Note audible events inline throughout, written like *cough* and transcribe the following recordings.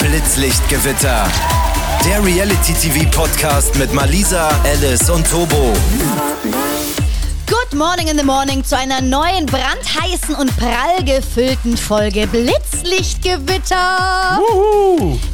Blitzlichtgewitter. Der Reality-TV-Podcast mit Malisa, Alice und Tobo. Good morning in the morning zu einer neuen brandheißen und prall gefüllten Folge Blitzlichtgewitter.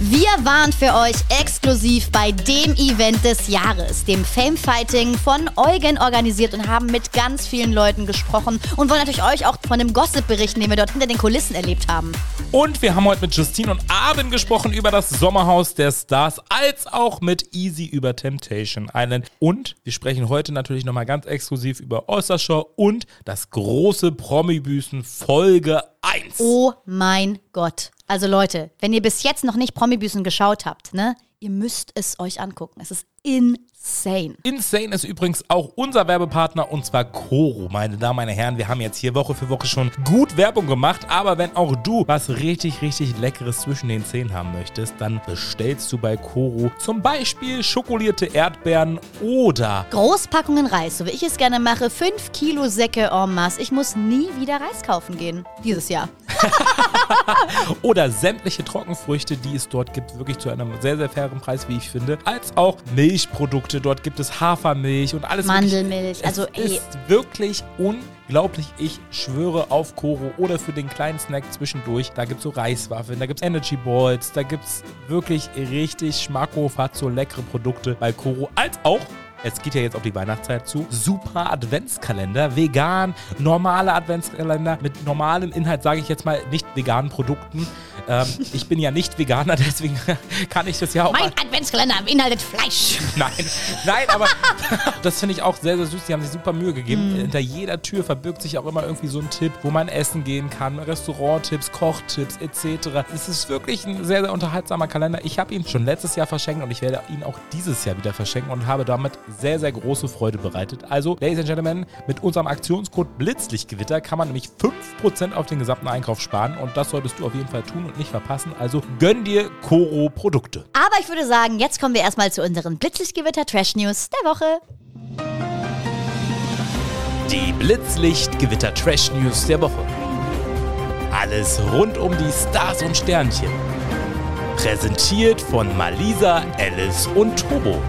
Wir waren für euch exklusiv bei dem Event des Jahres, dem Fame Fighting von Eugen organisiert und haben mit ganz vielen Leuten gesprochen und wollen natürlich euch auch von dem Gossip berichten, den wir dort hinter den Kulissen erlebt haben. Und wir haben heute mit Justine und Arvin gesprochen über das Sommerhaus der Stars, als auch mit Easy über Temptation Island. Und wir sprechen heute natürlich nochmal ganz exklusiv über Ostershow und das große Promi-Büßen Folge 1. Oh mein Gott. Also Leute, wenn ihr bis jetzt noch nicht Promi-Büßen geschaut habt, ne, ihr müsst es euch angucken. Es ist insane. Insane ist übrigens auch unser Werbepartner und zwar Coro. Meine Damen, meine Herren, wir haben jetzt hier Woche für Woche schon gut Werbung gemacht, aber wenn auch du was richtig, richtig Leckeres zwischen den Zähnen haben möchtest, dann bestellst du bei Coro zum Beispiel schokolierte Erdbeeren oder Großpackungen Reis, so wie ich es gerne mache, 5 Kilo Säcke en masse. Ich muss nie wieder Reis kaufen gehen. Dieses Jahr. *laughs* oder sämtliche Trockenfrüchte, die es dort gibt, wirklich zu einem sehr, sehr fairen Preis, wie ich finde, als auch Milchprodukte. Dort gibt es Hafermilch und alles. Mandelmilch, wirklich, also, es ist wirklich unglaublich. Ich schwöre auf Koro oder für den kleinen Snack zwischendurch. Da gibt es so Reiswaffeln, da gibt es Energy Balls, da gibt es wirklich richtig schmackhaft so leckere Produkte bei Koro, als auch es geht ja jetzt auf die Weihnachtszeit zu. Super Adventskalender, vegan, normale Adventskalender mit normalem Inhalt, sage ich jetzt mal, nicht veganen Produkten. Ähm, ich bin ja nicht Veganer, *laughs* deswegen kann ich das ja auch. Mein Adventskalender beinhaltet Fleisch. *laughs* Nein, nein, aber *laughs* das finde ich auch sehr, sehr süß. Die haben sich super Mühe gegeben. Hinter jeder Tür verbirgt sich auch immer irgendwie so ein Tipp, wo man essen gehen kann. Restauranttipps, Kochtipps etc. Es ist wirklich ein sehr, sehr unterhaltsamer Kalender. Ich habe ihn schon letztes Jahr verschenkt und ich werde ihn auch dieses Jahr wieder verschenken und habe damit sehr, sehr große Freude bereitet. Also, Ladies and Gentlemen, mit unserem Aktionscode Blitzlichtgewitter kann man nämlich 5% auf den gesamten Einkauf sparen und das solltest du auf jeden Fall tun und nicht verpassen. Also gönn dir Koro Produkte. Aber ich würde sagen, jetzt kommen wir erstmal zu unseren Blitzlichtgewitter Trash News der Woche. Die Blitzlicht-Gewitter Trash News der Woche. Alles rund um die Stars und Sternchen. Präsentiert von Malisa, Alice und Tobo.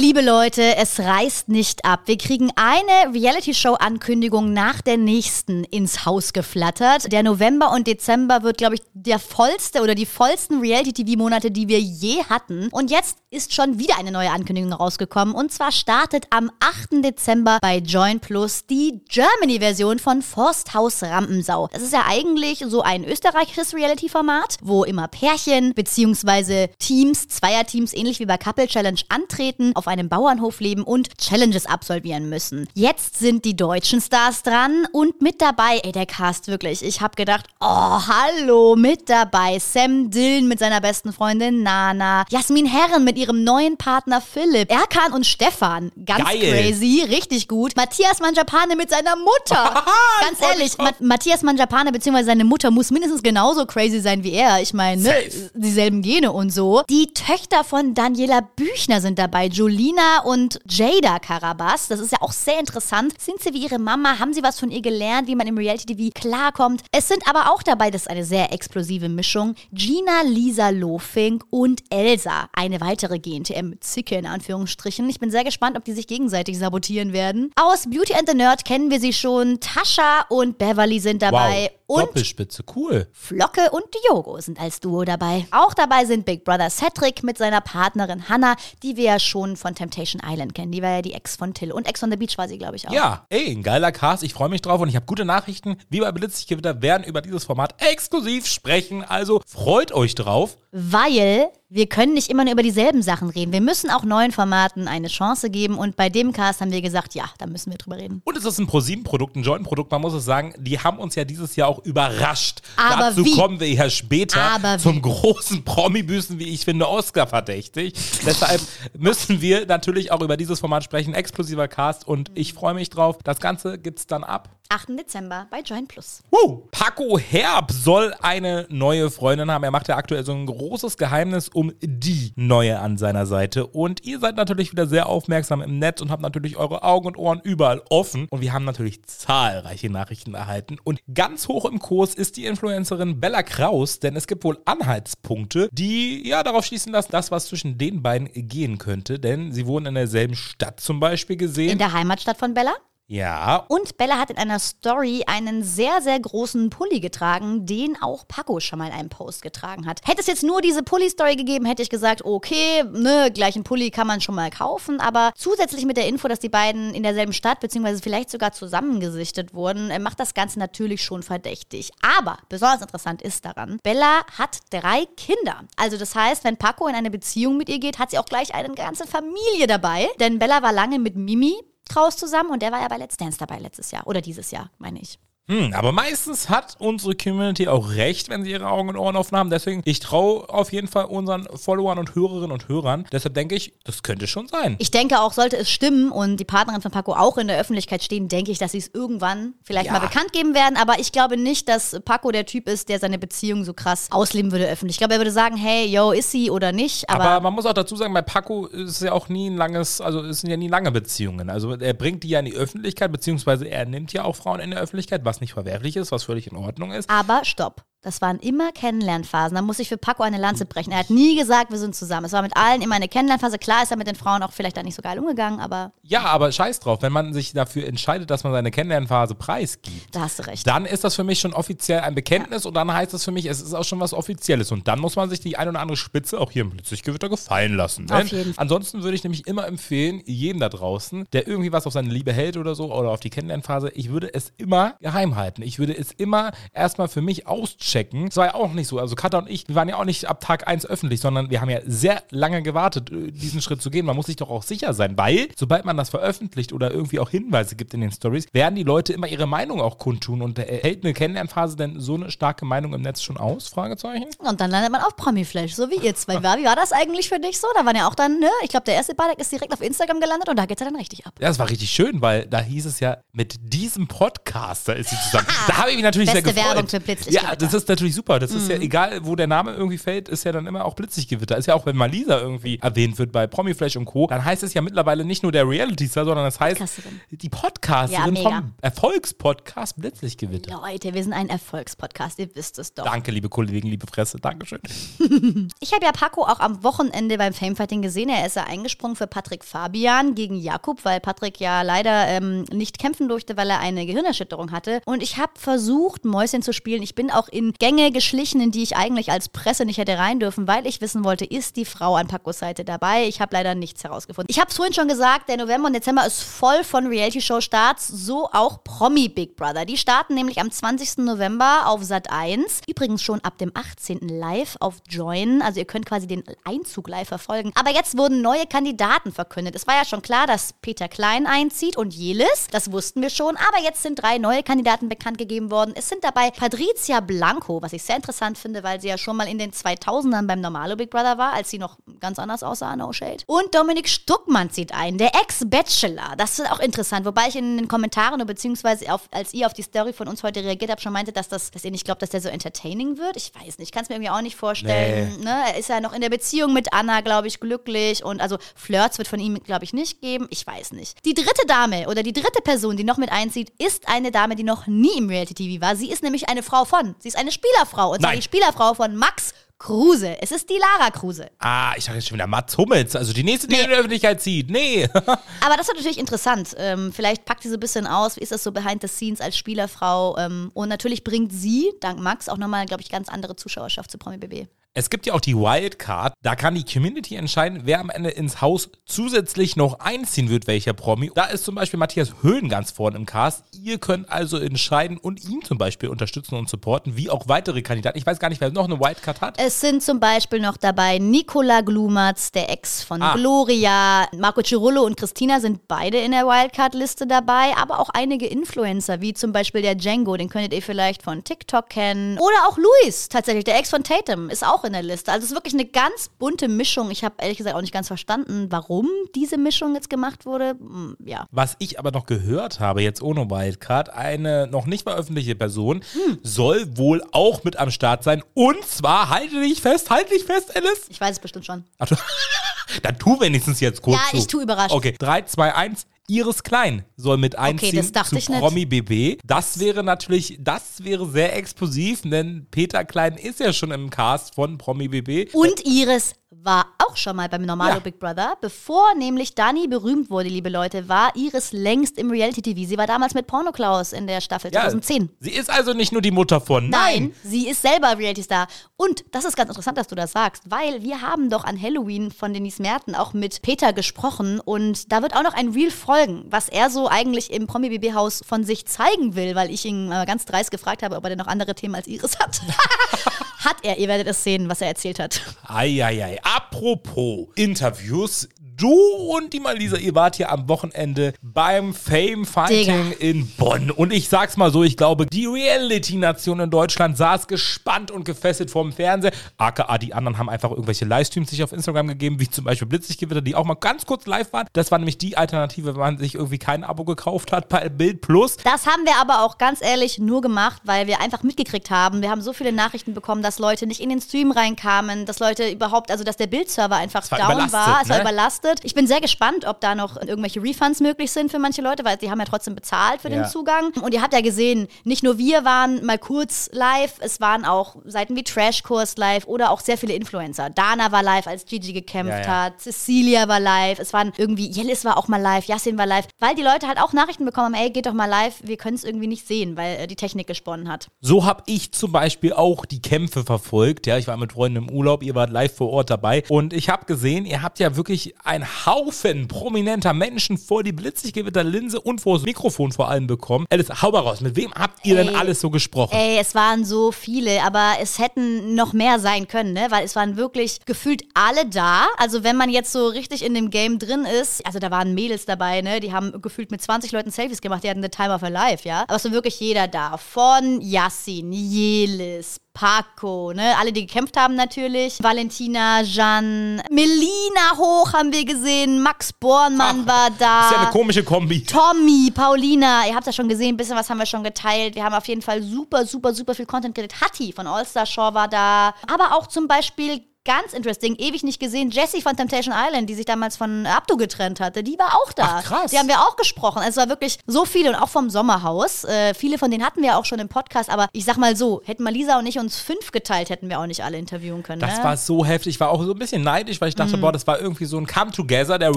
Liebe Leute, es reißt nicht ab. Wir kriegen eine Reality-Show-Ankündigung nach der nächsten ins Haus geflattert. Der November und Dezember wird, glaube ich, der vollste oder die vollsten Reality-TV-Monate, die wir je hatten. Und jetzt ist schon wieder eine neue Ankündigung rausgekommen. Und zwar startet am 8. Dezember bei Join Plus die Germany-Version von Forsthaus Rampensau. Das ist ja eigentlich so ein österreichisches Reality-Format, wo immer Pärchen bzw. Teams, Zweierteams, ähnlich wie bei Couple Challenge antreten, auf einem Bauernhof leben und Challenges absolvieren müssen. Jetzt sind die deutschen Stars dran und mit dabei, ey, der Cast wirklich. Ich habe gedacht, oh, hallo, mit dabei. Sam Dillon mit seiner besten Freundin Nana, Jasmin Herren mit ihrem neuen Partner Philipp, Erkan und Stefan, ganz Geil. crazy, richtig gut. Matthias Manjapane mit seiner Mutter. *laughs* ganz ehrlich. Ma Matthias Manjapane bzw. seine Mutter muss mindestens genauso crazy sein wie er. Ich meine, ne, dieselben Gene und so. Die Töchter von Daniela Büchner sind dabei, Julina und Jada Carabas. Das ist ja auch sehr interessant. Sind sie wie ihre Mama? Haben sie was von ihr gelernt, wie man im Reality-TV klarkommt? Es sind aber auch dabei, das ist eine sehr explosive Mischung, Gina Lisa Lofink und Elsa. Eine weitere GNTM Zicke in Anführungsstrichen. Ich bin sehr gespannt, ob die sich gegenseitig sabotieren werden. Aus Beauty and the Nerd kennen wir sie schon. Tascha und Beverly sind dabei. Wow. Und Doppelspitze, cool. Flocke und Diogo sind als Duo dabei. Auch dabei sind Big Brother Cedric mit seiner Partnerin Hannah, die wir ja schon von Temptation Island kennen. Die war ja die Ex von Till. Und Ex on the Beach war sie, glaube ich, auch. Ja, ey, ein geiler Cast. Ich freue mich drauf und ich habe gute Nachrichten. Wir bei Blitzlichtgewitter werden über dieses Format exklusiv sprechen. Also freut euch drauf. Weil wir können nicht immer nur über dieselben Sachen reden. Wir müssen auch neuen Formaten eine Chance geben. Und bei dem Cast haben wir gesagt, ja, da müssen wir drüber reden. Und es ist ein ProSieben-Produkt, ein Joint-Produkt, man muss es sagen. Die haben uns ja dieses Jahr auch überrascht. Aber Dazu wie? kommen wir ja später Aber zum wie? großen Promi-Büßen, wie ich finde, Oscar-verdächtig. *laughs* Deshalb müssen wir natürlich auch über dieses Format sprechen. Exklusiver Cast und ich freue mich drauf. Das Ganze gibt's dann ab 8. Dezember bei Join Plus. Woo! Paco Herb soll eine neue Freundin haben. Er macht ja aktuell so ein großes Geheimnis um die Neue an seiner Seite. Und ihr seid natürlich wieder sehr aufmerksam im Netz und habt natürlich eure Augen und Ohren überall offen. Und wir haben natürlich zahlreiche Nachrichten erhalten. Und ganz hoch im Kurs ist die Influencerin Bella Kraus, denn es gibt wohl Anhaltspunkte, die ja darauf schließen lassen, dass was zwischen den beiden gehen könnte. Denn sie wohnen in derselben Stadt zum Beispiel gesehen. In der Heimatstadt von Bella? Ja. Und Bella hat in einer Story einen sehr, sehr großen Pulli getragen, den auch Paco schon mal in einem Post getragen hat. Hätte es jetzt nur diese Pulli-Story gegeben, hätte ich gesagt, okay, ne, gleichen Pulli kann man schon mal kaufen. Aber zusätzlich mit der Info, dass die beiden in derselben Stadt, beziehungsweise vielleicht sogar zusammengesichtet wurden, äh, macht das Ganze natürlich schon verdächtig. Aber besonders interessant ist daran, Bella hat drei Kinder. Also das heißt, wenn Paco in eine Beziehung mit ihr geht, hat sie auch gleich eine ganze Familie dabei. Denn Bella war lange mit Mimi, Kraus zusammen und der war ja bei Let's Dance dabei letztes Jahr oder dieses Jahr, meine ich. Hm, aber meistens hat unsere Community auch recht, wenn sie ihre Augen und Ohren offen haben. Deswegen, ich traue auf jeden Fall unseren Followern und Hörerinnen und Hörern. Deshalb denke ich, das könnte schon sein. Ich denke auch, sollte es stimmen und die Partnerin von Paco auch in der Öffentlichkeit stehen, denke ich, dass sie es irgendwann vielleicht Ja. mal bekannt geben werden. Aber ich glaube nicht, dass Paco der Typ ist, der seine Beziehung so krass ausleben würde öffentlich. Ich glaube, er würde sagen, hey, yo, ist sie oder nicht. Aber, Aber, man muss auch dazu sagen, bei Paco ist es ja auch nie ein langes, also es sind ja nie lange Beziehungen. Also er bringt die ja in die Öffentlichkeit, beziehungsweise er nimmt ja auch Frauen in der Öffentlichkeit, was nicht verwerflich ist, was völlig in Ordnung ist. aber stopp. Das waren immer Kennenlernphasen. Da muss ich für Paco eine Lanze brechen. Er hat nie gesagt, wir sind zusammen. Es war mit allen immer eine Kennenlernphase. Klar ist er mit den Frauen auch vielleicht da nicht so geil umgegangen, aber Ja, aber scheiß drauf, wenn man sich dafür entscheidet, dass man seine Kennenlernphase preisgibt. da hast du recht. Dann ist das für mich schon offiziell ein Bekenntnis und dann heißt das für mich, es ist auch schon was Offizielles. Und dann muss man sich die ein oder andere Spitze auch hier im Blitzlichtgewitter gefallen lassen. Ne? Auf jeden Fall. Ansonsten würde ich nämlich immer empfehlen, jedem da draußen, der irgendwie was auf seine Liebe hält oder so oder auf die Kennenlernphase, ich würde es immer geheim halten. Ich würde es immer erstmal für mich auschecken. Es war ja auch nicht so. Also Katha und ich, wir waren ja auch nicht ab Tag 1 öffentlich, sondern wir haben ja sehr lange gewartet, äh, diesen Schritt zu gehen. Man muss sich doch auch sicher sein, weil sobald man das veröffentlicht oder irgendwie auch Hinweise gibt in den Stories, werden die Leute immer ihre Meinung auch kundtun. Und hält eine Kennenlernphase denn so eine starke Meinung im Netz schon aus? Fragezeichen. Und dann landet man auf Promiflash, so wie ihr zwei. War, wie war das eigentlich für dich so? Da waren ja auch dann, ne? Ich glaube, der erste Beitrag ist direkt auf Instagram gelandet und da geht's ja dann richtig ab. Ja, das war richtig schön, weil da hieß es ja, mit diesem Podcaster ist sie zusammen. Da habe ich mich natürlich Beste sehr gefreut. Werbung für Blitzlichtgewitter. Ja, das ist natürlich super. Das ist ja egal, wo der Name irgendwie fällt, ist ja dann immer auch Blitzlichtgewitter. Ist ja auch, wenn Malisa irgendwie erwähnt wird bei Promiflash und Co., dann heißt es ja mittlerweile nicht nur der Reality-Star, sondern das heißt die Podcasterin Ja, vom Erfolgspodcast Blitzlichtgewitter. Leute, wir sind ein Erfolgspodcast, ihr wisst es doch. Danke, liebe Kollegen, liebe Fresse. Dankeschön. *laughs* Ich habe ja Paco auch am Wochenende beim Famefighting gesehen. Er ist ja eingesprungen für Patrick Fabian gegen Jakob, weil Patrick ja leider ähm, nicht kämpfen durfte, weil er eine Gehirnerschütterung hatte. Und ich habe versucht, Mäuschen zu spielen. Ich bin auch in Gänge geschlichen, in die ich eigentlich als Presse nicht hätte rein dürfen, weil ich wissen wollte, ist die Frau an Pacos Seite dabei? Ich habe leider nichts herausgefunden. Ich habe es vorhin schon gesagt, der November und Dezember ist voll von Reality-Show-Starts, so auch Promi Big Brother. Die starten nämlich am 20. November auf Sat 1. Übrigens schon ab dem 18. live auf Join. Also ihr könnt quasi den Einzug live verfolgen. Aber jetzt wurden neue Kandidaten verkündet. Es war ja schon klar, dass Peter Klein einzieht und Jelis. Das wussten wir schon. Aber jetzt sind drei neue Kandidaten bekannt gegeben worden. Es sind dabei Patricia Blanco, was ich sehr interessant finde, weil sie ja schon mal in den 2000ern beim Normalo Big Brother war, als sie noch ganz anders aussah, no shade. Und Dominik Stuckmann zieht ein, der Ex-Bachelor. Das ist auch interessant. Wobei ich in den Kommentaren oder beziehungsweise auf, als ihr auf die Story von uns heute reagiert habt, schon meinte, dass, das, dass ihr nicht glaubt, dass der so entertaining wird. Ich weiß nicht. Ich kann es mir irgendwie auch nicht vorstellen. Ne? Er ist ja noch in der Beziehung mit Anna, glaube ich, glücklich. Und also Flirts wird von ihm, glaube ich, nicht geben. Ich weiß nicht. Die dritte Dame oder die dritte Person, die noch mit einzieht, ist eine Dame, die noch nie im Reality-TV war. Sie ist nämlich eine Frau von. Sie ist eine Spielerfrau. Und zwar Nein. die Spielerfrau von Max Kruse. Es ist die Lara Kruse. Ah, ich dachte jetzt schon wieder Mats Hummels. Also die nächste, die Nee. in die Öffentlichkeit zieht. Nee. *laughs* Aber das ist natürlich interessant. Ähm, vielleicht packt sie so ein bisschen aus, wie ist das so behind the scenes als Spielerfrau. Ähm, und natürlich bringt sie, dank Max, auch nochmal, glaube ich, ganz andere Zuschauerschaft zu Promi BB. Es gibt ja auch die Wildcard. Da kann die Community entscheiden, wer am Ende ins Haus zusätzlich noch einziehen wird, welcher Promi. Da ist zum Beispiel Matthias Höhn ganz vorne im Cast. Ihr könnt also entscheiden und ihn zum Beispiel unterstützen und supporten, wie auch weitere Kandidaten. Ich weiß gar nicht, wer noch eine Wildcard hat. Es sind zum Beispiel noch dabei Nicola Glumatz, der Ex von Ah. Gloria. Marco Cirullo und Christina sind beide in der Wildcard-Liste dabei, aber auch einige Influencer, wie zum Beispiel der Django, den könntet ihr vielleicht von TikTok kennen. Oder auch Luis, tatsächlich, der Ex von Tatum, ist auch in der Liste. Also es ist wirklich eine ganz bunte Mischung. Ich habe ehrlich gesagt auch nicht ganz verstanden, warum diese Mischung jetzt gemacht wurde. Hm, Ja. Was ich aber noch gehört habe, jetzt ohne Wildcard, eine noch nicht veröffentlichte Person soll wohl auch mit am Start sein. Und zwar, halte dich fest, halte dich fest, Alice. Ich weiß es bestimmt schon. Ach, *laughs* dann tu wenigstens jetzt kurz Ja, zu. ich tu überrascht. Okay, 3, 2, 1. Iris Klein soll mit einziehen das dachte zu ich nicht. Promi BB. Das wäre natürlich, das wäre sehr explosiv, denn Peter Klein ist ja schon im Cast von Promi BB. Und Iris war auch schon mal beim Normalo Ja. Big Brother. Bevor nämlich Dani berühmt wurde, liebe Leute, war Iris längst im Reality-TV. Sie war damals mit Porno Klaus in der Staffel 2010. Sie ist also nicht nur die Mutter von. Nein, sie ist selber Reality-Star. Und das ist ganz interessant, dass du das sagst, weil wir haben doch an Halloween von Denise Merten auch mit Peter gesprochen und da wird auch noch ein Reel folgen, was er so eigentlich im Promi-BB-Haus von sich zeigen will, weil ich ihn äh, ganz dreist gefragt habe, ob er denn noch andere Themen als Iris hat. *laughs* hat er, ihr werdet es sehen, was er erzählt hat. Eieiei. Apropos Interviews. Du und die Malisa, ihr wart hier am Wochenende beim Fame Fighting in Bonn. Und ich sag's mal so, ich glaube, die Reality-Nation in Deutschland saß gespannt und gefesselt vorm Fernseher. AKA, die anderen haben einfach irgendwelche Livestreams sich auf Instagram gegeben, wie zum Beispiel Blitzlichtgewitter, die auch mal ganz kurz live waren. Das war nämlich die Alternative, wenn man sich irgendwie kein Abo gekauft hat bei Bild Plus. Das haben wir aber auch ganz ehrlich nur gemacht, weil wir einfach mitgekriegt haben. Wir haben so viele Nachrichten bekommen, dass Leute nicht in den Stream reinkamen, dass Leute überhaupt, also dass der Bildserver einfach war down war. Es war ne? überlastet. Ich bin sehr gespannt, ob da noch irgendwelche Refunds möglich sind für manche Leute, weil die haben ja trotzdem bezahlt für Ja. den Zugang. Und ihr habt ja gesehen, nicht nur wir waren mal kurz live, es waren auch Seiten wie Trashkurs live oder auch sehr viele Influencer. Dana war live, als Gigi gekämpft Ja, ja. hat. Cecilia war live. Es waren irgendwie, Jellis war auch mal live, Yassin war live, weil die Leute halt auch Nachrichten bekommen haben, ey, geht doch mal live, wir können es irgendwie nicht sehen, weil äh, die Technik gesponnen hat. So habe ich zum Beispiel auch die Kämpfe verfolgt. Ja, ich war mit Freunden im Urlaub, ihr wart live vor Ort dabei und ich habe gesehen, ihr habt ja wirklich ein Haufen prominenter Menschen vor die Blitzlichtgewitter-Linse und vor das Mikrofon vor allem bekommen. Alice, hau mal raus, mit wem habt ihr denn Ey. alles so gesprochen? Ey, es waren so viele, aber es hätten noch mehr sein können, ne? Weil es waren wirklich gefühlt alle da. Also wenn man jetzt so richtig in dem Game drin ist, also da waren Mädels dabei, ne? Die haben gefühlt mit 20 Leuten Selfies gemacht, die hatten the time of her life, ja? Aber es war wirklich jeder da. Von Yassin, Jelis, Paco, ne? Alle, die gekämpft haben natürlich. Valentina, Jeanne, Melina Hoch haben wir gesehen, Max Bornmann war da. ist ja eine komische Kombi. Tommy, Paulina, ihr habt ja schon gesehen, ein bisschen was haben wir schon geteilt. Wir haben auf jeden Fall super, super, super viel Content geredet. Hatti von All Star Shore war da. Aber auch zum Beispiel ganz interesting, ewig nicht gesehen, Jessie von Temptation Island, die sich damals von Abdu getrennt hatte, die war auch da. Ach, krass. Die haben wir auch gesprochen. Es war wirklich so viele und auch vom Sommerhaus. Äh, viele von denen hatten wir auch schon im Podcast, aber ich sag mal so, hätten mal Lisa und ich uns fünf geteilt, hätten wir auch nicht alle interviewen können. Das ne? war so heftig. Ich war auch so ein bisschen neidisch, weil ich dachte, boah, das war irgendwie so ein Come-Together der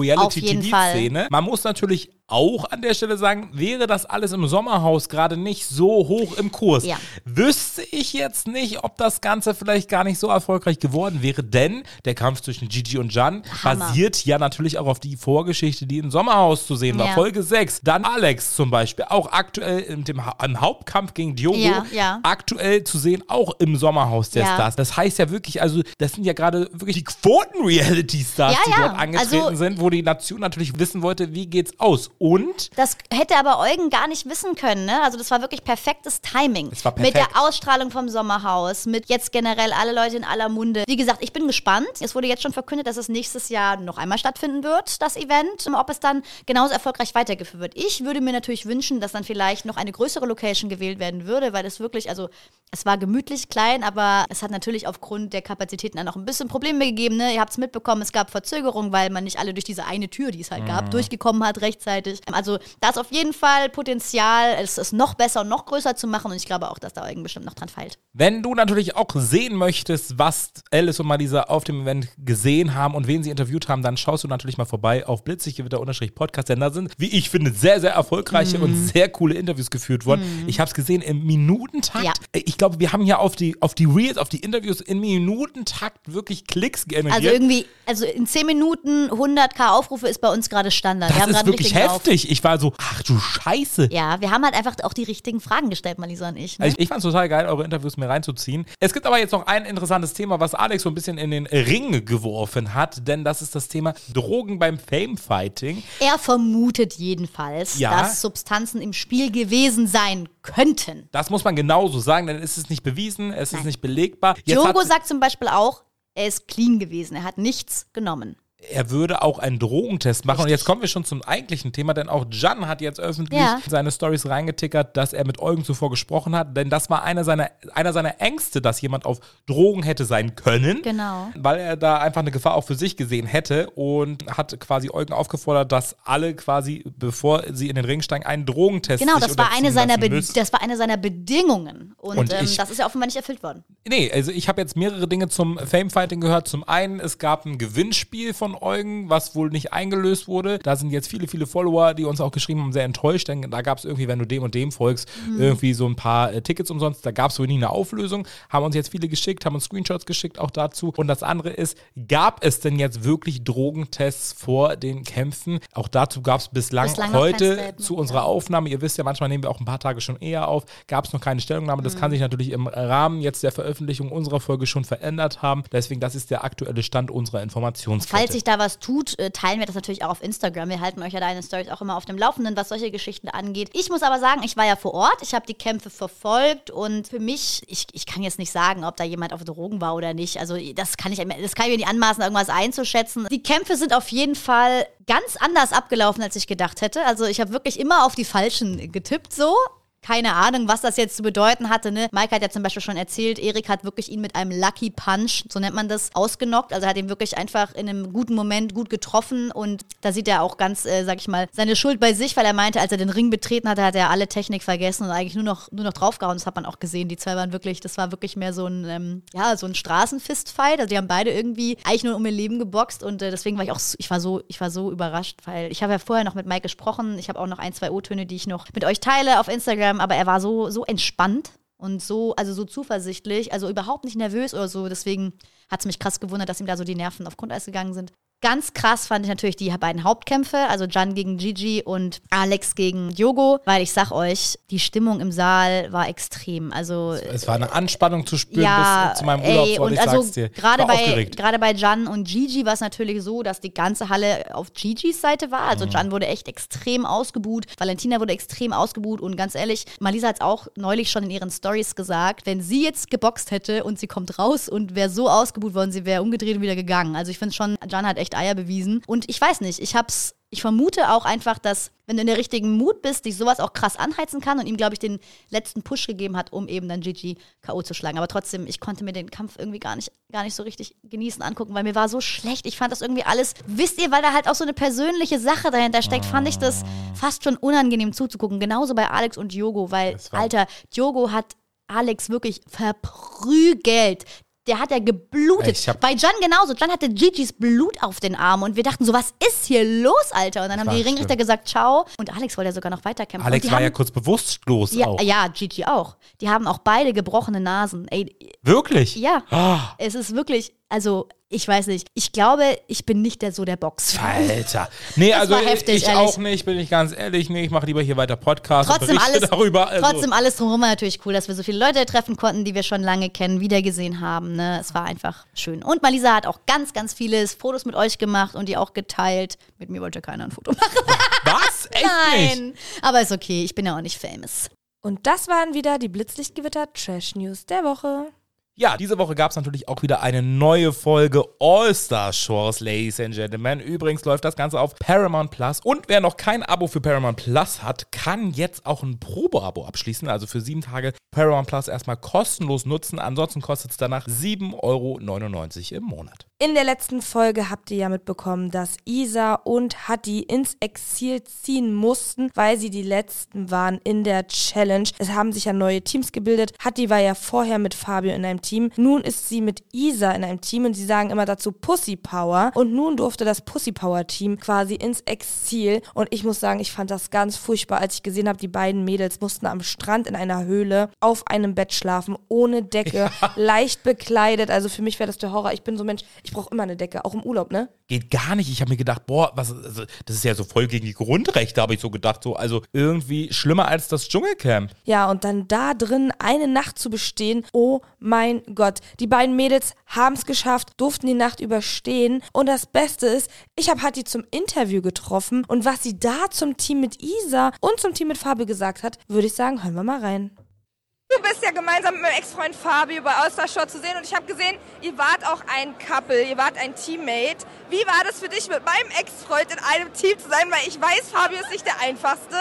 Reality-TV-Szene. Man muss natürlich auch an der Stelle sagen, wäre das alles im Sommerhaus gerade nicht so hoch im Kurs, Ja. wüsste ich jetzt nicht, ob das Ganze vielleicht gar nicht so erfolgreich geworden wäre, denn der Kampf zwischen Gigi und Jan Hammer. basiert ja natürlich auch auf die Vorgeschichte, die im Sommerhaus zu sehen war. Ja. Folge 6. Dann Alex zum Beispiel, auch aktuell im, dem, im Hauptkampf gegen Diogo, Ja, ja. aktuell zu sehen, auch im Sommerhaus der. Stars. Das heißt ja wirklich, also das sind ja gerade wirklich die Quoten-Reality-Stars, die dort angetreten Also- sind, wo die Nation natürlich wissen wollte, wie geht's aus. Und Das hätte aber Eugen gar nicht wissen können, ne? Also das war wirklich perfektes Timing. Es war Mit perfekt. der Ausstrahlung vom Sommerhaus, mit jetzt generell alle Leute in aller Munde. Wie gesagt, ich bin gespannt. Es wurde jetzt schon verkündet, dass es nächstes Jahr noch einmal stattfinden wird, das Event. Ob es dann genauso erfolgreich weitergeführt wird. Ich würde mir natürlich wünschen, dass dann vielleicht noch eine größere Location gewählt werden würde, weil es wirklich, also es war gemütlich klein, aber es hat natürlich aufgrund der Kapazitäten dann auch ein bisschen Probleme gegeben. Ne? Ihr habt es mitbekommen, es gab Verzögerungen, weil man nicht alle durch diese eine Tür, die es halt gab, durchgekommen hat rechtzeitig. Also da ist auf jeden Fall Potenzial, es ist noch besser und noch größer zu machen und ich glaube auch, dass da Eugen bestimmt noch dran feilt. wenn du natürlich auch sehen möchtest, was Alice und Malisa auf dem Event gesehen haben und wen sie interviewt haben, dann schaust du natürlich mal vorbei auf blitziggewitter-podcast, denn da sind, wie ich finde, sehr, sehr erfolgreiche Mhm. und sehr coole Interviews geführt worden. Ich habe es gesehen im Minutentakt. Ja. Ich glaube, wir haben ja auf die, auf die Reels, auf die Interviews in Minutentakt wirklich Klicks generiert. Also irgendwie, also in 10 Minuten 100k Aufrufe ist bei uns gerade Standard. das wir haben ist wirklich heftig. Ich war so, ach du Scheiße. Ja, wir haben halt einfach auch die richtigen Fragen gestellt, Malisa und ich. Ne? Also ich, ich fand es total geil, eure Interviews mir reinzuziehen. Es gibt aber jetzt noch ein interessantes Thema, was Alex so ein bisschen in den Ring geworfen hat, denn das ist das Thema Drogen beim Famefighting. Er vermutet jedenfalls, Ja. dass Substanzen im Spiel gewesen sein könnten. Das muss man genauso sagen, denn es ist nicht bewiesen, es ist nicht belegbar. Jetzt Diogo sagt zum Beispiel auch, er ist clean gewesen. Er hat nichts genommen. Er würde auch einen Drogentest machen. Und jetzt kommen wir schon zum eigentlichen Thema, denn auch Jan hat jetzt öffentlich Ja. in seine Stories reingetickert, dass er mit Eugen zuvor gesprochen hat, denn das war einer seiner, einer seiner Ängste, dass jemand auf Drogen hätte sein können. Genau. Weil er da einfach eine Gefahr auch für sich gesehen hätte und hat quasi Eugen aufgefordert, dass alle quasi, bevor sie in den Ring steigen, einen Drogentest Genau, sich das war, eine seiner das war eine seiner Bedingungen. Und, Und ähm, ich- das ist ja offenbar nicht erfüllt worden. Nee, also ich habe jetzt mehrere Dinge zum Famefighting gehört. Zum einen, es gab ein Gewinnspiel von Eugen, was wohl nicht eingelöst wurde. Da sind jetzt viele, viele Follower, die uns auch geschrieben haben, sehr enttäuscht, denn da gab es irgendwie, wenn du dem und dem folgst, irgendwie so ein paar äh, Tickets umsonst. Da gab es wohl nie eine Auflösung. Haben uns jetzt viele geschickt, haben uns Screenshots geschickt auch dazu. Und das andere ist, gab es denn jetzt wirklich Drogentests vor den Kämpfen? Auch dazu gab es bislang, Bislang heute zu unserer Aufnahme, ihr wisst ja, manchmal nehmen wir auch ein paar Tage schon eher auf, gab es noch keine Stellungnahme. Das kann sich natürlich im Rahmen jetzt der Veröffentlichung unserer Folge schon verändert haben. Deswegen, das ist der aktuelle Stand unserer Informationskette. Falls sich da was tut, äh, teilen wir das natürlich auch auf Instagram. Wir halten euch ja deine Stories auch immer auf dem Laufenden, was solche Geschichten angeht. Ich muss aber sagen, ich war ja vor Ort, ich habe die Kämpfe verfolgt und für mich, ich, ich kann jetzt nicht sagen, ob da jemand auf Drogen war oder nicht. Also das kann ich, das kann ich mir nicht anmaßen, irgendwas einzuschätzen. Die Kämpfe sind auf jeden Fall ganz anders abgelaufen, als ich gedacht hätte. Also ich habe wirklich immer auf die Falschen getippt so. Keine Ahnung, was das jetzt zu bedeuten hatte. Ne? Mike hat ja zum Beispiel schon erzählt, Erik hat wirklich ihn mit einem Lucky Punch, so nennt man das, ausgenockt. Also hat ihn wirklich einfach in einem guten Moment gut getroffen und da sieht er auch ganz, äh, sag ich mal, seine Schuld bei sich, weil er meinte, als er den Ring betreten hatte, hat er alle Technik vergessen und eigentlich nur noch, nur noch draufgehauen. Das hat man auch gesehen. Die zwei waren wirklich, das war wirklich mehr so ein, ähm, ja, so ein Straßenfistfight. Also die haben beide irgendwie eigentlich nur um ihr Leben geboxt und äh, deswegen war ich auch, ich war so, ich war so überrascht, weil ich habe ja vorher noch mit Mike gesprochen. Ich habe auch noch ein, zwei O-Töne, die ich noch mit euch teile auf Instagram, aber er war so, so entspannt und so, also so zuversichtlich, also überhaupt nicht nervös oder so. Deswegen hat es mich krass gewundert, dass ihm da so die Nerven auf Grundeis gegangen sind. Ganz krass fand ich natürlich die beiden Hauptkämpfe, also Jan gegen Gigi und Alex gegen Diogo, weil ich sag euch, die Stimmung im Saal war extrem. Also es war eine Anspannung zu spüren ja, bis zu meinem ey, Urlaubsort, und ich also sag's dir. Gerade bei aufgeregt. gerade bei Jan und Gigi war es natürlich so, dass die ganze Halle auf Gigis Seite war. Mhm. Also Jan wurde echt extrem ausgebuht, Valentina wurde extrem ausgebuht und ganz ehrlich, Malisa hat es auch neulich schon in ihren Stories gesagt, wenn sie jetzt geboxt hätte und sie kommt raus und wäre so ausgebuht worden, sie wäre umgedreht und wieder gegangen. Also ich finde schon, Jan hat echt Eier bewiesen und ich weiß nicht, ich hab's ich vermute auch einfach, dass, wenn du in der richtigen Mut bist, dich sowas auch krass anheizen kann und ihm, glaube ich, den letzten Push gegeben hat, um eben dann Gigi K.O. zu schlagen. Aber trotzdem, ich konnte mir den Kampf irgendwie gar nicht, gar nicht so richtig genießen, angucken, weil mir war so schlecht. Ich fand das irgendwie alles, wisst ihr, weil da halt auch so eine persönliche Sache dahinter steckt, fand ich das fast schon unangenehm zuzugucken. Genauso bei Alex und Diogo, weil, Alter, Diogo hat Alex wirklich verprügelt. Der hat ja geblutet. Bei Jan genauso. Jan hatte Gigis Blut auf den Armen und wir dachten so, was ist hier los, Alter? Und dann haben die Ringrichter schlimm. gesagt, ciao. Und Alex wollte ja sogar noch weiterkämpfen. Alex war haben, ja kurz bewusstlos ja, auch. ja, Gigi auch. Die haben auch beide gebrochene Nasen. Ey, Wirklich? ja. Ah, Es ist wirklich, also, ich weiß nicht. Ich glaube, ich bin nicht der so der Box. Alter. *laughs* Nee, also war ich- heftig, ich ehrlich. auch nicht, bin ich ganz ehrlich. Nee, ich mache lieber hier weiter Podcast Trotzdem und alles, darüber. Also, trotzdem alles drumherum war natürlich cool, dass wir so viele Leute treffen konnten, die wir schon lange kennen, wiedergesehen haben. Ne? Es war einfach schön. Und Malisa hat auch ganz, ganz viele Fotos mit euch gemacht und die auch geteilt. Mit mir wollte keiner ein Foto machen. *laughs* was? Echt nicht? Nein. Aber ist okay, ich bin ja auch nicht famous. Und das waren wieder die Blitzlichtgewitter Trash News der Woche. Ja, diese Woche gab es natürlich auch wieder eine neue Folge All-Star Shores, Ladies and Gentlemen. Übrigens läuft das Ganze auf Paramount Plus. Und wer noch kein Abo für Paramount Plus hat, kann jetzt auch ein Probe-Abo abschließen. Also für sieben Tage Paramount Plus erstmal kostenlos nutzen. Ansonsten kostet es danach 7,99 Euro im Monat. In der letzten Folge habt ihr ja mitbekommen, dass Isa und Hatti ins Exil ziehen mussten, weil sie die letzten waren in der Challenge. Es haben sich ja neue Teams gebildet. Hatti war ja vorher mit Fabio in einem Team. Nun ist sie mit Isa in einem Team und sie sagen immer dazu Pussy Power. Und nun durfte das Pussy Power Team quasi ins Exil. Und ich muss sagen, ich fand das ganz furchtbar, als ich gesehen habe, die beiden Mädels mussten am Strand in einer Höhle auf einem Bett schlafen, ohne Decke, leicht bekleidet. Also für mich wäre das der Horror. Ich bin so ein Mensch, ich Ich brauche immer eine Decke, auch im Urlaub, ne? Geht gar nicht. Ich habe mir gedacht, boah, was, also, das ist ja so voll gegen die Grundrechte, habe ich so gedacht. So, also irgendwie schlimmer als das Dschungelcamp. Ja, und dann da drin eine Nacht zu bestehen, oh mein Gott. Die beiden Mädels haben es geschafft, durften die Nacht überstehen. Und das Beste ist, ich habe Hatti zum Interview getroffen und was sie da zum Team mit Isa und zum Team mit Fabio gesagt hat, würde ich sagen, hören wir mal rein. Du bist ja gemeinsam mit meinem Ex-Freund Fabio bei Austershore zu sehen und ich habe gesehen, ihr wart auch ein Couple, ihr wart ein Teammate. Wie war das für dich, mit meinem Ex-Freund in einem Team zu sein? Weil ich weiß, Fabio ist nicht der einfachste,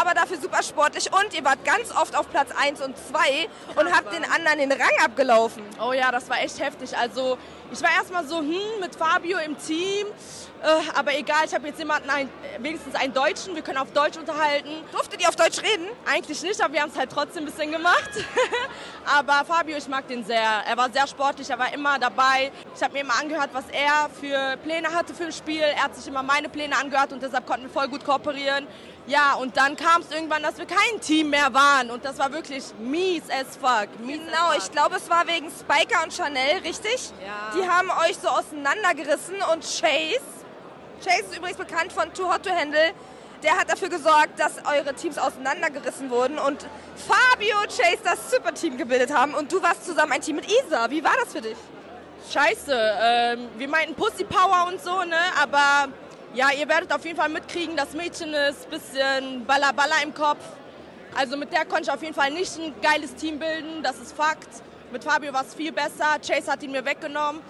aber dafür super sportlich und ihr wart ganz oft auf Platz 1 und 2 und habt den anderen den Rang abgelaufen. Oh ja, das war echt heftig. Also ich war erstmal so, hm, mit Fabio im Team. Äh, aber egal, ich habe jetzt jemanden, ein, wenigstens einen Deutschen, wir können auf Deutsch unterhalten. Durftet ihr auf Deutsch reden? Eigentlich nicht, aber wir haben es halt trotzdem ein bisschen gemacht. *laughs* aber Fabio, ich mag den sehr. Er war sehr sportlich, er war immer dabei. Ich habe mir immer angehört, was er für Pläne hatte für ein Spiel. Er hat sich immer meine Pläne angehört und deshalb konnten wir voll gut kooperieren. Ja, und dann kam es irgendwann, dass wir kein Team mehr waren. Und das war wirklich mies as fuck. Mies Genau, as ich fuck. glaube, es war wegen Spiker und Chanel, richtig? Ja. Die haben euch so auseinandergerissen und Chase, Chase ist übrigens bekannt von Too Hot to Handle, der hat dafür gesorgt, dass eure Teams auseinandergerissen wurden und Fabio und Chase das Superteam gebildet haben und du warst zusammen ein Team mit Isa. Wie war das für dich? Scheiße. Ähm, wir meinten Pussy Power und so, ne? Aber ja, ihr werdet auf jeden Fall mitkriegen, das Mädchen ist ein bisschen Balla Balla im Kopf. Also mit der konnte ich auf jeden Fall nicht ein geiles Team bilden, das ist Fakt. Mit Fabio war es viel besser, Chase hat ihn mir weggenommen.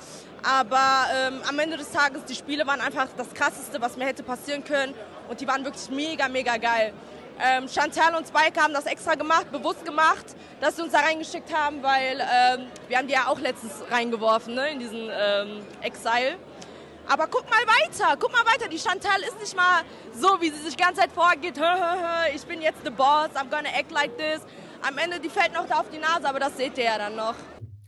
Aber ähm, am Ende des Tages, die Spiele waren einfach das Krasseste, was mir hätte passieren können. Und die waren wirklich mega, mega geil. Ähm, Chantal und Spike haben das extra gemacht, bewusst gemacht, dass sie uns da reingeschickt haben, weil ähm, wir haben die ja auch letztens reingeworfen, ne, in diesen ähm, Exile. Aber guck mal weiter, guck mal weiter. Die Chantal ist nicht mal so, wie sie sich die ganze Zeit vorgeht. Ich bin jetzt the boss, I'm gonna act like this. Am Ende, die fällt noch da auf die Nase, aber das seht ihr ja dann noch.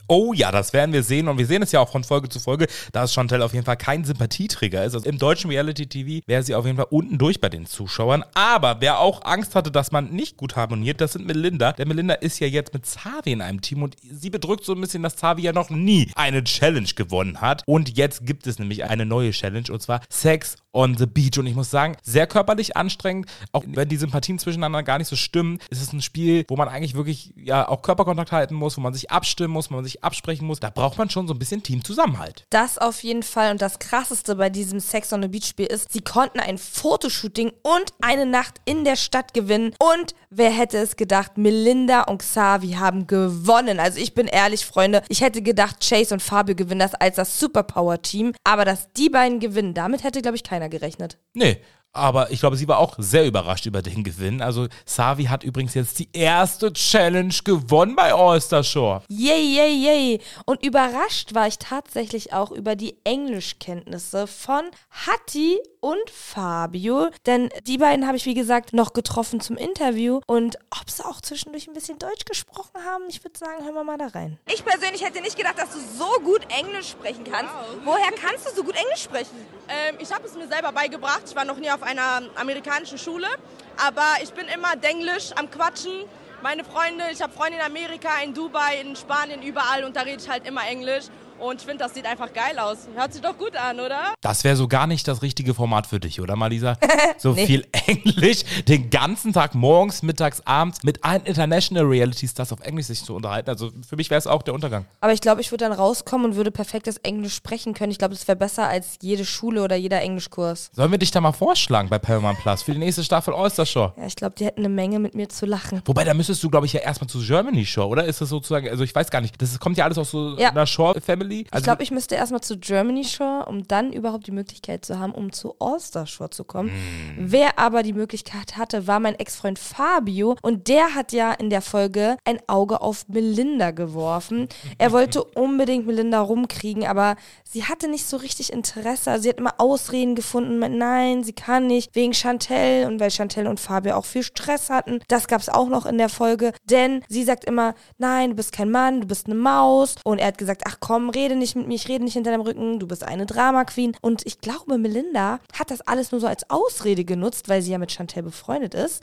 Oh ja, das werden wir sehen und wir sehen es ja auch von Folge zu Folge, dass Chantel auf jeden Fall kein Sympathieträger ist. Also im deutschen Reality-TV wäre sie auf jeden Fall unten durch bei den Zuschauern. Aber wer auch Angst hatte, dass man nicht gut harmoniert, das sind Melinda. Denn Melinda ist ja jetzt mit Zavi in einem Team und sie bedrückt so ein bisschen, dass Zavi ja noch nie eine Challenge gewonnen hat. Und jetzt gibt es nämlich eine neue Challenge und zwar Sex on the Beach. Und ich muss sagen, sehr körperlich anstrengend. Auch wenn die Sympathien zwischeneinander gar nicht so stimmen, ist es ein Spiel, wo man eigentlich wirklich ja auch Körperkontakt halten muss, wo man sich abstimmen muss, wo man sich absprechen muss. Da braucht man schon so ein bisschen Teamzusammenhalt. Das auf jeden Fall. Und das krasseste bei diesem Sex on the Beach Spiel ist, sie konnten ein Fotoshooting und eine Nacht in der Stadt gewinnen. Und wer hätte es gedacht, Melinda und Xavi haben gewonnen. Also ich bin ehrlich, Freunde, ich hätte gedacht, Chase und Fabio gewinnen das als das Superpower-Team. Aber dass die beiden gewinnen, damit hätte, glaube ich, keiner gerechnet. Nee. Aber ich glaube, sie war auch sehr überrascht über den Gewinn. Also, Savi hat übrigens jetzt die erste Challenge gewonnen bei All-Star Shore. Yay, yay, yay. Und überrascht war ich tatsächlich auch über die Englischkenntnisse von Hatti und Fabio. Denn die beiden habe ich, wie gesagt, noch getroffen zum Interview. Und ob sie auch zwischendurch ein bisschen Deutsch gesprochen haben, ich würde sagen, hören wir mal da rein. Ich persönlich hätte nicht gedacht, dass du so gut Englisch sprechen kannst. Woher kannst du so gut Englisch sprechen? Ähm, ich habe es mir selber beigebracht. Ich war noch nie auf einer amerikanischen Schule. Aber ich bin immer Denglisch am Quatschen. Meine Freunde, ich habe Freunde in Amerika, in Dubai, in Spanien, überall und da rede ich halt immer Englisch. Und ich finde, das sieht einfach geil aus. Hört sich doch gut an, oder? Das wäre so gar nicht das richtige Format für dich, oder Malisa? *laughs* So viel Englisch den ganzen Tag, morgens, mittags, abends, mit allen International Reality Stars auf Englisch sich zu unterhalten. Also für mich wäre es auch der Untergang. Aber ich glaube, ich würde dann rauskommen und würde perfektes Englisch sprechen können. Ich glaube, das wäre besser als jede Schule oder jeder Englischkurs. Sollen wir dich da mal vorschlagen bei Paramount Plus für die nächste Staffel All-Star Shore? Ja, ich glaube, die hätten eine Menge mit mir zu lachen. Wobei, da müsstest du, glaube ich, ja erstmal zu Germany Shore, oder? Ist das sozusagen, also ich weiß gar nicht, das kommt ja alles aus so Ja. einer Shore-Family. Ich Also, glaube, ich müsste erstmal zu Germany Shore, um dann überhaupt die Möglichkeit zu haben, um zu All-Star Shore zu kommen. Wer aber die Möglichkeit hatte, war mein Ex-Freund Fabio und der hat ja in der Folge ein Auge auf Melinda geworfen. Er wollte *laughs* unbedingt Melinda rumkriegen, aber sie hatte nicht so richtig Interesse. Also sie hat immer Ausreden gefunden mit Nein, sie kann nicht, wegen Chantel und weil Chantel und Fabio auch viel Stress hatten. Das gab es auch noch in der Folge, denn sie sagt immer, nein, du bist kein Mann, du bist eine Maus. Und er hat gesagt, ach komm, rede nicht mit mir, ich rede nicht hinter deinem Rücken, du bist eine Drama Queen. Und ich glaube, Melinda hat das alles nur so als Ausrede genutzt, weil sie ja mit Chantel befreundet ist,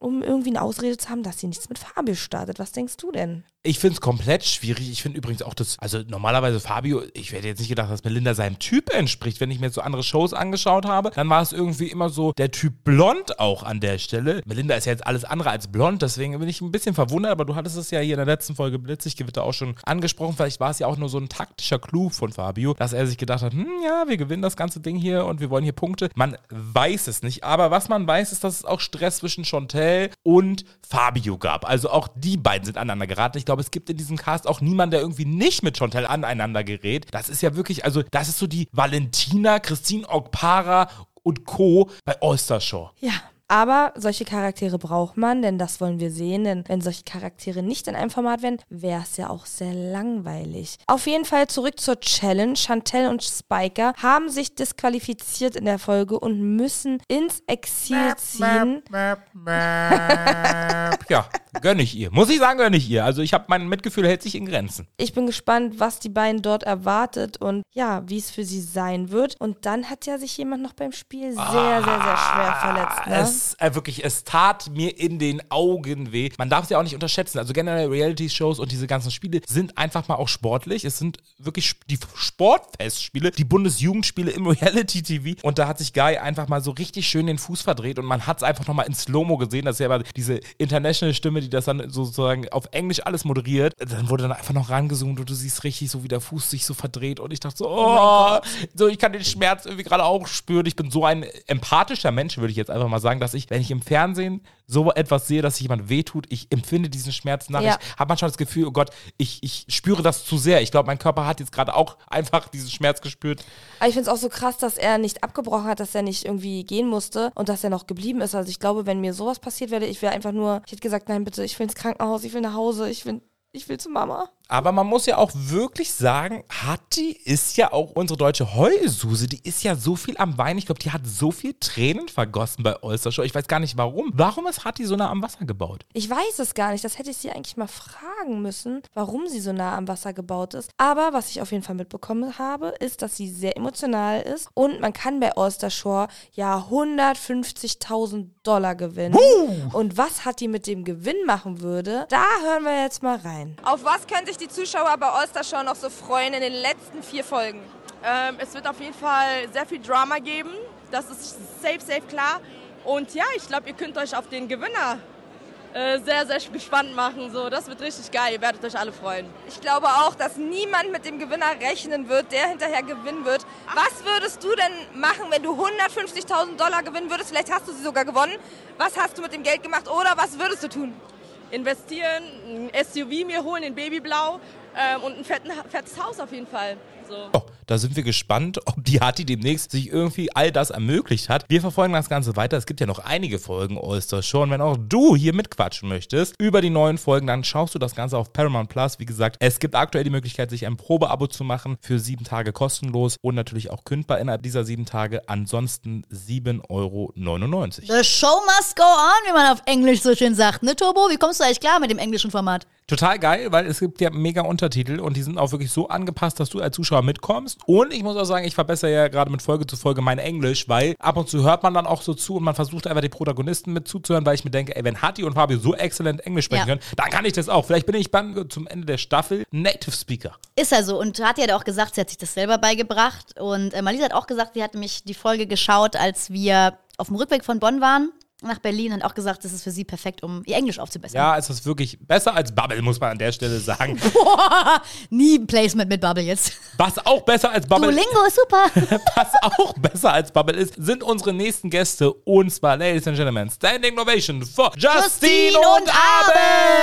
um irgendwie eine Ausrede zu haben, dass sie nichts mit Fabio startet. Was denkst du denn? Ich finde es komplett schwierig. Ich finde übrigens auch das, also normalerweise Fabio, ich hätte jetzt nicht gedacht, dass Melinda seinem Typ entspricht. Wenn ich mir jetzt so andere Shows angeschaut habe, dann war es irgendwie immer so der Typ blond auch an der Stelle. Melinda ist ja jetzt alles andere als blond, deswegen bin ich ein bisschen verwundert, aber du hattest es ja hier in der letzten Folge Blitziggewitter auch schon angesprochen. Vielleicht war es ja auch nur so ein taktischer Clou von Fabio, dass er sich gedacht hat, hm, ja, wir gewinnen das ganze Ding hier und wir wollen hier Punkte. Man weiß es nicht, aber was man weiß, ist, dass es auch Stress zwischen Chantel und Fabio gab. Also auch die beiden sind aneinander geraten. Ich glaube, es gibt in diesem Cast auch niemanden, der irgendwie nicht mit Chantel aneinander gerät. Das ist ja wirklich, also das ist so die Valentina, Christine Okpara und Co. bei Oystershaw. Ja. Aber solche Charaktere braucht man, denn das wollen wir sehen. Denn wenn solche Charaktere nicht in einem Format wären, wäre es ja auch sehr langweilig. Auf jeden Fall zurück zur Challenge. Chantel und Spiker haben sich disqualifiziert in der Folge und müssen ins Exil ziehen. *laughs* ja, gönne ich ihr. Muss ich sagen, gönne ich ihr. Also ich habe mein Mitgefühl hält sich in Grenzen. Ich bin gespannt, was die beiden dort erwartet und ja, wie es für sie sein wird. Und dann hat ja sich jemand noch beim Spiel sehr, sehr, sehr schwer verletzt. Ne? Es, äh, wirklich, es tat mir in den Augen weh. Man darf es ja auch nicht unterschätzen. Also generell Reality-Shows und diese ganzen Spiele sind einfach mal auch sportlich. Es sind wirklich die Sportfestspiele, die Bundesjugendspiele im *laughs* Reality-TV. Und da hat sich Guy einfach mal so richtig schön den Fuß verdreht und man hat es einfach nochmal in Slow-Mo gesehen. Das ist ja aber diese International-Stimme, die das dann sozusagen auf Englisch alles moderiert. Dann wurde dann einfach noch rangezoomt und du siehst richtig so, wie der Fuß sich so verdreht. Und ich dachte so, oh, so ich kann den Schmerz irgendwie gerade auch spüren. Ich bin so ein empathischer Mensch, würde ich jetzt einfach mal sagen, dass ich, wenn ich im Fernsehen so etwas sehe, dass sich jemand wehtut, ich empfinde diesen Schmerz nach. Ja. Ich habe manchmal das Gefühl, oh Gott, ich, ich spüre das zu sehr. Ich glaube, mein Körper hat jetzt gerade auch einfach diesen Schmerz gespürt. Aber ich finde es auch so krass, dass er nicht abgebrochen hat, dass er nicht irgendwie gehen musste und dass er noch geblieben ist. Also ich glaube, wenn mir sowas passiert wäre, ich wäre einfach nur, ich hätte gesagt, nein, bitte, ich will ins Krankenhaus, ich will nach Hause, ich will, ich will zu Mama. Aber man muss ja auch wirklich sagen, Hatti ist ja auch unsere deutsche Heulsuse. Die ist ja so viel am Weinen. Ich glaube, die hat so viel Tränen vergossen bei Oystershow. Ich weiß gar nicht warum. Warum ist Hatti so nah am Wasser gebaut? Ich weiß es gar nicht. Das hätte ich sie eigentlich mal fragen müssen, warum sie so nah am Wasser gebaut ist. Aber was ich auf jeden Fall mitbekommen habe, ist, dass sie sehr emotional ist und man kann bei Oyster Shore ja 150.000 Dollar gewinnen. Und was Hatti mit dem Gewinn machen würde, da hören wir jetzt mal rein. Auf was können sich die Zuschauer bei Show noch so freuen in den letzten vier Folgen? Ähm, es wird auf jeden Fall sehr viel Drama geben. Das ist safe, safe klar. Und ja, ich glaube, ihr könnt euch auf den Gewinner äh, sehr, sehr gespannt machen. So, das wird richtig geil. Ihr werdet euch alle freuen. Ich glaube auch, dass niemand mit dem Gewinner rechnen wird, der hinterher gewinnen wird. Was würdest du denn machen, wenn du 150.000 Dollar gewinnen würdest? Vielleicht hast du sie sogar gewonnen. Was hast du mit dem Geld gemacht oder was würdest du tun? Investieren, ein SUV mir holen in Babyblau ähm, und ein fettes Haus auf jeden Fall. So. Oh, da sind wir gespannt, ob die Hatti demnächst sich irgendwie all das ermöglicht hat. Wir verfolgen das Ganze weiter. Es gibt ja noch einige Folgen Oyster Show. Und wenn auch du hier mitquatschen möchtest über die neuen Folgen, dann schaust du das Ganze auf Paramount Plus. Wie gesagt, es gibt aktuell die Möglichkeit, sich ein Probeabo zu machen für sieben Tage kostenlos und natürlich auch kündbar innerhalb dieser sieben Tage. Ansonsten 7,99 Euro. The show must go on, wie man auf Englisch so schön sagt. Ne, Turbo? Wie kommst du eigentlich klar mit dem englischen Format? Total geil, weil es gibt ja mega Untertitel und die sind auch wirklich so angepasst, dass du als Zuschauer mitkommst. Und ich muss auch sagen, ich verbessere ja gerade mit Folge zu Folge mein Englisch, weil ab und zu hört man dann auch so zu und man versucht einfach die Protagonisten mit zuzuhören, weil ich mir denke, ey, wenn Hatti und Fabio so exzellent Englisch sprechen Ja. können, dann kann ich das auch. Vielleicht bin ich dann zum Ende der Staffel Native Speaker. Ist er so. Und hat ja auch gesagt, sie hat sich das selber beigebracht. Und äh, Malisa hat auch gesagt, sie hat nämlich die Folge geschaut, als wir auf dem Rückweg von Bonn waren nach Berlin und auch gesagt, das ist für sie perfekt, um ihr Englisch aufzubessern. Ja, es ist wirklich besser als Bubble, muss man an der Stelle sagen. *laughs* Nie ein Placement mit Bubble jetzt. Was auch besser als Bubble Duolingo ist super. *laughs* Was auch besser als Bubble ist, sind unsere nächsten Gäste. Und zwar, Ladies and Gentlemen, Standing Ovation for Justine, und Abend.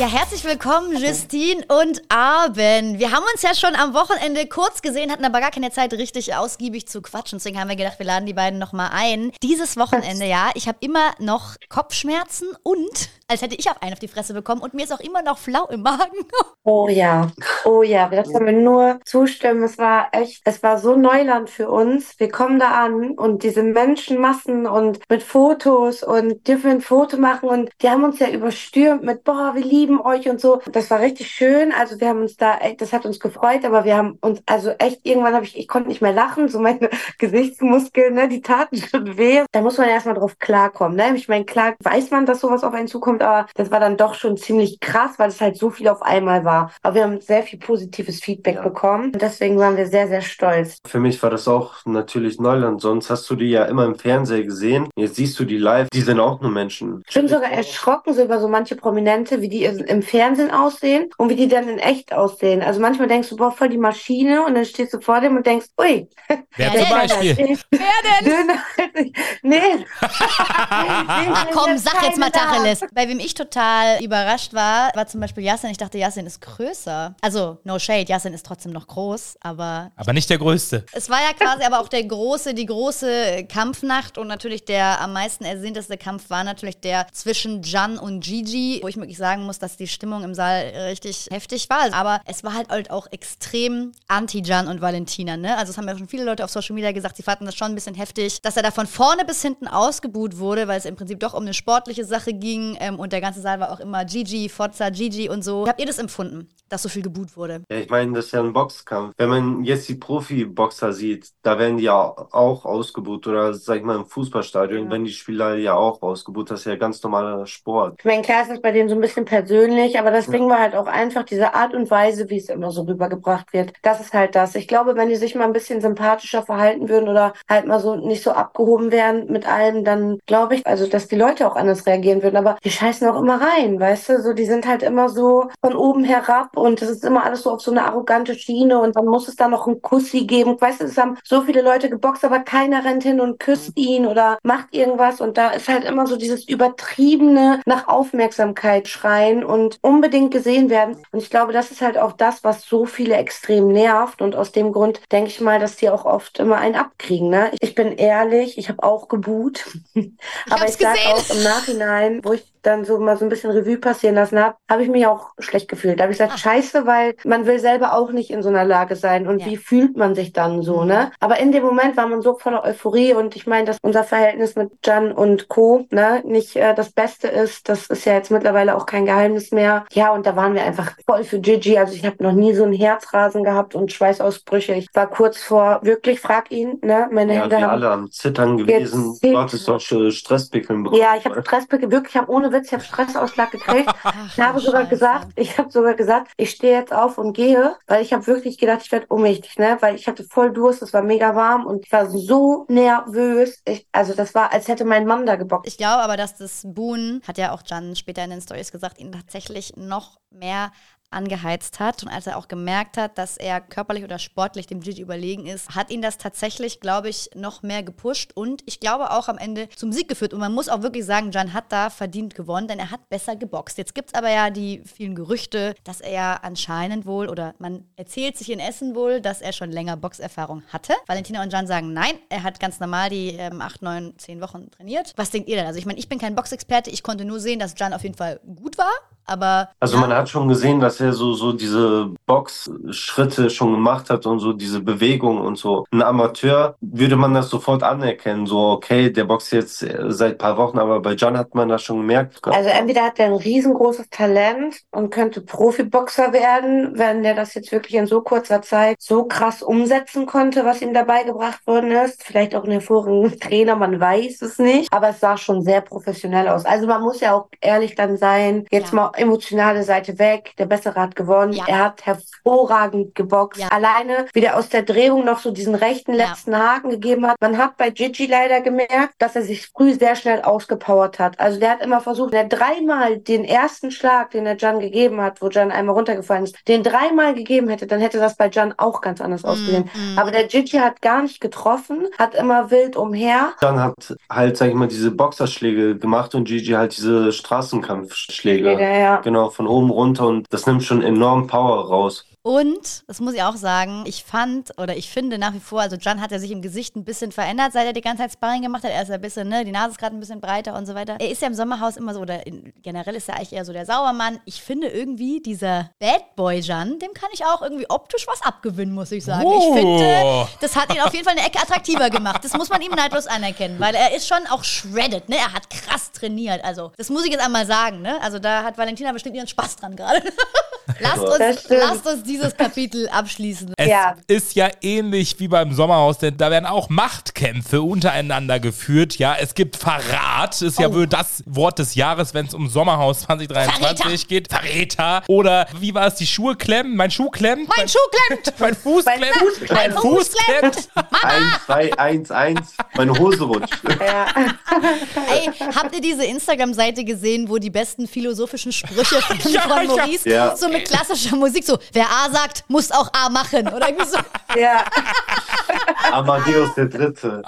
Ja, herzlich willkommen, Justine und Arben. Wir haben uns ja schon am Wochenende kurz gesehen, hatten aber gar keine Zeit, richtig ausgiebig zu quatschen. Deswegen haben wir gedacht, wir laden die beiden nochmal ein. Dieses Wochenende, ja, ich habe immer noch Kopfschmerzen und als hätte ich auf einen auf die Fresse bekommen und mir ist auch immer noch flau im Magen. *laughs* Oh ja, oh ja, das können wir nur zustimmen. Es war echt, es war so Neuland für uns. Wir kommen da an und diese Menschenmassen und mit Fotos und dürfen ein Foto machen und die haben uns ja überstürmt mit, boah, wir lieben lieben euch und so. Das war richtig schön. Also wir haben uns da, das hat uns gefreut, aber wir haben uns, also echt, irgendwann habe ich, ich konnte nicht mehr lachen, so meine *laughs* Gesichtsmuskeln, ne, die taten schon weh. Da muss man erstmal drauf klarkommen, ne? Ich meine, klar weiß man, dass sowas auf einen zukommt, aber das war dann doch schon ziemlich krass, weil es halt so viel auf einmal war. Aber wir haben sehr viel positives Feedback ja. bekommen und deswegen waren wir sehr, sehr stolz. Für mich war das auch natürlich Neuland, sonst hast du die ja immer im Fernsehen gesehen. Jetzt siehst du die live, die sind auch nur Menschen. Ich bin sogar erschrocken so über so manche Prominente, wie die im Fernsehen aussehen und wie die dann in echt aussehen. Also manchmal denkst du, boah, voll die Maschine und dann stehst du vor dem und denkst, ui. Wer zum Beispiel? *laughs* Wer denn? *laughs* nee. *laughs* Ach komm, sag jetzt mal Tacheles. Bei wem ich total überrascht war, war zum Beispiel Yasin. Ich dachte, Yasin ist größer. Also, no shade, Yasin ist trotzdem noch groß, aber... Aber nicht der Größte. Es war ja quasi aber auch der große, die große Kampfnacht und natürlich der am meisten ersehnteste Kampf war natürlich der zwischen Jan und Gigi, wo ich wirklich sagen muss, dass die Stimmung im Saal richtig heftig war. Aber es war halt auch extrem anti-Jan und Valentina, ne? Also es haben ja schon viele Leute auf Social Media gesagt, sie fanden das schon ein bisschen heftig, dass er da von vorne bis hinten ausgebuht wurde, weil es im Prinzip doch um eine sportliche Sache ging ähm, und der ganze Saal war auch immer Gigi, Forza, Gigi und so. Habt ihr das empfunden, dass so viel gebuht wurde? Ja, ich meine, das ist ja ein Boxkampf. Wenn man jetzt die Profi-Boxer sieht, da werden die ja auch ausgebuht oder sag ich mal im Fußballstadion, ja. werden die Spieler ja auch ausgebuht. Das ist ja ganz normaler Sport. Ich meine, klar ist das bei denen so ein bisschen persönlich, aber das Ding war halt auch einfach diese Art und Weise, wie es immer so rübergebracht wird. Das ist halt das. Ich glaube, wenn die sich mal ein bisschen sympathischer verhalten würden oder halt mal so nicht so abgehoben wären mit allem, dann glaube ich, also dass die Leute auch anders reagieren würden. Aber die scheißen auch immer rein, weißt du? So, die sind halt immer so von oben herab und es ist immer alles so auf so eine arrogante Schiene und dann muss es da noch einen Kussi geben. Weißt du, es haben so viele Leute geboxt, aber keiner rennt hin und küsst ihn oder macht irgendwas und da ist halt immer so dieses übertriebene nach Aufmerksamkeit schreien und unbedingt gesehen werden. Und ich glaube, das ist halt auch das, was so viele extrem nervt und aus dem Grund denke ich mal, dass die auch oft immer einen abkriegen. Ne? Ich bin ehrlich, ich habe auch geboot, *laughs* aber ich sage auch im Nachhinein, wo ich dann so mal so ein bisschen Revue passieren lassen habe, habe ich mich auch schlecht gefühlt. Da habe ich gesagt, Ach. scheiße, weil man will selber auch nicht in so einer Lage sein. Und ja. wie fühlt man sich dann so, mhm. ne? Aber in dem Moment war man so voller Euphorie und ich meine, dass unser Verhältnis mit Jan und Co. ne nicht äh, das Beste ist, das ist ja jetzt mittlerweile auch kein Geheimnis mehr. Ja, und da waren wir einfach voll für Gigi. Also ich habe noch nie so einen Herzrasen gehabt und Schweißausbrüche. Ich war kurz vor, wirklich, frag ihn, ne? Meine ja, Hände wir haben alle am Zittern gewesen. Du hattest doch Stresspickeln bekommen. Ja, ich habe Stresspickel, wirklich, ich habe ohne Witz, ich habe Stressausschlag gekriegt. *laughs* Ach, ich habe sogar Scheiße. gesagt, ich habe sogar gesagt, ich stehe jetzt auf und gehe, weil ich habe wirklich gedacht, ich werde ohnmächtig, ne? Weil ich hatte voll Durst, es war mega warm und ich war so nervös. Ich, also das war, als hätte mein Mann da gebockt. Ich glaube aber, dass das Boon, hat ja auch Jan später in den Stories gesagt, ihn tatsächlich noch mehr angeheizt hat und als er auch gemerkt hat, dass er körperlich oder sportlich dem Gigi überlegen ist, hat ihn das tatsächlich, glaube ich, noch mehr gepusht und ich glaube auch am Ende zum Sieg geführt. Und man muss auch wirklich sagen, Jan hat da verdient gewonnen, denn er hat besser geboxt. Jetzt gibt es aber ja die vielen Gerüchte, dass er anscheinend wohl oder man erzählt sich in Essen wohl, dass er schon länger Boxerfahrung hatte. Valentina und Jan sagen, nein, er hat ganz normal die ähm, 8, 9, 10 Wochen trainiert. Was denkt ihr denn? Also ich meine, ich bin kein Boxexperte, ich konnte nur sehen, dass Jan auf jeden Fall gut war, aber... Also ja. man hat schon gesehen, dass er so, so diese Boxschritte schon gemacht hat und so diese Bewegung und so. Ein Amateur würde man das sofort anerkennen, so okay, der boxt jetzt seit paar Wochen, aber bei John hat man das schon gemerkt. Also entweder hat er ein riesengroßes Talent und könnte Profiboxer werden, wenn der das jetzt wirklich in so kurzer Zeit so krass umsetzen konnte, was ihm dabei gebracht worden ist. Vielleicht auch ein hervorragender Trainer, man weiß es nicht, aber es sah schon sehr professionell aus. Also man muss ja auch ehrlich dann sein, jetzt ja. mal emotionale Seite weg, der bessere hat gewonnen. Ja. Er hat hervorragend geboxt. Ja. Alleine, wie der aus der Drehung noch so diesen rechten letzten ja. Haken gegeben hat. Man hat bei Gigi leider gemerkt, dass er sich früh sehr schnell ausgepowert hat. Also der hat immer versucht, der dreimal den ersten Schlag, den er Jan gegeben hat, wo Jan einmal runtergefallen ist, den dreimal gegeben hätte, dann hätte das bei Jan auch ganz anders mm, ausgesehen. Mm. Aber der Gigi hat gar nicht getroffen, hat immer wild umher. Jan hat halt, sag ich mal, diese Boxerschläge gemacht und Gigi halt diese Straßenkampfschläge. Ja, ja. Genau, von oben runter und das nimmt schon enorm enorm Power raus. Und, das muss ich auch sagen, ich fand oder ich finde nach wie vor, also Jan hat ja sich im Gesicht ein bisschen verändert, seit er die ganze Zeit Sparring gemacht hat. Er ist ein bisschen, ne, die Nase ist gerade ein bisschen breiter und so weiter. Er ist ja im Sommerhaus immer so, oder in, generell ist er eigentlich eher so der Sauermann. Ich finde irgendwie, dieser Bad Boy Jan, dem kann ich auch irgendwie optisch was abgewinnen, muss ich sagen. Ich Oh. finde, das hat ihn auf jeden Fall eine Ecke attraktiver gemacht. Das muss man ihm neidlos anerkennen, weil er ist schon auch shredded, ne? Er hat krass trainiert. Also, das muss ich jetzt einmal sagen, ne? Also, da hat Valentina bestimmt ihren Spaß dran gerade. *laughs* lasst, uns, lasst uns dieses Kapitel abschließen. Es Ja. ist ja ähnlich wie beim Sommerhaus, denn da werden auch Machtkämpfe untereinander geführt. Ja, es gibt Verrat, ist Oh. ja wohl das Wort des Jahres, wenn es um Sommerhaus 2023 geht. Verräter. Oder wie war es, die Schuhe klemmen? Mein Schuh klemmt? Mein Schuh klemmt! *laughs* Mein Fuß Mein klemmt? Fuß klemmt. Mein Fuß klemmt! Eins, zwei, eins, eins. Meine Hose rutscht. *laughs* Ja. Ey, habt ihr diese Instagram-Seite gesehen, wo die besten philosophischen Sprüche von, *laughs* Ja, von. Maurice, Ja. so mit klassischer Musik, so, wer A sagt, muss auch A machen. Oder irgendwie so. *laughs* ja. Amadeus der Dritte.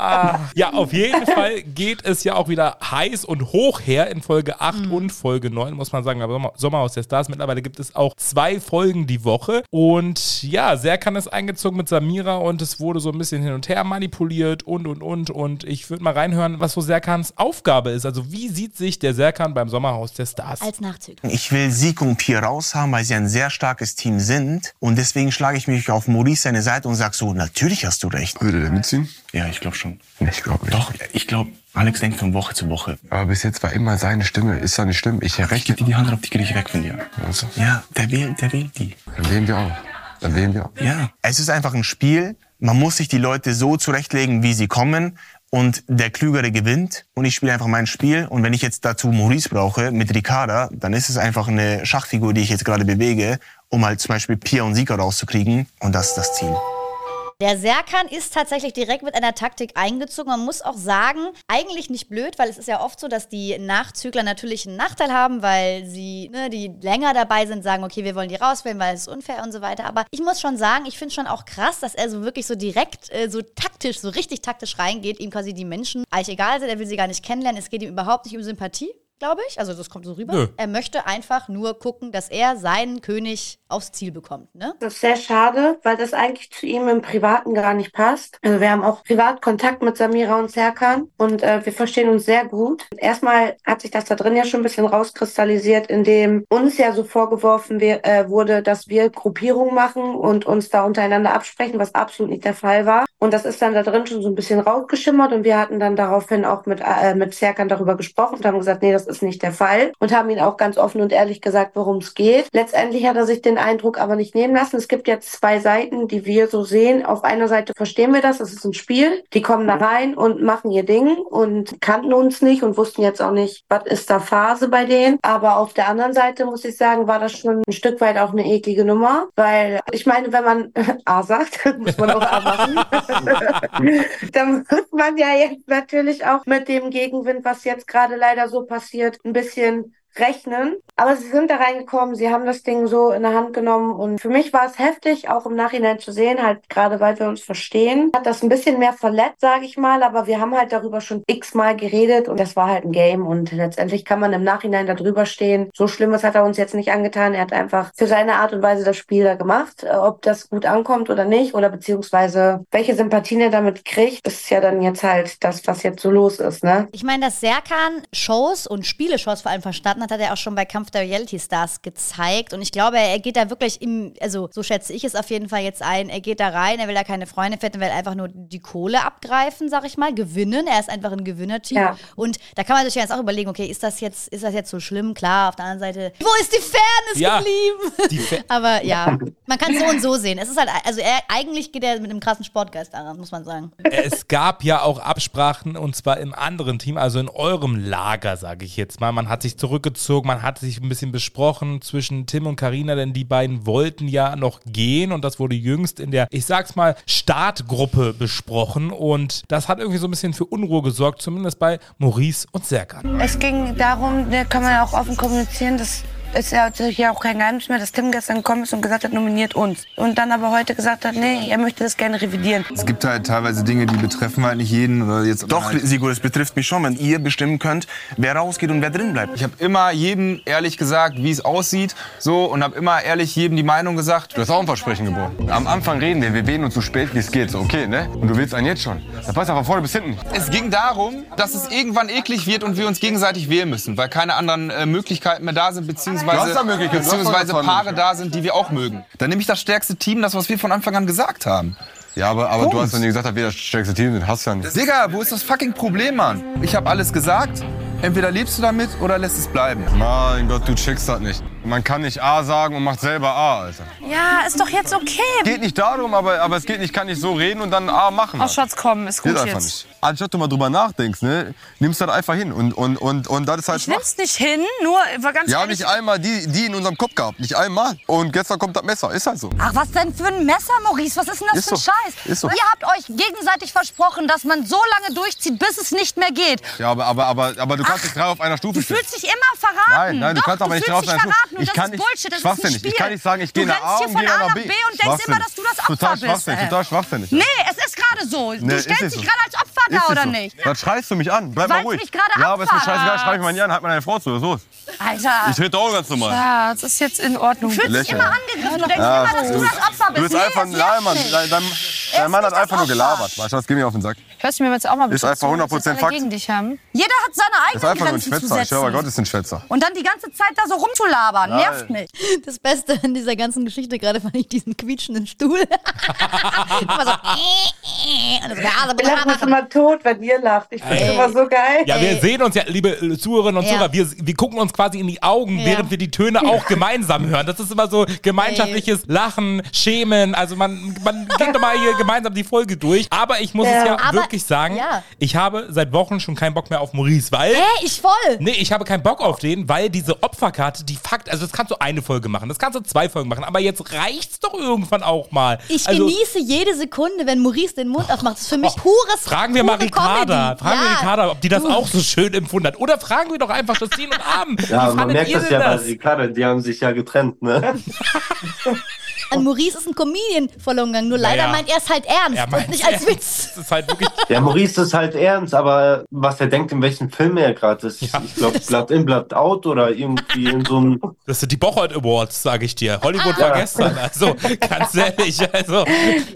Ja, auf jeden Fall geht es ja auch wieder heiß und hoch her in Folge 8 Mhm. und Folge 9, muss man sagen. Aber Sommer- Sommerhaus der Stars. Mittlerweile gibt es auch zwei Folgen die Woche. Und ja, Serkan ist eingezogen mit Samira und es wurde so ein bisschen hin und her manipuliert und und und. Und ich würde mal reinhören, was so Serkans Aufgabe ist. Also, wie sieht sich der Serkan beim Sommerhaus der Stars? Als Nachzügler. Ich will Sieg und Pier raushaben, weil sie ein sehr starkes Team sind. Und deswegen schlage ich mich auf Maurice seine Seite und sage so, natürlich hast du recht. Würde der mitziehen? Ja, ich glaube schon. Ich glaube nicht. Doch, ich glaube, Alex denkt von Woche zu Woche. Aber bis jetzt war immer seine Stimme. Ist seine Stimme. Ich Ich recht. gebe dir die Hand drauf, die kriege ich weg von dir. Also, Ja, der wählt, der wählt die. dann wählen wir auch. Dann wählen wir auch. Ja. Es ist einfach ein Spiel. Man muss sich die Leute so zurechtlegen, wie sie kommen. Und der Klügere gewinnt. Und ich spiele einfach mein Spiel. Und wenn ich jetzt dazu Maurice brauche mit Ricarda, dann ist es einfach eine Schachfigur, die ich jetzt gerade bewege, um halt zum Beispiel Pia und Sieger rauszukriegen. Und das ist das Ziel. Der Serkan ist tatsächlich direkt mit einer Taktik eingezogen. Man muss auch sagen, eigentlich nicht blöd, weil es ist ja oft so, dass die Nachzügler natürlich einen Nachteil haben, weil sie, ne, die länger dabei sind, sagen, okay, wir wollen die rauswählen, weil es ist unfair und so weiter. Aber ich muss schon sagen, ich finde schon auch krass, dass er so wirklich so direkt, äh, so taktisch, so richtig taktisch reingeht, ihm quasi die Menschen eigentlich egal sind, er will sie gar nicht kennenlernen, es geht ihm überhaupt nicht um Sympathie. Glaube ich. Also, das kommt so rüber. Nö. Er möchte einfach nur gucken, dass er seinen König aufs Ziel bekommt. Ne? Das ist sehr schade, weil das eigentlich zu ihm im Privaten gar nicht passt. Also wir haben auch privat Kontakt mit Samira und Serkan und äh, wir verstehen uns sehr gut. Erstmal hat sich das da drin ja schon ein bisschen rauskristallisiert, indem uns ja so vorgeworfen wir, äh, wurde, dass wir Gruppierungen machen und uns da untereinander absprechen, was absolut nicht der Fall war. Und das ist dann da drin schon so ein bisschen rausgeschimmert und wir hatten dann daraufhin auch mit, äh, mit Serkan darüber gesprochen und haben gesagt, nee, das ist nicht der Fall und haben ihn auch ganz offen und ehrlich gesagt, worum es geht. Letztendlich hat er sich den Eindruck aber nicht nehmen lassen. Es gibt jetzt zwei Seiten, die wir so sehen. Auf einer Seite verstehen wir das, es ist ein Spiel. Die kommen da rein und machen ihr Ding und kannten uns nicht und wussten jetzt auch nicht, was ist da Phase bei denen. Aber auf der anderen Seite muss ich sagen, war das schon ein Stück weit auch eine eklige Nummer, weil ich meine, wenn man *laughs* A sagt, *laughs* muss man auch A machen. *laughs* dann muss man ja jetzt natürlich auch mit dem Gegenwind, was jetzt gerade leider so passiert, ein bisschen rechnen. Aber sie sind da reingekommen, sie haben das Ding so in der Hand genommen und für mich war es heftig, auch im Nachhinein zu sehen, halt gerade weil wir uns verstehen. Hat das ein bisschen mehr verletzt, sage ich mal, aber wir haben halt darüber schon x-mal geredet und das war halt ein Game und letztendlich kann man im Nachhinein darüber stehen. So Schlimmes hat er uns jetzt nicht angetan. Er hat einfach für seine Art und Weise das Spiel da gemacht. Äh, Ob das gut ankommt oder nicht oder beziehungsweise welche Sympathien er damit kriegt, ist ja dann jetzt halt das, was jetzt so los ist, ne? Ich meine, dass Serkan Shows und Spieleshows vor allem verstanden hat, hat er auch schon bei Kampf der Reality Stars gezeigt. Und ich glaube, er geht da wirklich im, also so schätze ich es auf jeden Fall jetzt ein, er geht da rein, er will da keine Freunde finden, will einfach nur die Kohle abgreifen, sag ich mal, gewinnen. Er ist einfach ein Gewinnertyp. Ja. Und da kann man sich jetzt auch überlegen, okay, ist das jetzt, ist das jetzt so schlimm? Klar, auf der anderen Seite, wo ist die Fairness Ja. geblieben? Die Fa- *laughs* Aber ja, man kann es so und so sehen. Es ist halt, also er, eigentlich geht er mit einem krassen Sportgeist daran, muss man sagen. *laughs* Es gab ja auch Absprachen und zwar im anderen Team, also in eurem Lager, sage ich jetzt mal. Man hat sich zurückgezogen, man hat sich ein bisschen besprochen zwischen Tim und Karina, denn die beiden wollten ja noch gehen und das wurde jüngst in der, ich sag's mal, Startgruppe besprochen und das hat irgendwie so ein bisschen für Unruhe gesorgt, zumindest bei Maurice und Serkan. Es ging darum, da kann man ja auch offen kommunizieren, dass ist ja ja auch kein Geheimnis mehr, dass Tim gestern gekommen ist und gesagt hat, nominiert uns. Und dann aber heute gesagt hat, nee, er möchte das gerne revidieren. Es gibt halt teilweise Dinge, die betreffen halt nicht jeden. Oder jetzt Doch, halt Sigur, das betrifft mich schon, wenn ihr bestimmen könnt, wer rausgeht und wer drin bleibt. Ich habe immer jedem ehrlich gesagt, wie es aussieht, so und habe immer ehrlich jedem die Meinung gesagt. Du hast auch ein Versprechen gebrochen. Am Anfang reden wir, wir wählen uns so spät wie es geht. So, okay, ne? Und du willst einen jetzt schon. Da passt aber vorne bis hinten. Es ging darum, dass es irgendwann eklig wird und wir uns gegenseitig wählen müssen, weil keine anderen äh, Möglichkeiten mehr da sind, hast beziehungsweise, du beziehungsweise Paare da sind, die wir auch mögen. Dann nehme ich das stärkste Team, das was wir von Anfang an gesagt haben. Ja, aber, aber du hast ja nie gesagt, dass wir das stärkste Team sind. Hast ja nicht. Digga, wo ist das fucking Problem, Mann? Ich habe alles gesagt. Entweder lebst du damit oder lässt es bleiben. Mein Gott, du checkst das nicht. Man kann nicht A sagen und macht selber A, Alter. Ja, ist doch jetzt okay. Geht nicht darum, aber, aber es geht nicht, kann nicht so reden und dann A machen. Oh, Schatz, komm, ist gut Geht einfach jetzt. nicht. Anstatt du mal drüber nachdenkst, ne, nimmst du das einfach hin. Und, und, und, und das ist halt Ich nimm's nicht hin, nur war ganz Ja, ehrlich. nicht einmal die, die in unserem Kopf gehabt. Nicht einmal. Und gestern kommt das Messer. Ist halt so. Ach, was denn für ein Messer, Maurice? Was ist denn das Ist für ein so. Scheiß? Ist so. Ihr habt euch gegenseitig versprochen, dass man so lange durchzieht, bis es nicht mehr geht. Ja, aber, aber, aber, aber du kannst nicht drei auf einer Stufe Du stehen. fühlst dich immer verraten. Nein, nein, du Doch, kannst aber du nicht fühlst drei auf dich einer verraten Stufe. und Ich kann nicht. Bullshit, das ist ein schwachsinnig. Spiel. Ich kann nicht sagen, ich gehe du nach A hier und von gehe A nach B. Und denkst immer, dass du das Opfer Total bist. schwachsinnig, ey. total schwachsinnig. Nee, es ist gerade so. Du Nee, stellst es dich so. gerade als Opfer da, es oder so? nicht? Dann schreist du mich an. Bleib mal ruhig. mich gerade ja, aber ist mir scheißegal. Schrei mich mal nicht an. Halt mal deine Frau zu. Was ist los? Alter. Ich rede auch ganz normal. Ja, das ist jetzt in Ordnung. Du fühlst dich immer angegriffen. Du denkst immer, dass du das Opfer bist. Du bist einfach es ein nicht. Dein, Mann hat einfach nur gelabert. Weißt du, das geht mir auf den Sack. Hörst du mir jetzt auch mal Ist einfach 100% dass alle Fakt. gegen dich haben? Jeder hat seine Das ist einfach nur ein Schwätzer. Ich höre. Gott ist ein Schwätzer. Und dann die ganze Zeit da so rumzulabern, Nein. nervt mich. Das Beste an dieser ganzen Geschichte gerade fand ich diesen quietschenden Stuhl. *laughs* Immer so. Und das- Ich lache mich immer tot, wenn ihr lacht. Ich finde es Ey. immer so geil. Ja, wir sehen uns ja, liebe äh, Zuhörerinnen und Ja. Zuhörer, wir, wir gucken uns quasi in die Augen, Ja. während wir die Töne auch *laughs* gemeinsam hören. Das ist immer so gemeinschaftliches Lachen, Schämen. Also man, man geht doch mal hier gemeinsam die Folge durch. Aber ich muss Ja. es ja Aber- wirklich sagen, ja. ich habe seit Wochen schon keinen Bock mehr auf Maurice, weil... Hä, ich voll. Nee, ich habe keinen Bock auf den, weil diese Opferkarte, die Fakt, also das kannst du eine Folge machen, das kannst du zwei Folgen machen, aber jetzt reicht's doch irgendwann auch mal. Ich also, genieße jede Sekunde, wenn Maurice den Mund aufmacht. Das ist für mich pures Fragen wir mal Ricarda. Fragen wir Ja. Ricarda, ob die das auch so schön empfunden hat. Oder fragen wir doch einfach Justine und Abend. Ja, man merkt das ja bei das? Ricardo, die haben sich ja getrennt, ne? *laughs* An Maurice ist ein Comedian verloren gegangen. Nur leider Naja. meint er es halt ernst Er und nicht als ernst. Witz. Das ist halt wirklich. Ja, Maurice ist halt ernst, aber was er denkt, in welchem Film er gerade ist, ich glaube, Blood in, Blood out oder irgendwie in so einem. Das sind die Bocholt Awards, sage ich dir. Hollywood Ja. war gestern. Also, ganz ehrlich. Also.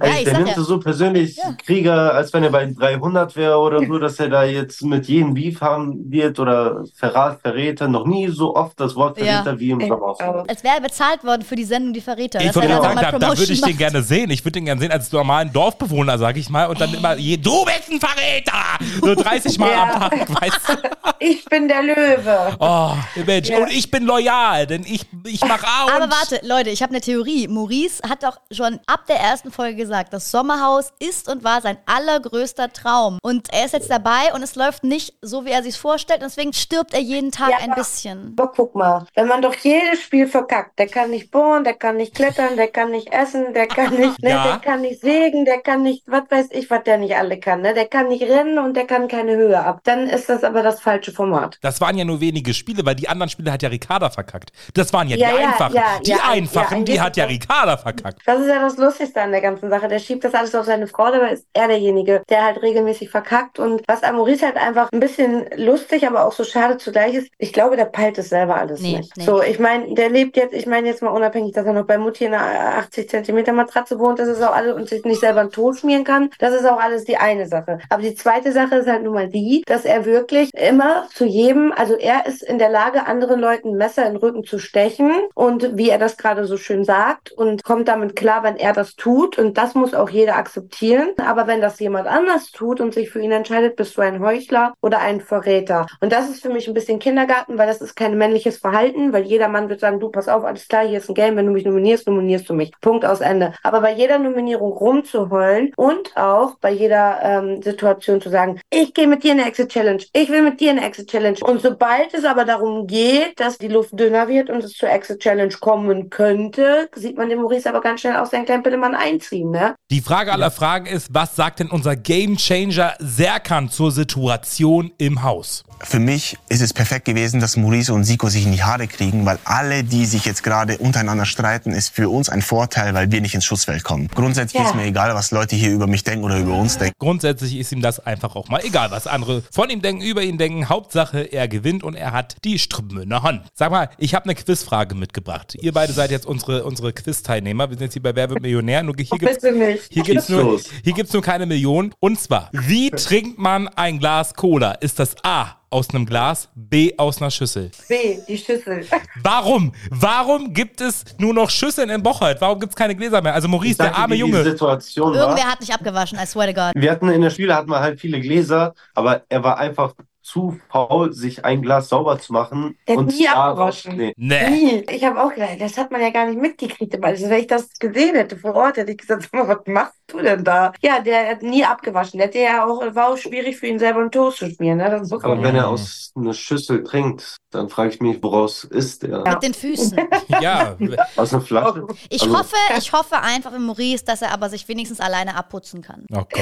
Ey, der nimmt so persönlich Krieger, als wenn er bei 300 wäre oder so, dass er da jetzt mit jedem Beef haben wird oder Verrat, Verräter. Noch nie so oft das Wort Verräter Ja. wie im Sommerhaus. Als wäre er bezahlt worden für die Sendung Die Verräter. Ich dass würde er mal da würde ich den gerne sehen. Ich würde den gerne sehen als normalen Dorfbewohner, sage ich mal. Und dann immer, je, du bist ein Verräter! So *laughs* 30 Mal am Ja. Tag, weißt du? *laughs* Ich bin der Löwe. Oh, Mensch. Ja. Und ich bin loyal, denn ich, ich mache A und Aber warte, Leute, ich habe eine Theorie. Maurice hat doch schon ab der ersten Folge gesagt, das Sommerhaus ist und war sein allergrößter Traum. Und er ist jetzt dabei und es läuft nicht so, wie er sich vorstellt. Und deswegen stirbt er jeden Tag ein bisschen. Aber guck mal, wenn man doch jedes Spiel verkackt, der kann nicht bohren, der kann nicht klettern, der kann nicht essen, der kann nicht, ne, Ja. der kann nicht sägen, der kann nicht, was weiß ich, was der nicht alle kann, ne? Der kann nicht rennen und der kann keine Höhe ab. Dann ist das aber das falsche Format. Das waren ja nur wenige Spiele, weil die anderen Spiele hat ja Ricarda verkackt. Das waren ja, Ja, die ja, einfachen. ja, die ja, einfachen, ja, die hat ja Ricarda verkackt. Das ist ja das Lustigste an der ganzen Sache. Der schiebt das alles auf seine Frau, dabei ist er derjenige, der halt regelmäßig verkackt. Und was Maurice halt einfach ein bisschen lustig, aber auch so schade zugleich ist, ich glaube, der peilt es selber alles Nee, nicht. nee. So, ich meine, der lebt jetzt, ich meine jetzt mal unabhängig, dass er noch bei Mutti in einer 80 Zentimeter Matratze wohnt, das ist auch alles und sich nicht selber einen Tod schmieren kann. Das ist auch alles die eine Sache. Aber die zweite Sache ist halt nun mal die, dass er wirklich immer zu jedem, also er ist in der Lage, anderen Leuten Messer in den Rücken zu stechen und wie er das gerade so schön sagt und kommt damit klar, wenn er das tut und das muss auch jeder akzeptieren. Aber wenn das jemand anders tut und sich für ihn entscheidet, bist du ein Heuchler oder ein Verräter. Und das ist für mich ein bisschen Kindergarten, weil das ist kein männliches Verhalten, weil jeder Mann wird sagen, du pass auf, alles klar, hier ist ein Game, wenn du mich nominierst, nominier nominierst du mich. Punkt aus Ende. Aber bei jeder Nominierung rumzuheulen und auch bei jeder ähm, Situation zu sagen, ich gehe mit dir in eine Exit Challenge, ich will mit dir in eine Exit Challenge. Und sobald es aber darum geht, dass die Luft dünner wird und es zur Exit Challenge kommen könnte, sieht man den Maurice aber ganz schnell aus seinen kleinen Pillemann einziehen, ne? Die Frage aller Fragen ist, was sagt denn unser Gamechanger Serkan zur Situation im Haus? Für mich ist es perfekt gewesen, dass Maurice und Siko sich in die Haare kriegen, weil alle, die sich jetzt gerade untereinander streiten, ist für uns ein Vorteil, weil wir nicht ins Schussfeld kommen. Grundsätzlich Ja. ist mir egal, was Leute hier über mich denken oder über uns denken. Grundsätzlich ist ihm das einfach auch mal egal, was andere von ihm denken, über ihn denken. Hauptsache, er gewinnt und er hat die Strümpfe in der Hand. Sag mal, ich habe eine Quizfrage mitgebracht. Ihr beide seid jetzt unsere, unsere Quiz-Teilnehmer. Wir sind jetzt hier bei Wer wird Millionär? Nur hier gibt's, Bitte nicht. hier gibt's nur, hier gibt's nur keine Millionen. Und zwar, wie trinkt man ein Glas Cola? Ist das A aus einem Glas, B aus einer Schüssel? B, die Schüssel. *laughs* Warum? Warum gibt es nur noch Schüsseln in Bocholt? Warum gibt es keine Gläser mehr? Also Maurice, der arme Junge. Situation war. Irgendwer hat nicht abgewaschen, I swear to God. Wir hatten in der Schule hatten wir halt viele Gläser, aber er war einfach zu faul, sich ein Glas sauber zu machen. Der hat und nie abgewaschen. Nee. Nie. Ich habe auch gedacht, das hat man ja gar nicht mitgekriegt. Aber also, wenn ich das gesehen hätte vor Ort, hätte ich gesagt, *laughs* was machst du denn da? Ja, der hat nie abgewaschen. Der hätte ja auch, war auch schwierig für ihn selber einen Toast zu schmieren. Ne? Ist Aber wenn er aus einer Schüssel trinkt, dann frage ich mich, woraus ist er? Mit den Füßen. *laughs* Ja. Aus einer Flasche? Ich Also- hoffe, ich hoffe einfach im Maurice, dass er aber sich wenigstens alleine abputzen kann. Oh Gott.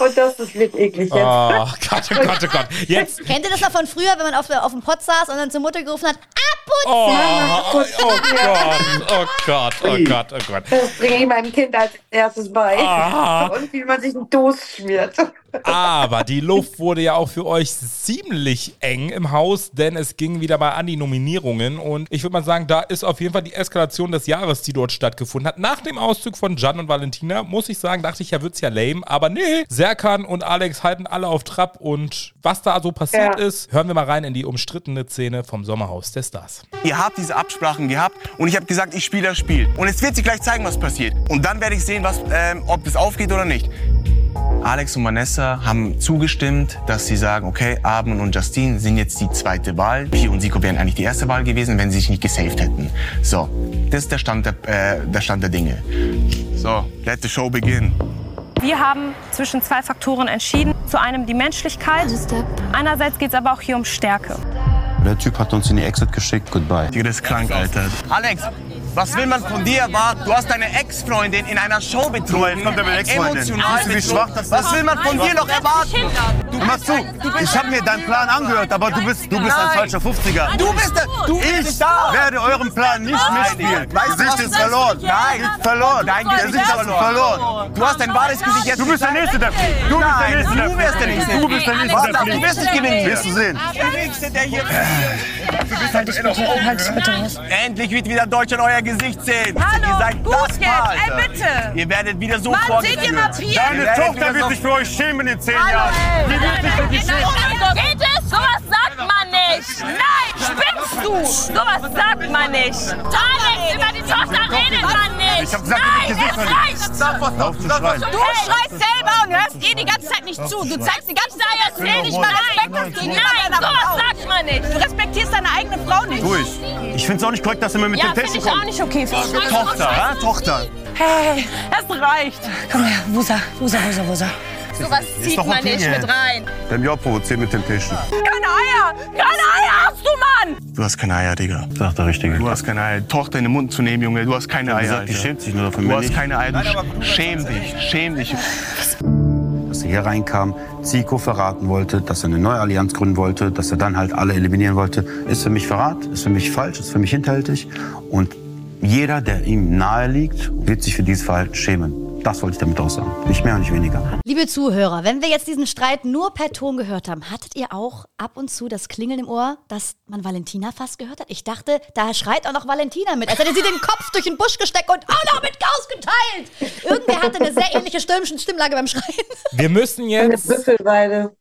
*laughs* Und das ist wird eklig jetzt. Oh Gott, oh Gott, oh Gott. Jetzt. Kennt ihr das noch von früher, wenn man auf, auf dem Pott saß und dann zur Mutter gerufen hat, abputzen? Oh, oh, oh Gott, oh Gott, oh Gott, oh Gott. Das bringe ich meinem Kind als erstes bei. Ah. Und wie man sich einen Toast schmiert. Aber die Luft wurde ja auch für euch ziemlich eng im Haus, denn es ging wieder mal an die Nominierungen. Und ich würde mal sagen, da ist auf jeden Fall die Eskalation des Jahres, die dort stattgefunden hat. Nach dem Auszug von Jan und Valentina, muss ich sagen, dachte ich, ja, wird's ja lame. Aber nee, Serkan und Alex halten alle auf Trab. Und was da so passiert Ja. ist, hören wir mal rein in die umstrittene Szene vom Sommerhaus der Stars. Ihr habt diese Absprachen gehabt und ich habe gesagt, ich spiele das Spiel. Und es wird sich gleich zeigen, was passiert. Und dann werde ich sehen, was, ähm, ob es aufgeht oder nicht. Alex und Vanessa haben zugestimmt, dass sie sagen, okay, Abend und Justine sind jetzt die zweite Wahl. Pi und Siko wären eigentlich die erste Wahl gewesen, wenn sie sich nicht gesaved hätten. So, das ist der Stand der, äh, der, Stand der Dinge. So, let the show begin. Wir haben zwischen zwei Faktoren entschieden. Zu einem die Menschlichkeit. Einerseits geht es aber auch hier um Stärke. Der Typ hat uns in die Exit geschickt. Goodbye. Digga, das ist krank, Alter. Alex, was will man von dir? War, du hast deine Ex-Freundin in einer Show betrogen. kommt mit Ex-Freundin. Emotional Weißt du, wie schwach das Was ist? will man von dir noch erwarten? Du machst zu. Ich habe mir deinen Plan angehört, aber du bist, du bist ein Nein. falscher 50er. Du bist der, du bist ich da. werde euren Plan nicht mitspielen. Weißt du, Gesicht was ist verloren. Nein. Ist verloren. Dein Der Gesicht hast du verloren. Du hast dein wahres Gesicht jetzt Du bist der. Nächste, der fliegt. Du bist der Nächste, der du wirst der. Nächste. Du bist der Nächste, der Du wirst nicht gewinnen. Wirst du sehen. Der Nächste, der hier... Bitte, halt dich bitte raus. Endlich wird wieder Deutschland euer Gesicht sehen. Hallo, ihr seid gut das jetzt, Paar, ey, bitte. Ihr werdet wieder so Mann, vorgeführt. seht ihr mal? Deine Tochter wird sich für euch schämen in zehn Hallo, Jahren. ey. Die wird sich für dich schämen. Geht es? Sowas sagt man nicht. Nein, spinnst du? Sowas sagt man nicht. Alex, über die Tochter redet man nicht. Nein, es reicht. Du schreist selber und hörst ihr die ganze Zeit nicht zu. Du zeigst die ganze Zeit, jetzt will nicht mal Respekt gegenüber Nein, sowas sagt man nicht. Du respektierst deine eigene Frau nicht. Tu ich. Ich finde es auch nicht korrekt, dass er mir mit Ja, dem finde Testen ich auch nicht okay. Tochter? Tochter. Hey, es reicht. Komm her, Wusa, Wusa, Wusa, Wusa. Sowas zieht man okay nicht mit rein. Wir haben ja auch provoziert mit Temptation. Keine Eier! Keine Eier hast du, Mann! Du hast keine Eier, Digga. Sag der Richtige. Du hast keine Eier. Tochter in den Mund zu nehmen, Junge. Du hast keine Eier. gesagt, die schämt sich nur für Du mich hast keine Eier. Du schäm dich. Schäm dich. Dass er hier reinkam, Zico verraten wollte, dass er eine neue Allianz gründen wollte, dass er dann halt alle eliminieren wollte, ist für mich Verrat, ist für mich falsch, ist für mich hinterhältig. Und jeder, der ihm nahe liegt, wird sich für dieses Verhalten schämen. Das wollte ich damit auch sagen. Nicht mehr und nicht weniger. Liebe Zuhörer, wenn wir jetzt diesen Streit nur per Ton gehört haben, hattet ihr auch ab und zu das Klingeln im Ohr, dass man Valentina fast gehört hat? Ich dachte, da schreit auch noch Valentina mit, als hätte sie den Kopf durch den Busch gesteckt und auch noch mit Chaos geteilt. Irgendwer hatte eine sehr ähnliche Stimm Stimmlage beim Schreien. Wir müssen jetzt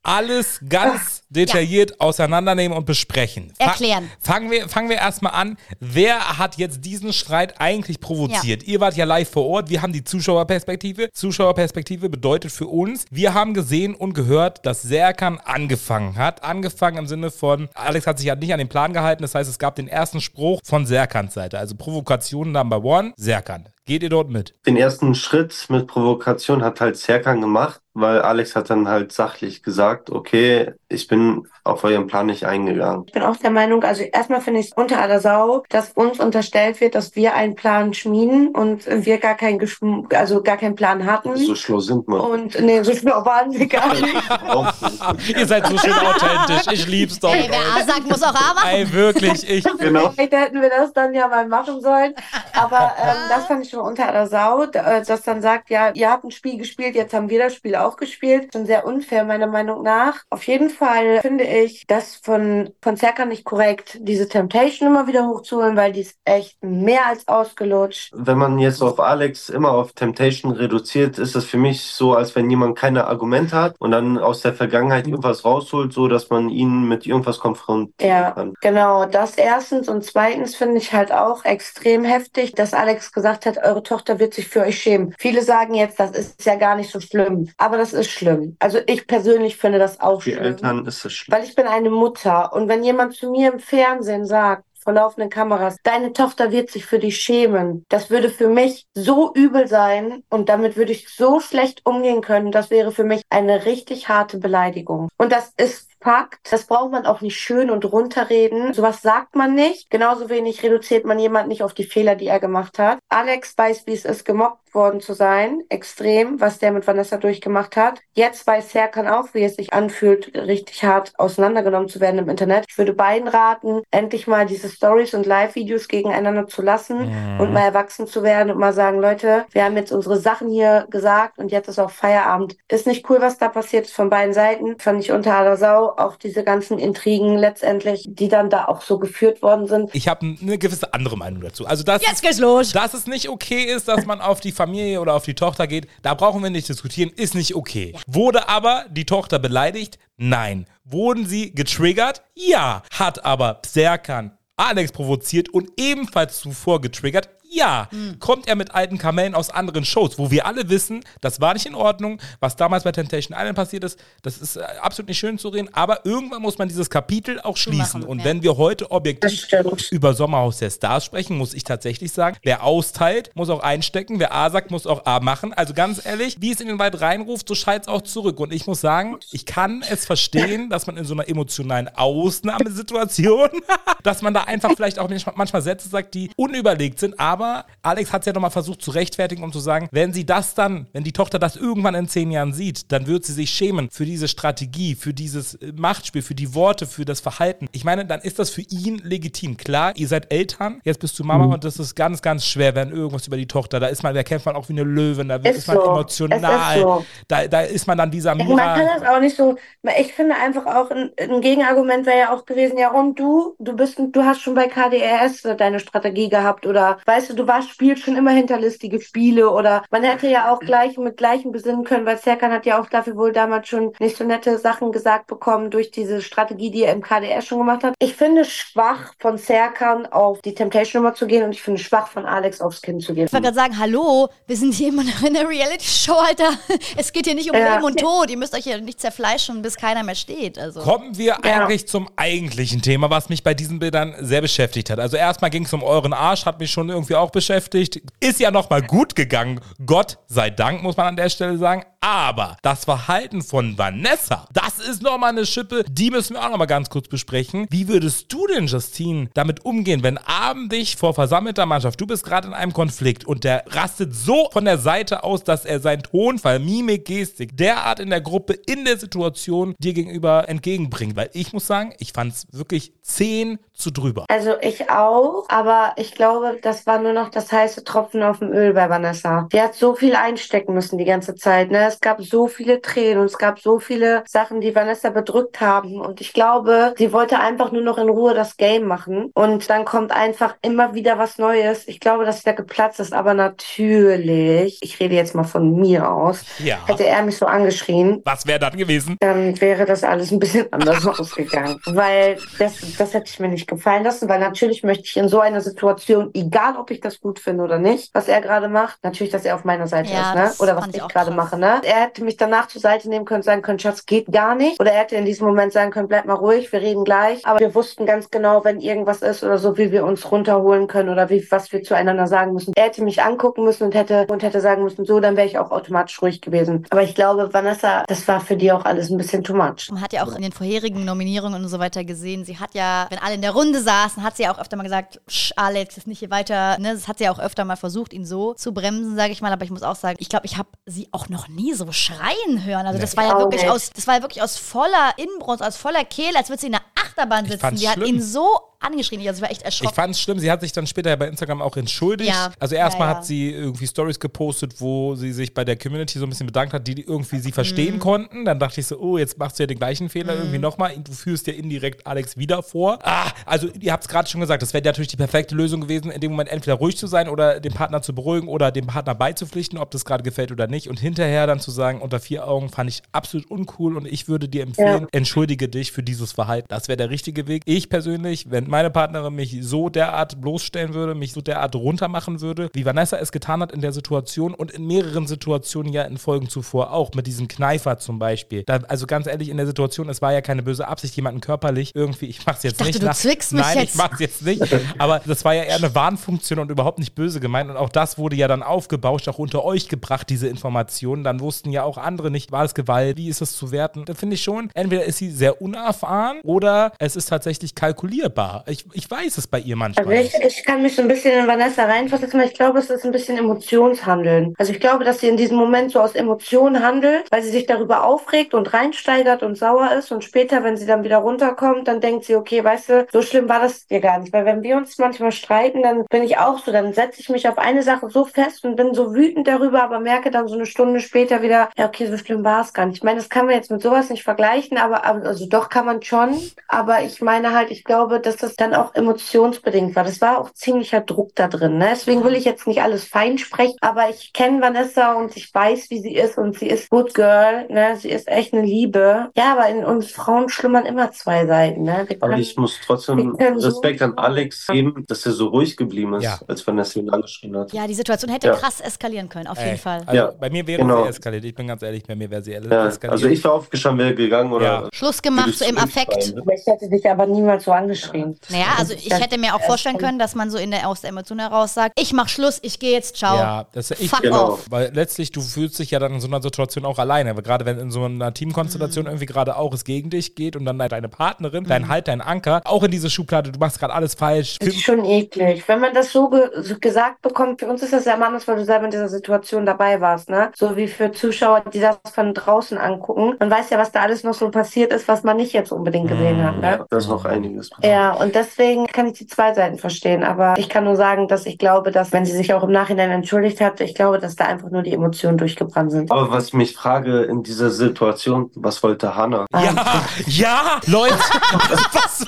alles ganz detailliert auseinandernehmen und besprechen. Fa- Erklären. Fangen wir, fangen wir erstmal an. Wer hat jetzt diesen Streit eigentlich provoziert? Ihr wart ja live vor Ort. Wir haben die Zuschauerperspektive. Zuschauerperspektive bedeutet für uns, wir haben gesehen und gehört, dass Serkan angefangen hat. Angefangen im Sinne von, Alex hat sich ja nicht an den Plan gehalten. Das heißt, es gab den ersten Spruch von Serkans Seite. Also Provokation Number One, Serkan. Geht ihr dort mit? Den ersten Schritt mit Provokation hat halt Serkan gemacht, weil Alex hat dann halt sachlich gesagt, okay, ich bin auf euren Plan nicht eingegangen. Ich bin auch der Meinung, also erstmal finde ich es unter aller Sau, dass uns unterstellt wird, dass wir einen Plan schmieden und wir gar keinen Geschm also gar keinen Plan hatten. So schlau sind wir. Und nee, so schlau waren wir gar *laughs* nicht. ihr seid so schön authentisch. Ich lieb's doch. Ey, wer A sagt, muss auch A machen. Ey, wirklich, ich. *laughs* Genau. Vielleicht hätten wir das dann ja mal machen sollen. Aber ähm, das fand ich schon unter aller Sau, äh, dass dann sagt, ja, ihr habt ein Spiel gespielt, jetzt haben wir das Spiel auch gespielt. Schon sehr unfair, meiner Meinung nach. Auf jeden Fall finde ich das von, von Serkan nicht korrekt, diese Temptation immer wieder hochzuholen, weil die ist echt mehr als ausgelutscht. Wenn man jetzt auf Alex immer auf Temptation reduziert, ist das für mich so, als wenn jemand keine Argumente hat und dann aus der Vergangenheit irgendwas rausholt, so dass man ihn mit irgendwas konfrontieren Ja, kann. genau. Das erstens. Und zweitens finde ich halt auch extrem heftig, dass Alex gesagt hat, eure Tochter wird sich für euch schämen. Viele sagen jetzt, das ist ja gar nicht so schlimm. Aber das ist schlimm. Also ich persönlich finde das auch Für schlimm. Eltern ist es schlimm. Weil ich bin eine Mutter. Und wenn jemand zu mir im Fernsehen sagt, vor laufenden Kameras, deine Tochter wird sich für dich schämen. Das würde für mich so übel sein und damit würde ich so schlecht umgehen können. Das wäre für mich eine richtig harte Beleidigung. Und das ist Fakt. Das braucht man auch nicht schön und runterreden. Sowas sagt man nicht. Genauso wenig reduziert man jemand nicht auf die Fehler, die er gemacht hat. Alex weiß, wie es ist, gemobbt worden zu sein. Extrem, was der mit Vanessa durchgemacht hat. Jetzt weiß Serkan auch, wie es sich anfühlt, richtig hart auseinandergenommen zu werden im Internet. Ich würde beiden raten, endlich mal diese Stories und Live-Videos gegeneinander zu lassen Mhm. und mal erwachsen zu werden und mal sagen, Leute, wir haben jetzt unsere Sachen hier gesagt und jetzt ist auch Feierabend. Ist nicht cool, was da passiert ist von beiden Seiten. Fand ich unter aller Sau. Auch diese ganzen Intrigen letztendlich, die dann da auch so geführt worden sind. Ich habe eine gewisse andere Meinung dazu. Also, dass Jetzt geht's los. Dass es nicht okay ist, dass man auf die Familie oder auf die Tochter geht, da brauchen wir nicht diskutieren, ist nicht okay. Wurde aber die Tochter beleidigt? Nein. Wurden sie getriggert? Ja. Hat aber Serkan Alex provoziert und ebenfalls zuvor getriggert? Ja. Kommt er mit alten Kamellen aus anderen Shows, wo wir alle wissen, das war nicht in Ordnung, was damals bei Temptation Island passiert ist, das ist äh, absolut nicht schön zu reden, aber irgendwann muss man dieses Kapitel auch schließen. und wenn wir heute objektiv über Sommerhaus der Stars sprechen, muss ich tatsächlich sagen, wer austeilt, muss auch einstecken, wer A sagt, muss auch A machen. Also ganz ehrlich, wie es in den Wald reinruft, so schreit es auch zurück. Und ich muss sagen, ich kann es verstehen, dass man in so einer emotionalen Ausnahmesituation, *laughs* dass man da einfach vielleicht auch manchmal Sätze sagt, die unüberlegt sind, aber Alex hat es ja nochmal versucht zu rechtfertigen, um zu sagen, wenn sie das dann, wenn die Tochter das irgendwann in zehn Jahren sieht, dann wird sie sich schämen für diese Strategie, für dieses äh, Machtspiel, für die Worte, für das Verhalten. Ich meine, dann ist das für ihn legitim. Klar, ihr seid Eltern, jetzt bist du Mama und das ist ganz, ganz schwer, wenn irgendwas über die Tochter, da ist man, da kämpft man auch wie eine Löwin, da Ist ist man so. emotional, ist so. da, da ist man dann dieser Man kann das auch nicht so. Ich finde einfach auch ein, ein Gegenargument wäre ja auch gewesen, ja und du, du bist, du hast schon bei KDRS deine Strategie gehabt oder weißt du, du warst spielst schon immer hinterlistige Spiele oder man hätte ja auch gleich mit gleichem besinnen können, weil Serkan hat ja auch dafür wohl damals schon nicht so nette Sachen gesagt bekommen durch diese Strategie, die er im KDR schon gemacht hat. Ich finde schwach von Serkan auf die Temptation Nummer zu gehen und ich finde schwach von Alex aufs Kind zu gehen. Ich wollte gerade sagen, hallo, wir sind hier immer noch in der Reality-Show, Alter. *laughs* Es geht hier nicht um Ja. Leben und Tod. Ihr müsst euch hier nicht zerfleischen, bis keiner mehr steht. Also. Kommen wir eigentlich zum eigentlichen Thema, was mich bei diesen Bildern sehr beschäftigt hat. Also erstmal ging es um euren Arsch, hat mich schon irgendwie auch beschäftigt. Ist ja nochmal gut gegangen, Gott sei Dank, muss man an der Stelle sagen. Aber das Verhalten von Vanessa, das ist nochmal eine Schippe, die müssen wir auch nochmal ganz kurz besprechen. Wie würdest du denn, Justine, damit umgehen, wenn Abend dich vor versammelter Mannschaft, du bist gerade in einem Konflikt und der rastet so von der Seite aus, dass er seinen Tonfall, Mimik, Gestik derart in der Gruppe, in der Situation dir gegenüber entgegenbringt? Weil ich muss sagen, ich fand es wirklich 10 zu drüber. Also ich auch, aber ich glaube, das war nur noch das heiße Tropfen auf dem Öl bei Vanessa. Die hat so viel einstecken müssen die ganze Zeit. Ne? Es gab so viele Tränen und es gab so viele Sachen, die Vanessa bedrückt haben. Und ich glaube, sie wollte einfach nur noch in Ruhe das Game machen. Und dann kommt einfach immer wieder was Neues. Ich glaube, dass sie da geplatzt ist. Aber natürlich, ich rede jetzt mal von mir aus, Ja. hätte er mich so angeschrien, Was wäre dann gewesen? dann wäre das alles ein bisschen anders *laughs* ausgegangen. Weil das, das hätte ich mir nicht gefallen lassen, weil natürlich möchte ich in so einer Situation, egal ob ich das gut finde oder nicht, was er gerade macht, natürlich, dass er auf meiner Seite Ja, ist, ne? Oder was ich ich gerade mache, ne? Er hätte mich danach zur Seite nehmen können sagen können, Schatz, geht gar nicht. Oder er hätte in diesem Moment sagen können, bleib mal ruhig, wir reden gleich. Aber wir wussten ganz genau, wenn irgendwas ist oder so, wie wir uns runterholen können oder wie, was wir zueinander sagen müssen. Er hätte mich angucken müssen und hätte, und hätte sagen müssen, so, dann wäre ich auch automatisch ruhig gewesen. Aber ich glaube, Vanessa, das war für die auch alles ein bisschen too much. Man hat ja auch in den vorherigen Nominierungen und so weiter gesehen, sie hat ja, wenn alle in der Runde saßen, hat sie ja auch öfter mal gesagt, "Sch, Alex, ist nicht hier weiter. Ne? Das hat sie ja auch öfter mal versucht, ihn so zu bremsen, sage ich mal. Aber ich muss auch sagen, ich glaube, ich habe sie auch noch nie so schreien hören. Also das war ja wirklich aus, das war ja wirklich aus voller Inbrunst, aus voller Kehle, als würde sie in einer Achterbahn sitzen. Die hat ihn so angeschrien. Also ich war echt Ich erschrocken. fand es schlimm, sie hat sich dann später bei Instagram auch entschuldigt. Ja. Also erstmal Ja, ja. hat sie irgendwie Stories gepostet, wo sie sich bei der Community so ein bisschen bedankt hat, die irgendwie sie verstehen Mhm. konnten. Dann dachte ich so, oh, jetzt machst du ja den gleichen Fehler Mhm. irgendwie nochmal. Du führst ja indirekt Alex wieder vor. Ah, also ihr habt es gerade schon gesagt, das wäre natürlich die perfekte Lösung gewesen, in dem Moment entweder ruhig zu sein oder den Partner zu beruhigen oder dem Partner beizupflichten, ob das gerade gefällt oder nicht. Und hinterher dann zu sagen, unter vier Augen fand ich absolut uncool und ich würde dir empfehlen, entschuldige dich für dieses Verhalten. Das wäre der richtige Weg. Ich persönlich, wenn meine Partnerin mich so derart bloßstellen würde, mich so derart runtermachen würde, wie Vanessa es getan hat in der Situation und in mehreren Situationen ja in Folgen zuvor auch, mit diesem Kneifer zum Beispiel. Da, also ganz ehrlich, in der Situation, es war ja keine böse Absicht, jemanden körperlich irgendwie, ich mach's jetzt dachte, nicht. du nach- zwickst mich Nein, jetzt. ich mach's jetzt nicht. Aber das war ja eher eine Warnfunktion und überhaupt nicht böse gemeint. Und auch das wurde ja dann aufgebauscht, auch unter euch gebracht, diese Informationen. Dann wussten ja auch andere nicht, war es Gewalt, wie ist es zu werten. Da finde ich schon, entweder ist sie sehr unerfahren oder es ist tatsächlich kalkulierbar. Ich, ich weiß es bei ihr manchmal. Also ich, ich kann mich so ein bisschen in Vanessa reinversetzen, weil ich glaube, es ist ein bisschen Emotionshandeln. Also ich glaube, dass sie in diesem Moment so aus Emotionen handelt, weil sie sich darüber aufregt und reinsteigert und sauer ist und später, wenn sie dann wieder runterkommt, dann denkt sie, okay, weißt du, so schlimm war das dir gar nicht. Weil wenn wir uns manchmal streiten, dann bin ich auch so, dann setze ich mich auf eine Sache so fest und bin so wütend darüber, aber merke dann so eine Stunde später wieder, ja, okay, so schlimm war es gar nicht. Ich meine, das kann man jetzt mit sowas nicht vergleichen, aber aber- also doch kann man schon, aber ich meine halt, ich glaube, dass das dann auch emotionsbedingt war. Das war auch ziemlicher Druck da drin. Ne? Deswegen will ich jetzt nicht alles fein sprechen, aber ich kenne Vanessa und ich weiß, wie sie ist und sie ist good girl. Ne? Sie ist echt eine Liebe. Ja, aber in uns Frauen schlummern immer zwei Seiten. Ne? Wir Aber können- ich muss trotzdem können so- Respekt an Alex geben, dass er so ruhig geblieben ist, Ja. als Vanessa ihn angeschrien hat. Ja, die Situation hätte Ja. krass eskalieren können, auf Ey, jeden Fall. Also Ja, bei mir wäre genau. sie eskaliert. Ich bin ganz ehrlich, bei mir wäre sie Ja, eskaliert. also ich wäre aufgestanden, wäre gegangen oder. Schluss gemacht, so im Affekt. Aber ich hätte dich aber niemals so angeschrien. Naja, also ich hätte mir auch vorstellen können, dass man so in der, aus der Emotion heraus sagt, ich mach Schluss, ich gehe jetzt, ciao. Ja, das ich, Fuck off. Weil letztlich, du fühlst dich ja dann in so einer Situation auch alleine. Weil Gerade wenn in so einer Teamkonstellation Mhm. irgendwie gerade auch es gegen dich geht und dann deine Partnerin, dein Halt, dein Anker, auch in diese Schublade, du machst gerade alles falsch. Das ist schon eklig. Wenn man das so, ge so gesagt bekommt, für uns ist das ja immer anders, weil du selber in dieser Situation dabei warst, ne? So wie für Zuschauer, die das von draußen angucken. Man weiß ja, was da alles noch so passiert ist, was man nicht jetzt unbedingt gesehen hat, ne? Da ist noch einiges. Ja, und deswegen kann ich die zwei Seiten verstehen. Aber ich kann nur sagen, dass ich glaube, dass, wenn sie sich auch im Nachhinein entschuldigt hat, ich glaube, dass da einfach nur die Emotionen durchgebrannt sind. Aber was ich mich frage in dieser Situation, was wollte Hannah? Ja, ja, Leute, *laughs* was,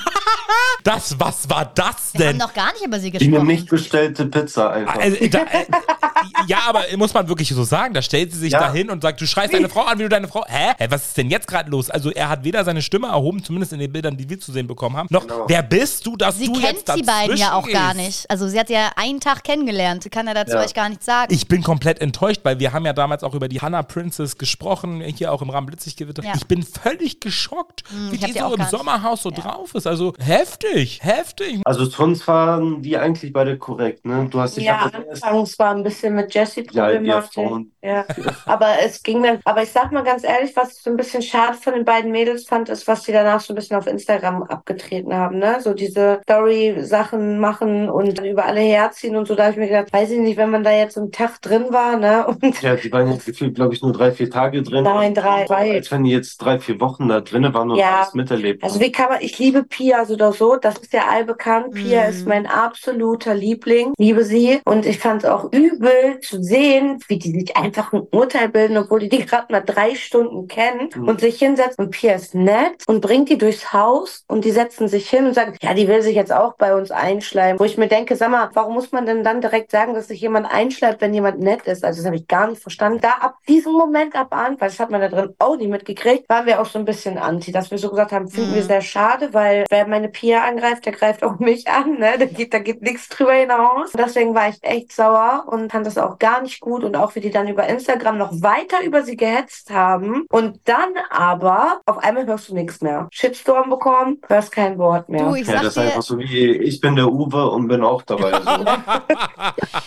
das, was war das Wir haben denn? noch gar nicht über sie Die gesprochen. eine nicht bestellte Pizza einfach. Also, da, äh, ja, aber muss man wirklich so sagen, da stellt sie sich Ja. dahin und sagt, du schreist deine Frau an, wie du deine Frau. Hä? Hä, was ist denn jetzt gerade los? Also er hat weder seine Stimme erhoben, zumindest in den Bildern, die wir zu sehen bekommen haben, noch wer bist du, dass Sie du kennt jetzt die beiden ja auch gar nicht. Also sie hat ja einen Tag kennengelernt. Sie kann ja dazu Ja. euch gar nichts sagen. Ich bin komplett enttäuscht, weil wir haben ja damals auch über die Hannah Princess gesprochen, hier auch im Rahmen Blitziggewitter. Ja. Ich bin völlig geschockt, Hm, wie die sie so auch im. Sommerhaus so drauf ist. Also heftig, heftig. Also sonst waren die eigentlich beide korrekt, ne? Du hast dich Ja, anfangs war ein bisschen mit Jessie Ja, ihr problematisch. Ja, aber es ging mir, aber ich sag mal ganz ehrlich, was ich so ein bisschen schade von den beiden Mädels fand, ist, was sie danach so ein bisschen auf Instagram abgetreten haben, ne? So diese Story-Sachen machen und dann über alle herziehen und so, da habe ich mir gedacht, weiß ich nicht, wenn man da jetzt einen Tag drin war, ne? *laughs* Und Ja, die waren jetzt gefühlt, glaube ich, nur drei, vier Tage drin. Nein, drei, zwei. Als wenn die jetzt drei, vier Wochen da drin waren und Ja. alles miterlebt Also wie kann man, ich liebe Pia so oder so, das ist ja allbekannt. Pia Mhm. ist mein absoluter Liebling, liebe sie. Und ich fand es auch übel zu sehen, wie die sich einfach ein Urteil bilden, obwohl die die gerade mal drei Stunden kennen Mhm. und sich hinsetzen. Und Pia ist nett und bringt die durchs Haus und die setzen sich hin und sagen, ja, die will sich jetzt auch bei uns einschleimen. Wo ich mir denke, sag mal, warum muss man denn dann direkt sagen, dass sich jemand einschleimt, wenn jemand nett ist? Also das habe ich gar nicht verstanden. Da ab diesem Moment ab an, weil das hat man da drin auch nicht mitgekriegt, waren wir auch so ein bisschen anti, dass wir so gesagt haben, finden wir sehr schade, weil wer meine Pia angreift, der greift auch mich an, ne? Da geht, da geht nichts drüber hinaus. Und deswegen war ich echt sauer und fand das auch auch gar nicht gut und auch wie die dann über Instagram noch weiter über sie gehetzt haben und dann aber auf einmal hörst du nichts mehr. Shitstorm bekommen, hörst kein Wort mehr. Du, ich Ja, sag das ist dir- einfach so wie, ich bin der Uwe und bin auch dabei. So. *laughs*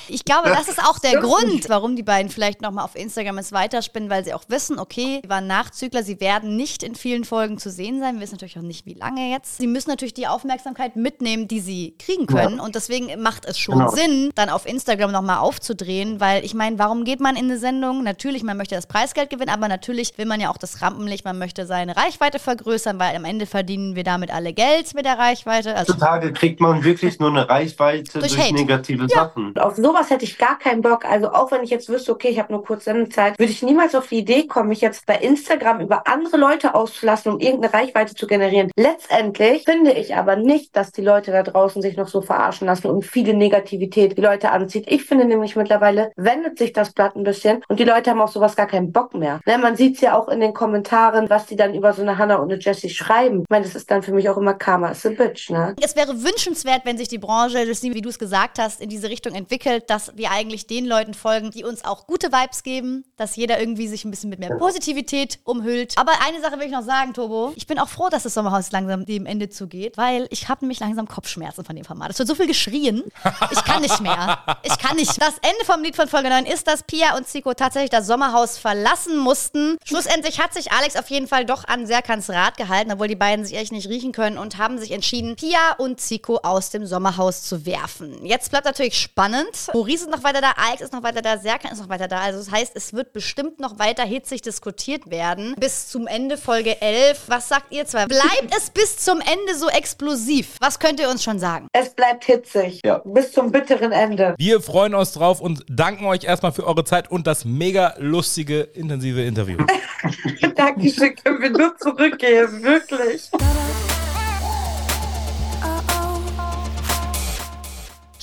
Ich glaube, das ist auch der. Grund, warum die beiden vielleicht nochmal auf Instagram es weiterspinnen, weil sie auch wissen, okay, sie waren Nachzügler, sie werden nicht in vielen Folgen zu sehen sein. Wir wissen natürlich auch nicht, wie lange jetzt. Sie müssen natürlich die Aufmerksamkeit mitnehmen, die sie kriegen können. Und deswegen macht es schon Genau. Sinn, dann auf Instagram nochmal aufzudrehen, weil ich meine, warum geht man in eine Sendung? Natürlich, man möchte das Preisgeld gewinnen, aber natürlich will man ja auch das Rampenlicht, man möchte seine Reichweite vergrößern, weil am Ende verdienen wir damit alle Geld mit der Reichweite. Also Heutzutage kriegt man wirklich nur eine Reichweite Durch durch, negative Sachen. Auf sowas hätte ich gar keinen Bock. Also auch wenn ich jetzt wüsste, okay, ich habe nur kurz Sendezeit, würde ich niemals auf die Idee kommen, mich jetzt bei Instagram über andere Leute auszulassen, um irgendeine Reichweite zu generieren. Letztendlich finde ich aber nicht, dass die Leute da draußen sich noch so verarschen lassen und viele Negativität die Leute anzieht. Ich finde nämlich mittlerweile wendet sich das Blatt ein bisschen und die Leute haben auf sowas gar keinen Bock mehr. Ne, man sieht es ja auch in den Kommentaren, was die dann über so eine Hannah und eine Jessie schreiben. Ich meine, das ist dann für mich auch immer Karma is a bitch, ne? Es wäre wünschenswert, wenn sich die Branche, wie du es gesagt hast, in diese Richtung entwickelt, dass wir eigentlich den Leuten folgen, die uns auch gute Vibes geben, dass jeder irgendwie sich ein bisschen mit mehr Positivität umhüllt. Aber eine Sache will ich noch sagen, Tobo. Ich bin auch froh, dass das Sommerhaus langsam dem Ende zugeht, weil ich habe nämlich langsam Kopfschmerzen von dem Format. Es wird so viel geschrien. Ich kann nicht mehr. Ich kann nicht. Das Ende vom Lied von Folge 9 ist, dass Pia und Zico tatsächlich das Sommerhaus verlassen mussten. Schlussendlich hat sich Alex auf jeden Fall doch an Serkans Rat gehalten, obwohl die beiden sich echt nicht riechen können und haben sich entschieden, Pia und Zico aus dem Sommerhaus zu werfen. Jetzt bleibt natürlich spannend. Maurice ist noch weiter da, Alex ist noch weiter da, Serkan ist noch weiter da. Also das heißt, es wird bestimmt noch weiter hitzig diskutiert werden. Bis zum Ende Folge 11. Was sagt ihr zwei? Bleibt es bis zum Ende so explosiv? Was könnt ihr uns schon sagen? Es bleibt hitzig. Ja. Bis zum bitteren Ende. Wir freuen uns drauf und danken euch erstmal für eure Zeit und das mega lustige, intensive Interview. *laughs* Dankeschön, können wir nur zurückgehen, wirklich.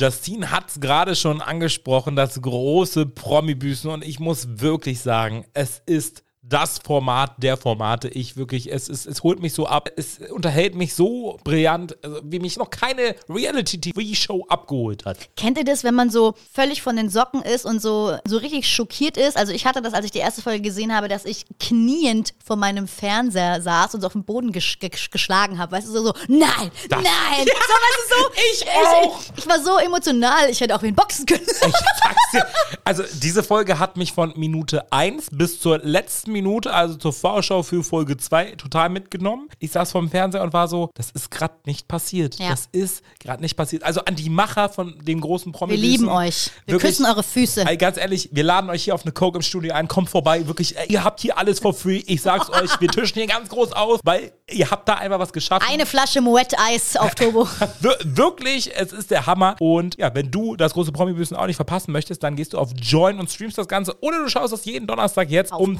Justine hat es gerade schon angesprochen, das große Promi-Büßen. Und ich muss wirklich sagen, es ist das Format der Formate. Ich wirklich, es, es, es holt mich so ab, es unterhält mich so brillant, also wie mich noch keine Reality-TV-Show abgeholt hat. Kennt ihr das, wenn man so völlig von den Socken ist und so, so richtig schockiert ist? Also ich hatte das, als ich die erste Folge gesehen habe, dass ich kniend vor meinem Fernseher saß und so auf den Boden gesch gesch geschlagen habe. Weißt du, so, so nein, Das- nein. So, weißt du, so, *laughs* Ich auch. Ich, ich war so emotional, ich hätte auch wen boxen können. Ich sag's dir. Also diese Folge hat mich von Minute 1 bis zur letzten Minute, also zur Vorschau für Folge 2, total mitgenommen. Ich saß vorm Fernseher und war so, das ist gerade nicht passiert. Ja. Das ist gerade nicht passiert. Also an die Macher von dem großen promi Wir lieben euch. Wir küssen eure Füße. Ganz ehrlich, wir laden euch hier auf eine Coke im Studio ein. Kommt vorbei. Wirklich, ihr habt hier alles for free. Ich sag's *laughs* euch, wir tischen hier ganz groß aus, weil ihr habt da einfach was geschafft. Eine Flasche Moet Eis auf Turbo. *laughs* Wir wirklich, es ist der Hammer. Und ja, wenn du das große Promi-Büßen auch nicht verpassen möchtest, dann gehst du auf Join und streamst das Ganze. Oder du schaust das jeden Donnerstag jetzt um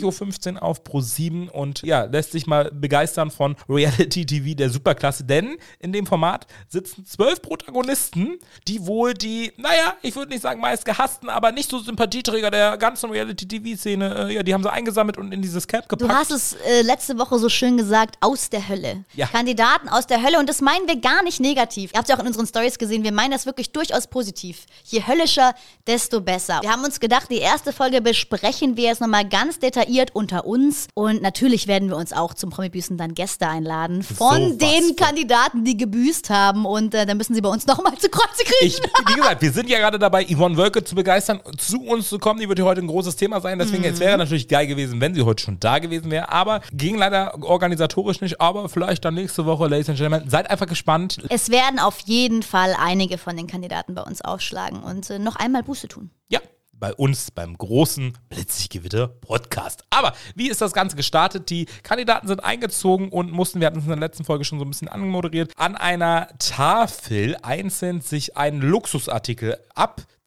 20.15 Uhr auf Pro7 und ja, lässt sich mal begeistern von Reality TV der Superklasse. Denn in dem Format sitzen zwölf Protagonisten, die wohl die, naja, ich würde nicht sagen meist gehassten, aber nicht so Sympathieträger der ganzen Reality TV-Szene, äh, ja, die haben sie eingesammelt und in dieses Camp Du gepackt. hast es äh, letzte Woche so schön gesagt, aus der Hölle. Ja. Kandidaten aus der Hölle und das meinen wir gar nicht negativ. Ihr habt es ja auch in unseren Stories gesehen, wir meinen das wirklich durchaus positiv. Je höllischer, desto besser. Wir haben uns gedacht, die erste Folge besprechen wir jetzt nochmal ganz detailliert unter uns und natürlich werden wir uns auch zum Promi-Büßen dann Gäste einladen von Sowas den. Kandidaten, die gebüßt haben und äh, dann müssen sie bei uns nochmal zu Kreuze kriegen. Ich, wie gesagt, wir sind ja gerade dabei, Yvonne Wölke zu begeistern, zu uns zu kommen. Die wird hier heute ein großes Thema sein. Deswegen, es wäre natürlich geil gewesen, wenn sie heute schon da gewesen wäre. Aber ging leider organisatorisch nicht. Aber vielleicht dann nächste Woche, Ladies and Gentlemen. Seid einfach gespannt. Es werden auf jeden Fall einige von den Kandidaten bei uns aufschlagen und äh, noch einmal Buße tun. Ja, bei uns beim großen Blitziggewitter Podcast. Aber wie ist das Ganze gestartet? Die Kandidaten sind eingezogen und mussten, wir hatten es in der letzten Folge schon so ein bisschen anmoderiert, an einer Tafel einzeln sich einen Luxusartikel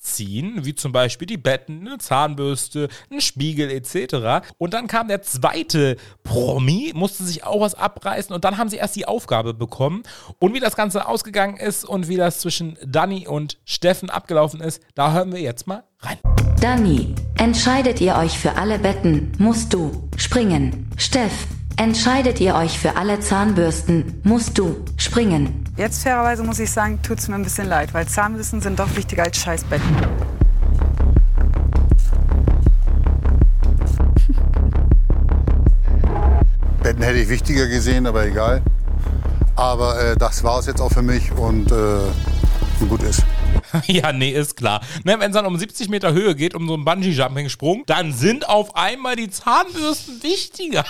abziehen, wie zum Beispiel die Betten, eine Zahnbürste, ein Spiegel etc. Und dann kam der zweite Promi, musste sich auch was abreißen und dann haben sie erst die Aufgabe bekommen. Und wie das Ganze ausgegangen ist und wie das zwischen Dani und Steffen abgelaufen ist, da hören wir jetzt mal rein. Dani, entscheidet ihr euch für alle Betten, musst du springen. Steff, Entscheidet ihr euch für alle Zahnbürsten, musst du springen. Jetzt fairerweise muss ich sagen, tut es mir ein bisschen leid, weil Zahnbürsten sind doch wichtiger als Scheißbetten. *laughs* Betten hätte ich wichtiger gesehen, aber egal. Aber äh, das war es jetzt auch für mich und äh gut ist. *laughs* ja, nee, ist klar. Ne, Wenn es dann um 70 Meter Höhe geht, um so einen Bungee-Jumping-Sprung, dann sind auf einmal die Zahnbürsten wichtiger.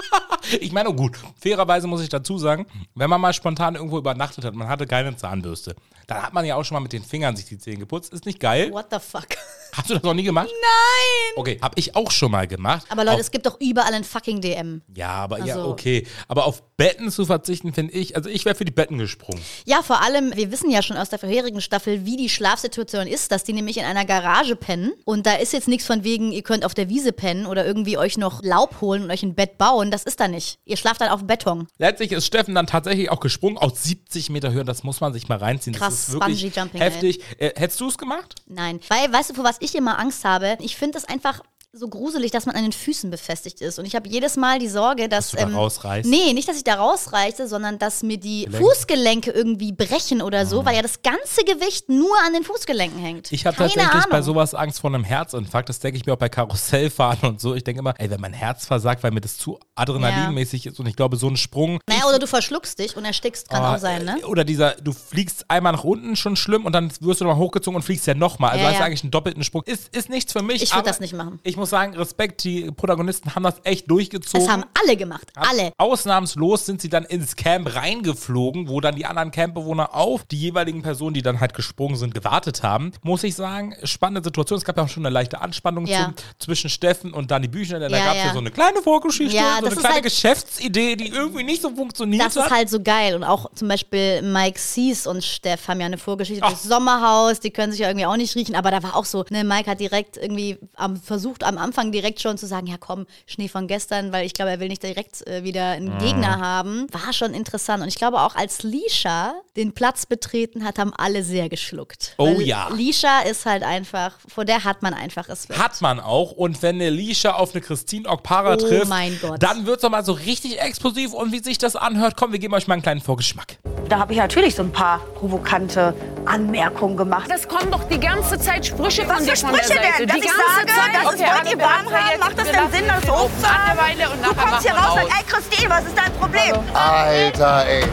*laughs* ich meine, oh gut, fairerweise muss ich dazu sagen, wenn man mal spontan irgendwo übernachtet hat, man hatte keine Zahnbürste, dann hat man ja auch schon mal mit den Fingern sich die Zähne geputzt. Ist nicht geil. What the fuck? Hast du das noch nie gemacht? Nein! Okay, habe ich auch schon mal gemacht. Aber Leute, Auf- es gibt doch überall ein fucking DM. ja, aber ja, Also- okay. Aber auf Betten zu verzichten, finde ich, also ich wäre für die Betten gesprungen. Ja, vor allem, wir wissen ja schon aus der vorherigen Staffel, wie die Schlafsituation ist, dass die nämlich in einer Garage pennen. Und da ist jetzt nichts von wegen, ihr könnt auf der Wiese pennen oder irgendwie euch noch Laub holen und euch ein Bett bauen. Das ist da nicht. Ihr schlaft dann auf Beton. Letztlich ist Steffen dann tatsächlich auch gesprungen aus 70 Meter Höhe. Das muss man sich mal reinziehen. Krass, das ist wirklich Bungee-Jumping, heftig. Äh, hättest du es gemacht? Nein. Weil, weißt du, vor was ich immer Angst habe? Ich finde es einfach so gruselig, dass man an den Füßen befestigt ist. Und ich habe jedes Mal die Sorge, dass. du da rausreißt? Nee, nicht, dass ich da rausreiße, sondern dass mir die Gelenk. Fußgelenke irgendwie brechen oder so, weil ja das ganze Gewicht nur an den Fußgelenken hängt. Ich habe tatsächlich Ahnung. bei sowas Angst vor einem Herzinfarkt. Das denke ich mir auch bei Karussellfahren und so. Ich denke immer, ey, wenn mein Herz versagt, weil mir das zu adrenalinmäßig ist und ich glaube, so ein Sprung. Naja, oder du verschluckst dich und erstickst, kann Oh, auch sein, ne? Oder dieser, du fliegst einmal nach unten schon schlimm und dann wirst du nochmal hochgezogen und fliegst ja nochmal. Also Ja, hast ja. eigentlich einen doppelten Sprung. Ist, ist nichts für mich. Ich würd aber das nicht machen. Ich muss sagen, Respekt, die Protagonisten haben das echt durchgezogen. Das haben alle gemacht. Alle. Ausnahmslos sind sie dann ins Camp reingeflogen, wo dann die anderen Campbewohner auf die jeweiligen Personen, die dann halt gesprungen sind, gewartet haben. Muss ich sagen, spannende Situation. Es gab ja auch schon eine leichte Anspannung Ja. zwischen Steffen und Dani Büchner, denn da Ja, gab es ja. ja. so eine kleine Vorgeschichte, Ja, so das eine kleine halt- Geschäftsidee, die irgendwie nicht so funktioniert Das hat. ist halt so geil. Und auch zum Beispiel Mike Sees und Steff haben ja eine Vorgeschichte durchs Sommerhaus. Die können sich ja irgendwie auch nicht riechen. Aber da war auch so, ne, Mike hat direkt irgendwie am, versucht, am Anfang direkt schon zu sagen, ja komm, Schnee von gestern, weil ich glaube, er will nicht direkt äh, wieder einen Mhm. Gegner haben. War schon interessant. Und ich glaube auch, als Lisha den Platz betreten hat, haben alle sehr geschluckt. Oh Weil ja. Lisha ist halt einfach, vor der hat man einfach Respekt. Hat man auch. Und wenn eine Lisha auf eine Christine Okpara Oh trifft, mein Gott. dann wird es doch mal so richtig explosiv. Und wie sich das anhört, komm, wir geben euch mal einen kleinen Vorgeschmack. Da habe ich natürlich so ein paar provokante Anmerkungen gemacht. Das kommen doch die ganze Zeit Sprüche von Was dir für von der Sprüche Seite. denn? Die ganze sage, Zeit. das ist, wollt ihr warm haben? Macht das denn Sinn, das hochzuhaben? Du kommst hier raus und, ey Christine, was ist dein Problem? Alter, ey.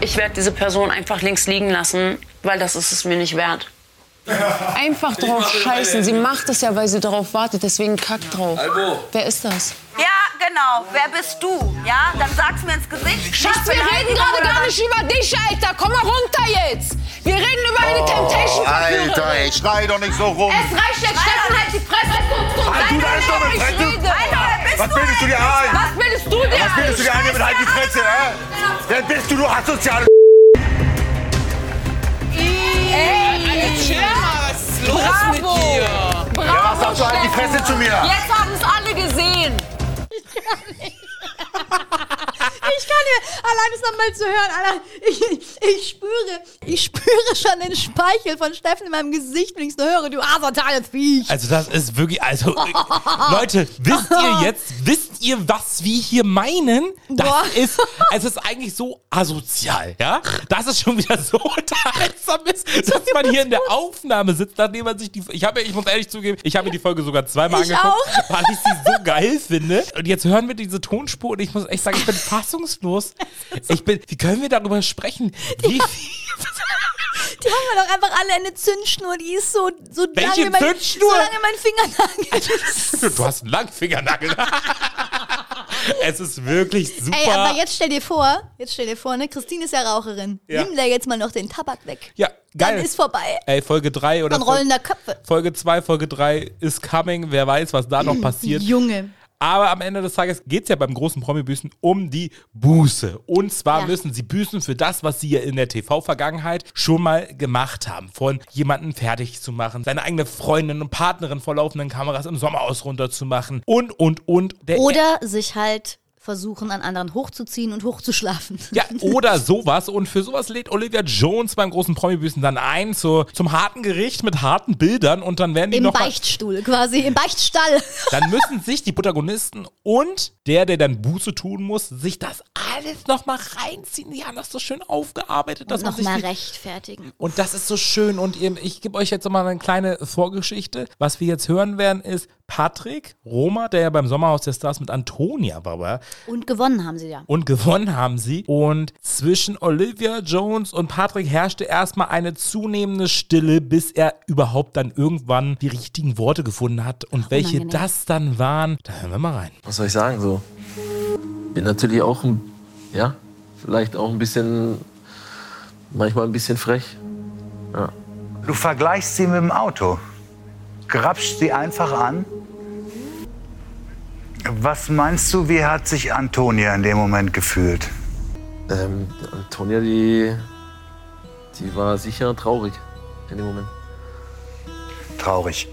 Ich werde diese Person einfach links liegen lassen, weil das ist es mir nicht wert. Einfach drauf scheißen. Sie macht es ja, weil sie darauf wartet. Deswegen kack drauf. Wer ist das? Ja, genau. Wer bist du? Ja, dann sag's mir ins Gesicht. Schatz, wir reden gerade gar nicht über dich, Alter. Komm mal runter jetzt. Wir reden über eine temptation Oh, Alter, ey, schrei doch nicht so rum. Es reicht jetzt, Steffen, halt die Fresse. Guck, Halt du deine dumme ich Fresse. rede. Alter, wer bist Was du bildest du dir ein? Was bildest du dir Was bildest du dir ein mit halt die Fresse, hä? Wer bist du, du asoziale Ey, chill mal. Was ist los Bravo. mit dir? Bravo, Ja, was sagst du halt die. Fresse zu mir? Jetzt haben es alle gesehen. Ich kann nicht, allein das nochmal zu hören, allein, ich, ich spüre, ich spüre schon den Speichel von Steffen in meinem Gesicht, wenn ich es nur höre, du asoziales Viech. Also das ist wirklich, also Leute, wisst ihr jetzt, wisst ihr, was wir hier meinen? Das Boah. ist, es ist eigentlich so asozial, ja? Dass es schon wieder so *laughs* unterhaltsam ist, dass man hier in der Aufnahme sitzt, nachdem man sich die, ich habe, ich muss ehrlich zugeben, ich habe mir die Folge sogar zweimal Ich angeguckt, auch. *laughs* weil ich sie so geil finde. Und jetzt hören wir diese Tonspur und ich muss echt sagen, ich bin fassungslos. *laughs* Ich bin, wie können wir darüber sprechen? Wie Die haben wir doch einfach alle eine Zündschnur, die ist so, so Welche lange, mein, Zündschnur? so lange mein Fingernagel *laughs* ist. Du hast einen langen Fingernagel. *laughs* es ist wirklich super. Ey, aber jetzt stell dir vor, jetzt stell dir vor, ne, Christine ist ja Raucherin. Ja. Nimm da jetzt mal noch den Tabak weg. ja, geil. Dann ist vorbei. Ey, Folge 3 oder Von rollender Köpfe. Folge 2, Folge 3 ist coming. Wer weiß, was da noch *clears throat* passiert. Junge. Aber am Ende des Tages geht es ja beim großen Promi-Büßen um die Buße. Und zwar Ja. müssen sie büßen für das, was sie ja in der TV-Vergangenheit schon mal gemacht haben. Von jemanden fertig zu machen, seine eigene Freundin und Partnerin vor laufenden Kameras im Sommerhaus runterzumachen und, und, und. Der Oder sich halt versuchen, an anderen hochzuziehen und hochzuschlafen. Ja, *laughs* oder sowas. Und für sowas lädt Olivia Jones beim großen Promi-Büßen dann ein zu, zum harten Gericht mit harten Bildern und dann werden die Im noch Beichtstuhl quasi, im Beichtstall. *laughs* Dann müssen sich die Protagonisten und der, der dann Buße tun muss, sich das alles nochmal reinziehen. Die haben das so schön aufgearbeitet, dass Und man sich nochmal rechtfertigen. und das ist so schön. Und ihr, ich gebe euch jetzt nochmal eine kleine Vorgeschichte. Was wir jetzt hören werden, ist Patrick, Roma, der ja beim Sommerhaus der Stars mit Antonia war, Und gewonnen haben sie ja. und gewonnen haben sie. Und zwischen Olivia Jones und Patrick herrschte erstmal eine zunehmende Stille, bis er überhaupt dann irgendwann die richtigen Worte gefunden hat. Und welche unangenehm. das dann waren, da hören wir mal rein. Was soll ich sagen? So, bin natürlich auch, ein, ja, vielleicht auch ein bisschen, manchmal ein bisschen frech. Ja. Du vergleichst sie mit dem Auto. Grapscht sie einfach an. Was meinst du, wie hat sich Antonia in dem Moment gefühlt? Ähm, Antonia, die, die war sicher traurig in dem Moment. Traurig.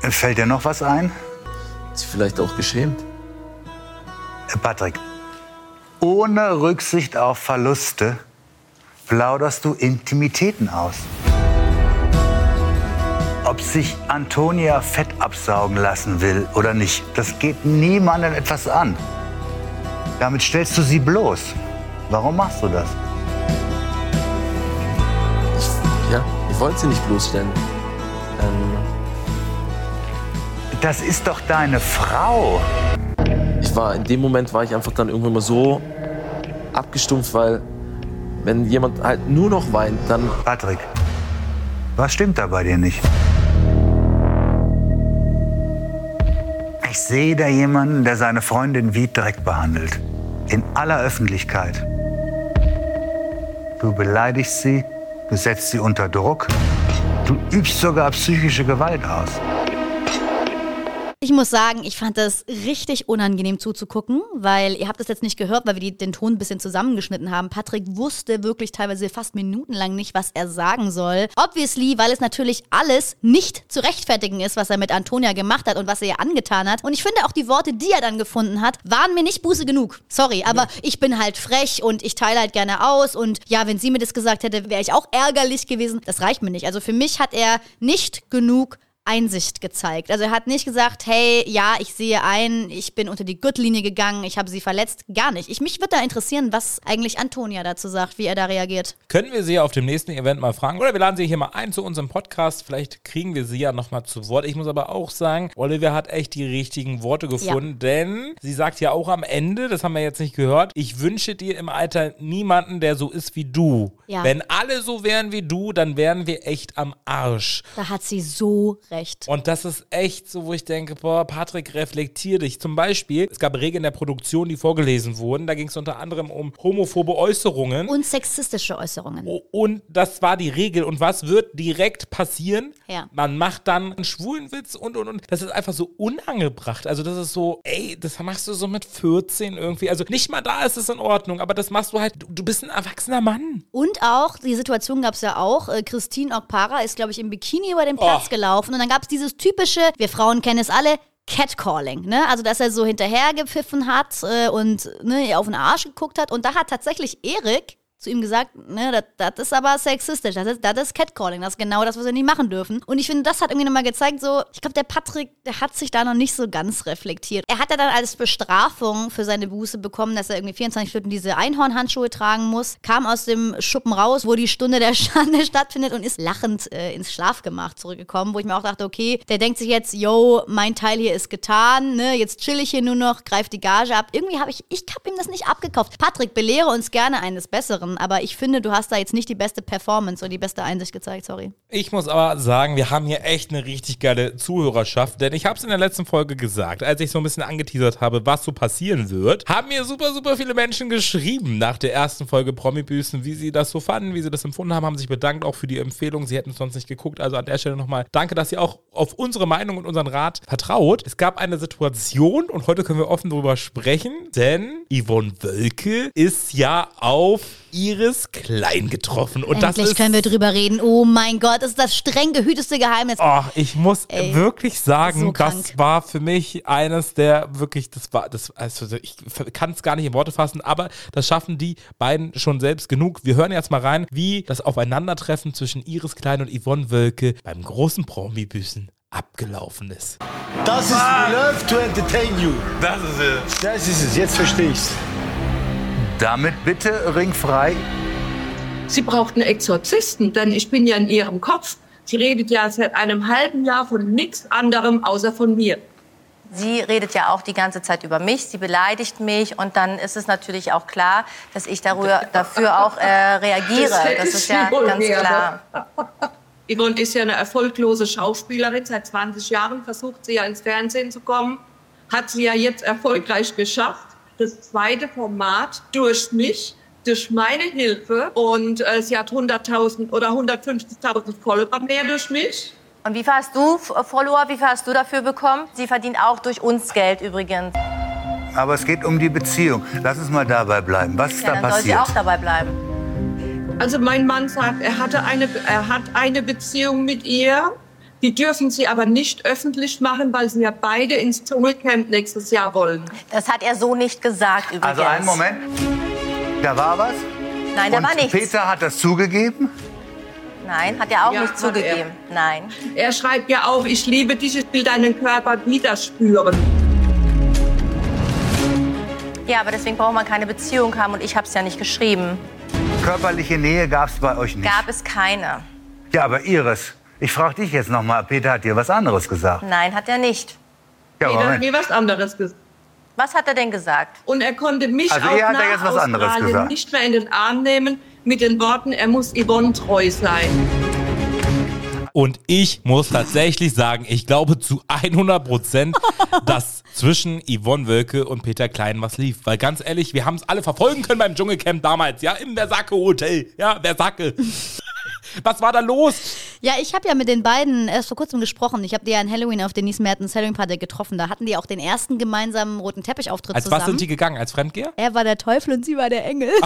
Fällt dir noch was ein? Ist vielleicht auch geschämt. Patrick, ohne Rücksicht auf Verluste plauderst du Intimitäten aus. Ob sich Antonia Fett absaugen lassen will oder nicht, das geht niemandem etwas an. Damit stellst du sie bloß. Warum machst du das? Ja, ich wollte sie nicht bloßstellen. Ähm, Das ist doch deine Frau. ich war, in dem Moment war ich einfach dann irgendwann mal so abgestumpft, weil wenn jemand halt nur noch weint, dann... Patrick, was stimmt da bei dir nicht? Ich sehe da jemanden, der seine Freundin wie Dreck behandelt. In aller Öffentlichkeit. Du beleidigst sie, du setzt sie unter Druck, du übst sogar psychische Gewalt aus. Ich muss sagen, ich fand das richtig unangenehm zuzugucken, weil ihr habt es jetzt nicht gehört, weil wir die, den Ton ein bisschen zusammengeschnitten haben. Patrick wusste wirklich teilweise fast minutenlang nicht, was er sagen soll. Obviously, weil es natürlich alles nicht zu rechtfertigen ist, was er mit Antonia gemacht hat und was er ihr angetan hat. Und ich finde auch die Worte, die er dann gefunden hat, waren mir nicht Buße genug. Sorry, aber ich bin halt frech und ich teile halt gerne aus und ja, wenn sie mir das gesagt hätte, wäre ich auch ärgerlich gewesen. Das reicht mir nicht. Also für mich hat er nicht genug Einsicht gezeigt. Also er hat nicht gesagt, hey, ja, ich sehe ein, ich bin unter die Gürtellinie gegangen, ich habe sie verletzt. Gar nicht. Ich, mich würde da interessieren, was eigentlich Antonia dazu sagt, wie er da reagiert. Können wir sie auf dem nächsten Event mal fragen? Oder wir laden sie hier mal ein zu unserem Podcast. Vielleicht kriegen wir sie ja nochmal zu Wort. Ich muss aber auch sagen, Olivia hat echt die richtigen Worte gefunden, denn sie sagt ja auch am Ende, das haben wir jetzt nicht gehört, ich wünsche dir im Alter niemanden, der so ist wie du. Ja. Wenn alle so wären wie du, dann wären wir echt am Arsch. Da hat sie so recht. Und das ist echt so, wo ich denke, boah, Patrick, reflektier dich. Zum Beispiel, es gab Regeln der Produktion, die vorgelesen wurden. Da ging es unter anderem um homophobe Äußerungen. Und sexistische Äußerungen. Und das war die Regel. Und was wird direkt passieren? Ja. Man macht dann einen schwulen Witz und, und, und. Das ist einfach so unangebracht. Also das ist so, ey, das machst du so mit 14 irgendwie. Also nicht mal da ist es in Ordnung, aber das machst du halt, du, du bist ein erwachsener Mann. Und auch, die Situation gab es ja auch, äh, Christine Okpara ist, glaube ich, im Bikini über den Platz Oh. gelaufen und dann gab es dieses typische, wir Frauen kennen es alle, Catcalling, ne? Also, dass er so hinterhergepfiffen hat äh, und ne, auf den Arsch geguckt hat. Und da hat tatsächlich Erik zu ihm gesagt, ne, das- ist aber sexistisch, das ist, das ist Catcalling, das ist genau das, was wir nicht machen dürfen. Und ich finde, das hat irgendwie nochmal gezeigt, so, ich glaube, der Patrick, der hat sich da noch nicht so ganz reflektiert. Er hat ja dann als Bestrafung für seine Buße bekommen, dass er irgendwie 24 Stunden diese Einhornhandschuhe tragen muss, kam aus dem Schuppen raus, wo die Stunde der *laughs* Schande stattfindet und ist lachend äh, ins Schlafgemach zurückgekommen, wo ich mir auch dachte, okay, der denkt sich jetzt, yo, mein Teil hier ist getan, ne, jetzt chill ich hier nur noch, greif die Gage ab. Irgendwie habe ich, ich habe ihm das nicht abgekauft. Patrick, belehre uns gerne eines Besseren, aber ich finde, du hast da jetzt nicht die beste Performance oder die beste Einsicht gezeigt, sorry. Ich muss aber sagen, wir haben hier echt eine richtig geile Zuhörerschaft, denn ich habe es in der letzten Folge gesagt, als ich so ein bisschen angeteasert habe, was so passieren wird, haben mir super, super viele Menschen geschrieben nach der ersten Folge Promi-Büßen, wie sie das so fanden, wie sie das empfunden haben, haben sich bedankt auch für die Empfehlung. Sie hätten es sonst nicht geguckt, also an der Stelle nochmal danke, dass ihr auch auf unsere Meinung und unseren Rat vertraut. Es gab eine Situation und heute können wir offen darüber sprechen, denn Yvonne Wölke ist ja auf Iris Klein getroffen und das Endlich ist können wir drüber reden. Oh mein Gott, das ist das streng gehüteste Geheimnis. Oh, ich muss Ey, wirklich sagen, so das war für mich eines der wirklich, das war, das, also ich kann es gar nicht in Worte fassen, aber das schaffen die beiden schon selbst genug. Wir hören jetzt mal rein, wie das Aufeinandertreffen zwischen Iris Klein und Yvonne Wölke beim großen Promi-Büßen abgelaufen ist. Das ist We Love to Entertain You. Das ist es. Das ist es, jetzt verstehe ich's. Damit bitte ringfrei. Sie braucht einen Exorzisten, denn ich bin ja in ihrem Kopf. Sie redet ja seit einem halben Jahr von nichts anderem außer von mir. Sie redet ja auch die ganze Zeit über mich, sie beleidigt mich und dann ist es natürlich auch klar, dass ich darüber, dafür auch äh, reagiere. Das ist ja ganz klar. Yvonne ist ja eine erfolglose Schauspielerin. Seit 20 Jahren versucht sie ja ins Fernsehen zu kommen. Hat sie ja jetzt erfolgreich geschafft. Das zweite Format durch mich, durch meine Hilfe. Und äh, sie hat 100.000 oder 150.000 Follower mehr durch mich. Und wie viel hast du F- Follower, wie viel hast du dafür bekommen? Sie verdient auch durch uns Geld übrigens. Aber es geht um die Beziehung. Lass uns mal dabei bleiben. Was ist Ja, da dann soll sie passiert? auch dabei bleiben. Also mein Mann sagt, er, hatte eine, er hat eine Beziehung mit ihr. Die dürfen sie aber nicht öffentlich machen, weil sie ja beide ins Dschungelcamp nächstes Jahr wollen. Das hat er so nicht gesagt übrigens. Also einen Moment. Da war was? Nein, da Und war nichts. Peter hat das zugegeben? Nein, hat er auch Ja, nicht zugegeben. Nein. Er schreibt ja auch, ich liebe dich, ich will deinen Körper wieder spüren. Ja, aber deswegen braucht man keine Beziehung haben und ich habe es ja nicht geschrieben. Körperliche Nähe gab es bei euch nicht. Gab es keine. Ja, aber Iris, ich frage dich jetzt noch mal. Peter hat dir was anderes gesagt. Nein, hat er nicht. Ja, Peter hat mir was anderes gesagt. Was hat er denn gesagt? Und er konnte mich Also auch nach jetzt was anderes Australien gesagt. nicht mehr in den Arm nehmen mit den Worten, er muss Yvonne treu sein. Und ich muss tatsächlich sagen, ich glaube zu 100 Prozent, *laughs* dass zwischen Yvonne Wölke und Peter Klein was lief. Weil ganz ehrlich, wir haben es alle verfolgen können beim Dschungelcamp damals, ja, im Versacke Hotel. Ja, Versacke. Was war da los? Ja, ich habe ja mit den beiden erst vor kurzem gesprochen. Ich habe die ja an Halloween auf Denise Mertens Halloween Party getroffen. Da hatten die auch den ersten gemeinsamen roten Teppichauftritt Als zusammen. was sind die gegangen? Als Fremdgeher? Er war der Teufel und sie war der Engel. *laughs*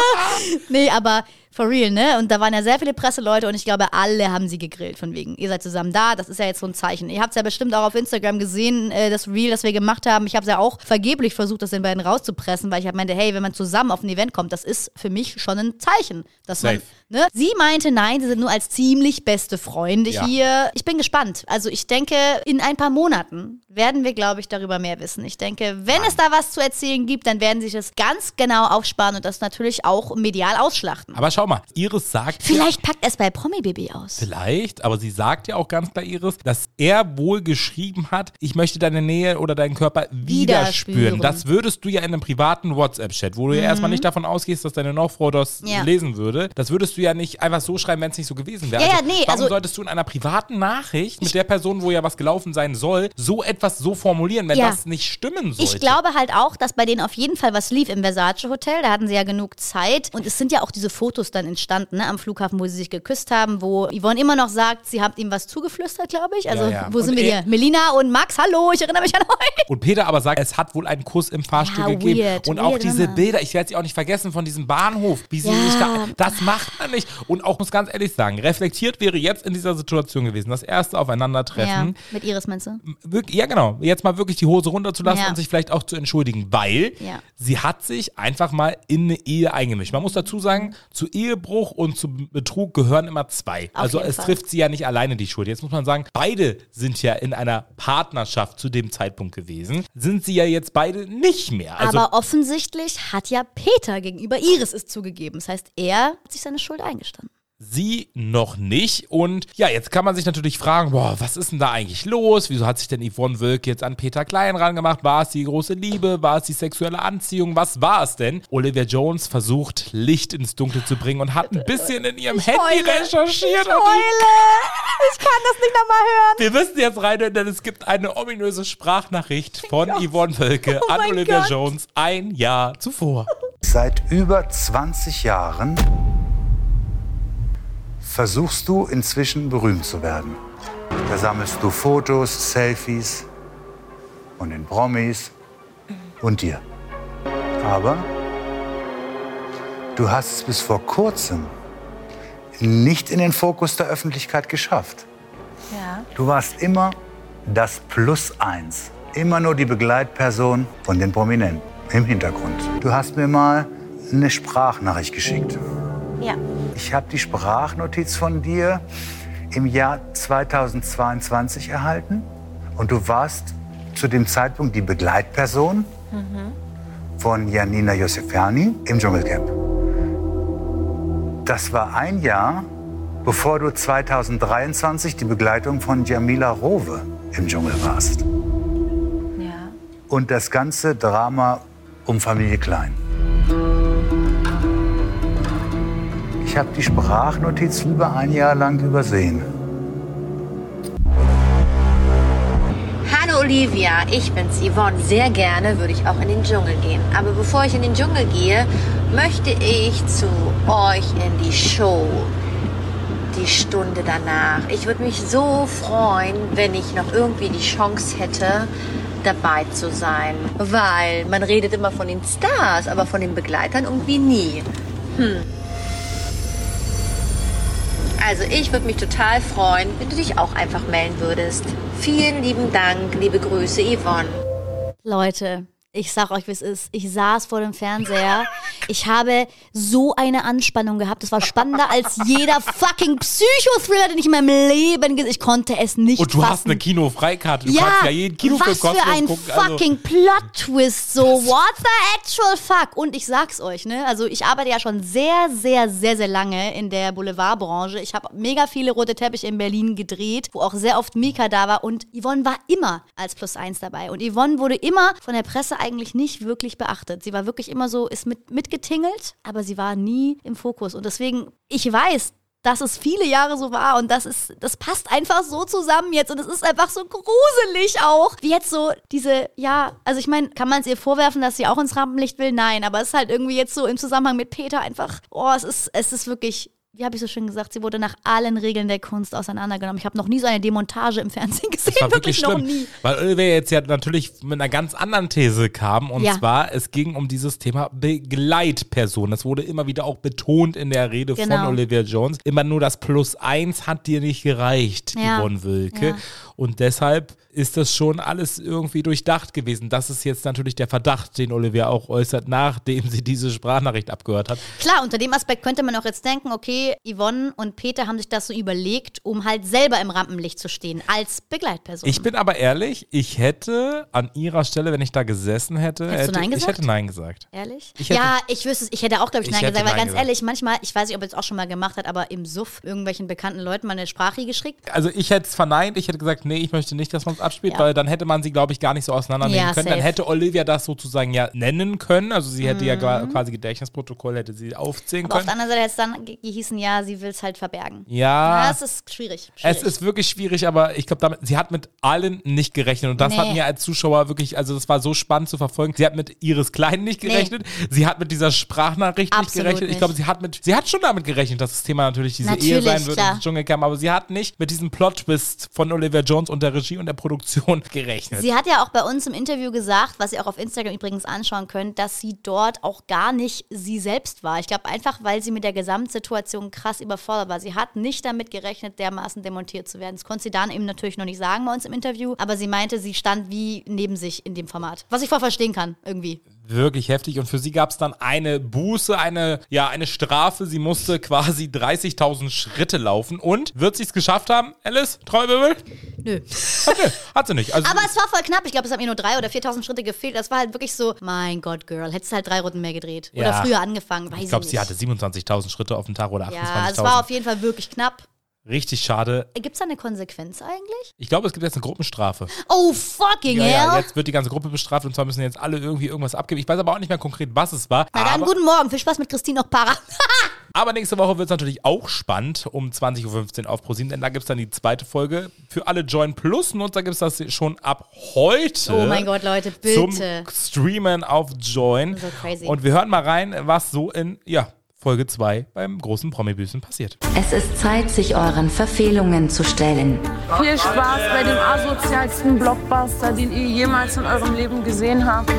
*laughs* nee, aber for real, ne? Und da waren ja sehr viele Presseleute und ich glaube, alle haben sie gegrillt von wegen, ihr seid zusammen da, das ist ja jetzt so ein Zeichen. Ihr habt es ja bestimmt auch auf Instagram gesehen, äh, das Reel, das wir gemacht haben. Ich habe es ja auch vergeblich versucht, das den beiden rauszupressen, weil ich hab meinte, hey, wenn man zusammen auf ein Event kommt, das ist für mich schon ein Zeichen, dass man, Safe. ne? Sie meinte, nein, sie sind nur als ziemlich beste Freunde Ja. hier. Ich bin gespannt. Also ich denke, in ein paar Monaten werden wir, glaube ich, darüber mehr wissen. Ich denke, wenn es da was zu erzählen gibt, dann werden sie sich das ganz genau aufsparen und das natürlich auch medial ausschlachten. Aber schau mal, Iris sagt. Vielleicht packt es bei Promi Baby aus. Vielleicht, aber sie sagt ja auch ganz klar, Iris, dass er wohl geschrieben hat, ich möchte deine Nähe oder deinen Körper wieder, Wieder spüren. spüren. Das würdest du ja in einem privaten WhatsApp-Chat, wo du ja Mhm. erstmal nicht davon ausgehst, dass deine Nachfrau das Ja. lesen würde. Das würdest du ja nicht einfach so schreiben, wenn es nicht so gewesen wäre. Ja, ja, also, nee, warum also- solltest du in einer privaten Nachricht mit der Person, wo ja was gelaufen sein soll, so etwas so formulieren, wenn Ja. das nicht stimmen sollte? Ich glaube halt auch, dass bei denen auf jeden Fall was lief im Versace Hotel. Da hatten sie ja genug Zeit. Und es sind ja auch diese Fotos dann entstanden ne, am Flughafen, wo sie sich geküsst haben, wo Yvonne immer noch sagt, sie hat ihm was zugeflüstert, glaube ich. Also, Ja, ja. wo Und sind wir er- hier? Melina und Max, hallo, ich erinnere mich an euch. Und Peter aber sagt, es hat wohl einen Kuss im Fahrstuhl Ja, gegeben. weird, und auch diese immer. Bilder, ich werde sie auch nicht vergessen von diesem Bahnhof, wie sie sich da. Das macht man nicht. Und auch muss ganz ehrlich sagen, reflektiert wäre jetzt in dieser Situation gewesen, das erste Aufeinandertreffen. mit Iris meinst du? Ja, genau. Jetzt mal wirklich die Hose runterzulassen und sich vielleicht auch zu entschuldigen, weil sie hat sich einfach mal in eine Ehe eingemischt. Man muss dazu sagen, zu Ehebruch und zu Betrug gehören immer zwei. Auf also es Fall. trifft sie ja nicht alleine die Schuld. Jetzt muss man sagen, beide sind ja in einer Partnerschaft zu dem Zeitpunkt gewesen. Sind sie ja jetzt beide nicht mehr. Also Aber offensichtlich hat ja Peter gegenüber Iris es zugegeben. Das heißt, er hat sich seine Schuld eingestanden. Sie noch nicht. Und ja, jetzt kann man sich natürlich fragen, boah, was ist denn da eigentlich los? Wieso hat sich denn Yvonne Wölk jetzt an Peter Klein rangemacht? War es die große Liebe? War es die sexuelle Anziehung? Was war es denn? Olivia Jones versucht, Licht ins Dunkel zu bringen und hat ein bisschen in ihrem Handy heule. recherchiert. Ich heule. Ich kann das nicht nochmal hören. Wir müssen jetzt rein, denn es gibt eine ominöse Sprachnachricht von Yvonne Wölke Oh an Olivia Gott. Jones ein Jahr zuvor. Seit über 20 Jahren versuchst du inzwischen berühmt zu werden. Da sammelst du Fotos, Selfies von den Promis und dir. Aber du hast es bis vor kurzem nicht in den Fokus der Öffentlichkeit geschafft. Ja. Du warst immer das Plus eins. Immer nur die Begleitperson von den Prominenten im Hintergrund. Du hast mir mal eine Sprachnachricht geschickt. Ja. Ich habe die Sprachnotiz von dir im Jahr 2022 erhalten. Und du warst zu dem Zeitpunkt die Begleitperson Mhm. von Janina Josefiani im Dschungelcamp. Das war ein Jahr bevor du 2023 die Begleitung von Jamila Rowe im Dschungel warst. Ja. Und das ganze Drama um Familie Klein. Ich habe die Sprachnotiz lieber ein Jahr lang übersehen. Hallo Olivia, ich bin's Yvonne. Sehr gerne würde ich auch in den Dschungel gehen. Aber bevor ich in den Dschungel gehe, möchte ich zu euch in die Show. Die Stunde danach. Ich würde mich so freuen, wenn ich noch irgendwie die Chance hätte, dabei zu sein. Weil man redet immer von den Stars, aber von den Begleitern irgendwie nie. Hm. Also ich würde mich total freuen, wenn du dich auch einfach melden würdest. Vielen lieben Dank, liebe Grüße, Yvonne. Leute, ich sag euch, wie es ist. Ich saß vor dem Fernseher. Ich habe so eine Anspannung gehabt. Das war spannender als jeder fucking Psychothriller, den ich in meinem Leben gesehen Ich konnte es nicht Und du fassen. hast eine Kinofreikarte. Du ja, kannst ja jeden Kinofilm was für ein gucken. Also- fucking Plot-Twist. So, what the actual fuck? Und ich sag's euch, ne? Also ich arbeite ja schon sehr, sehr, sehr, sehr lange in der Boulevardbranche. Ich habe mega viele rote Teppiche in Berlin gedreht, wo auch sehr oft Mika da war. Und Yvonne war immer als Plus Eins dabei. Und Yvonne wurde immer von der Presse eigentlich nicht wirklich beachtet. Sie war wirklich immer so, ist mit, mitgetingelt, aber sie war nie im Fokus. Und deswegen, ich weiß, dass es viele Jahre so war und das ist, das passt einfach so zusammen jetzt und es ist einfach so gruselig auch. Wie jetzt so diese, ja, also ich meine, kann man es ihr vorwerfen, dass sie auch ins Rampenlicht will? Nein, aber es ist halt irgendwie jetzt so im Zusammenhang mit Peter einfach, oh, es ist, es ist wirklich, wie habe ich so schön gesagt, sie wurde nach allen Regeln der Kunst auseinandergenommen. Ich habe noch nie so eine Demontage im Fernsehen *laughs* gesehen, Das war wirklich noch schlimm, nie. weil Olivia jetzt ja natürlich mit einer ganz anderen These kam und Ja. zwar es ging um dieses Thema Begleitperson. Das wurde immer wieder auch betont in der Rede von Genau. Olivia Jones. Immer nur das Plus eins hat dir nicht gereicht, Ja. Yvonne Wilke. Ja. Und deshalb ist das schon alles irgendwie durchdacht gewesen. Das ist jetzt natürlich der Verdacht, den Olivia auch äußert, nachdem sie diese Sprachnachricht abgehört hat. Klar, unter dem Aspekt könnte man auch jetzt denken, okay, Yvonne und Peter haben sich das so überlegt, um halt selber im Rampenlicht zu stehen, als Begleitperson. Ich bin aber ehrlich, ich hätte an ihrer Stelle, wenn ich da gesessen hätte, Hättest du hätte ich hätte Nein gesagt. Ehrlich? Ich ja, ich wüsste es, ich hätte auch, glaube ich, Ich Nein hätte gesagt, weil Nein ganz gesagt. ehrlich, manchmal, ich weiß nicht, ob er es auch schon mal gemacht hat, aber im Suff irgendwelchen bekannten Leuten mal eine Sprache geschickt. Also ich hätte es verneint, ich hätte gesagt, nee, ich möchte nicht, dass man abspielt, Ja. weil dann hätte man sie, glaube ich, gar nicht so auseinandernehmen Ja, können. safe. Dann hätte Olivia das sozusagen ja nennen können. Also sie hätte ja Mhm. gra- quasi Gedächtnisprotokoll, hätte sie aufzählen Aber auf der können. anderen Seite hätte es dann ge- gehießen, ja, sie will es halt verbergen. Ja. Ja, es ist schwierig. schwierig. Es ist wirklich schwierig, aber ich glaube, sie hat mit allen nicht gerechnet. Und das Nee. hat mir als Zuschauer wirklich, also das war so spannend zu verfolgen. Sie hat mit Iris Klein nicht Nee. gerechnet. Sie hat mit dieser Sprachnachricht nicht Absolut gerechnet. Ich nicht. glaube, sie hat mit, sie hat schon damit gerechnet, dass das Thema natürlich diese Ehe Natürlich, sein wird klar. Dschungelcamp, aber sie hat nicht mit diesem Plot-Twist von Olivia Jones und der Regie und der Produktion *laughs* gerechnet. Sie hat ja auch bei uns im Interview gesagt, was ihr auch auf Instagram übrigens anschauen könnt, dass sie dort auch gar nicht sie selbst war. Ich glaube einfach, weil sie mit der Gesamtsituation krass überfordert war. Sie hat nicht damit gerechnet, dermaßen demontiert zu werden. Das konnte sie dann eben natürlich noch nicht sagen bei uns im Interview, aber sie meinte, sie stand wie neben sich in dem Format. Was ich voll verstehen kann, irgendwie. Wirklich heftig. Und für sie gab es dann eine Buße, eine, ja, eine Strafe. Sie musste quasi 30.000 Schritte laufen. Und wird sie es geschafft haben, Alice? Treubibbel? Nö. Okay, hat sie nicht. Also, Aber es war voll knapp. Ich glaube, es haben ihr nur drei oder 4.000 Schritte gefehlt. Das war halt wirklich so, mein Gott, Girl, hättest du halt drei Runden mehr gedreht. Oder Ja. früher angefangen, weiß ich glaube, sie hatte 27.000 Schritte auf dem Tag oder 28.000. ja, es war auf jeden Fall wirklich knapp. Richtig schade. Gibt es da eine Konsequenz eigentlich? Ich glaube, es gibt jetzt eine Gruppenstrafe. Oh, fucking Ja, hell. ja, jetzt wird die ganze Gruppe bestraft und zwar müssen jetzt alle irgendwie irgendwas abgeben. Ich weiß aber auch nicht mehr konkret, was es war. Na dann, guten Morgen. Viel Spaß mit Christine noch Para. *laughs* aber nächste Woche wird es natürlich auch spannend um 20.15 Uhr auf ProSieben, denn da gibt es dann die zweite Folge. Für alle Join Plus-Nutzer gibt es das schon ab heute. Oh mein Gott, Leute, bitte. Zum Streamen auf Join. So crazy. Und wir hören mal rein, was so in, ja, Folge 2 beim großen Promi-Büßen passiert. Es ist Zeit, sich euren Verfehlungen zu stellen. Viel Spaß bei dem asozialsten Blockbuster, den ihr jemals in eurem Leben gesehen habt.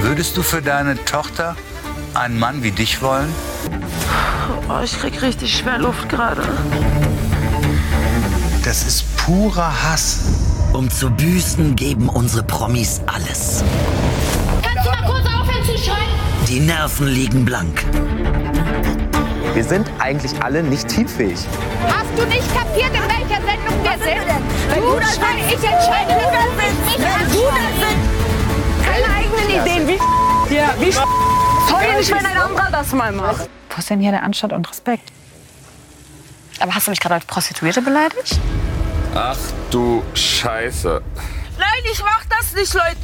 Würdest du für deine Tochter einen Mann wie dich wollen? Oh, ich krieg richtig schwer Luft gerade. Das ist purer Hass. Um zu büßen, geben unsere Promis alles. Kannst du mal kurz aufhören zu schreien? Die Nerven liegen blank. Wir sind eigentlich alle nicht teamfähig. Hast du nicht kapiert, in welcher Sendung wir sind? Wenn du das sagst, ich entscheide, du das bist nicht Wenn du das sind. Keine eigenen Ideen. Wie ja, wie toll, nicht, wenn ein anderer das mal macht. Wo ist denn hier der Anstand und Respekt? Aber hast du mich gerade als Prostituierte beleidigt? Ach du Scheiße. Nein, ich mach das nicht, Leute.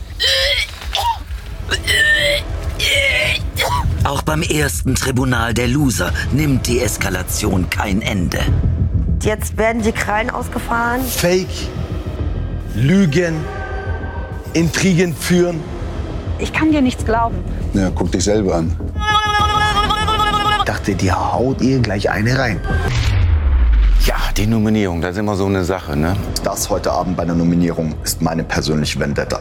Auch beim ersten Tribunal der Loser nimmt die Eskalation kein Ende. Jetzt werden die Krallen ausgefahren. Fake, Lügen, Intrigen führen. Ich kann dir nichts glauben. Ja, guck dich selber an. dachte, die haut ihr gleich eine rein. Ja, die Nominierung, das ist immer so eine Sache, ne? Das heute Abend bei der Nominierung ist meine persönliche Vendetta.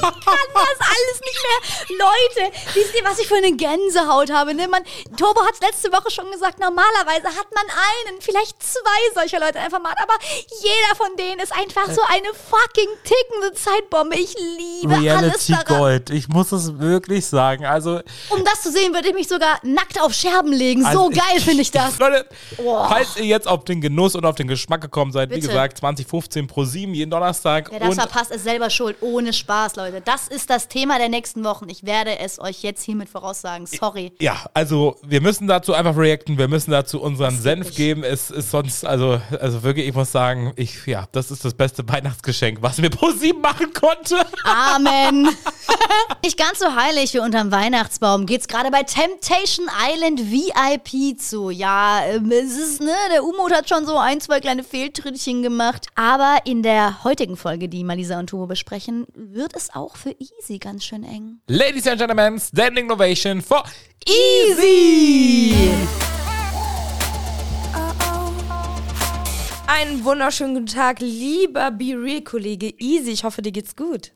Kann das alles nicht mehr. Leute, wisst ihr, was ich für eine Gänsehaut habe? Ne? Man, Turbo hat es letzte Woche schon gesagt, normalerweise hat man einen, vielleicht zwei solcher Leute einfach mal, aber jeder von denen ist einfach so eine fucking tickende Zeitbombe. Ich liebe alles Reality daran. Gold. Ich muss es wirklich sagen. Also, Um das zu sehen, würde ich mich sogar nackt auf Scherben legen. So Also geil finde ich das. *laughs* Leute, Boah. falls ihr jetzt auf den Genuss und auf den Geschmack gekommen seid, wie Bitte. gesagt, 2015 pro 7 jeden Donnerstag. Wer das verpasst, ist selber schuld. Ohne Spaß, Leute. Das ist das Thema der nächsten Wochen. Ich werde es euch jetzt hiermit voraussagen. Sorry. ja, also wir müssen dazu einfach reacten, wir müssen dazu unseren Senf geben. Es ist sonst, also, also wirklich, ich muss sagen, ich, ja, das ist das beste Weihnachtsgeschenk, was mir *laughs* pro 7 machen konnte. Amen. *laughs* *laughs* Nicht ganz so heilig wie unterm Weihnachtsbaum geht's gerade bei Temptation Island VIP zu. Ja, ähm, es ist, ne, der Umut hat schon so ein, zwei kleine Fehltrittchen gemacht. Aber in der heutigen Folge, die Malisa und Turbo besprechen, wird es auch für Easy ganz schön eng. Ladies and Gentlemen, Standing Ovation for Easy! Einen wunderschönen guten Tag, lieber Be Real-Kollege Easy. Ich hoffe, dir geht's gut.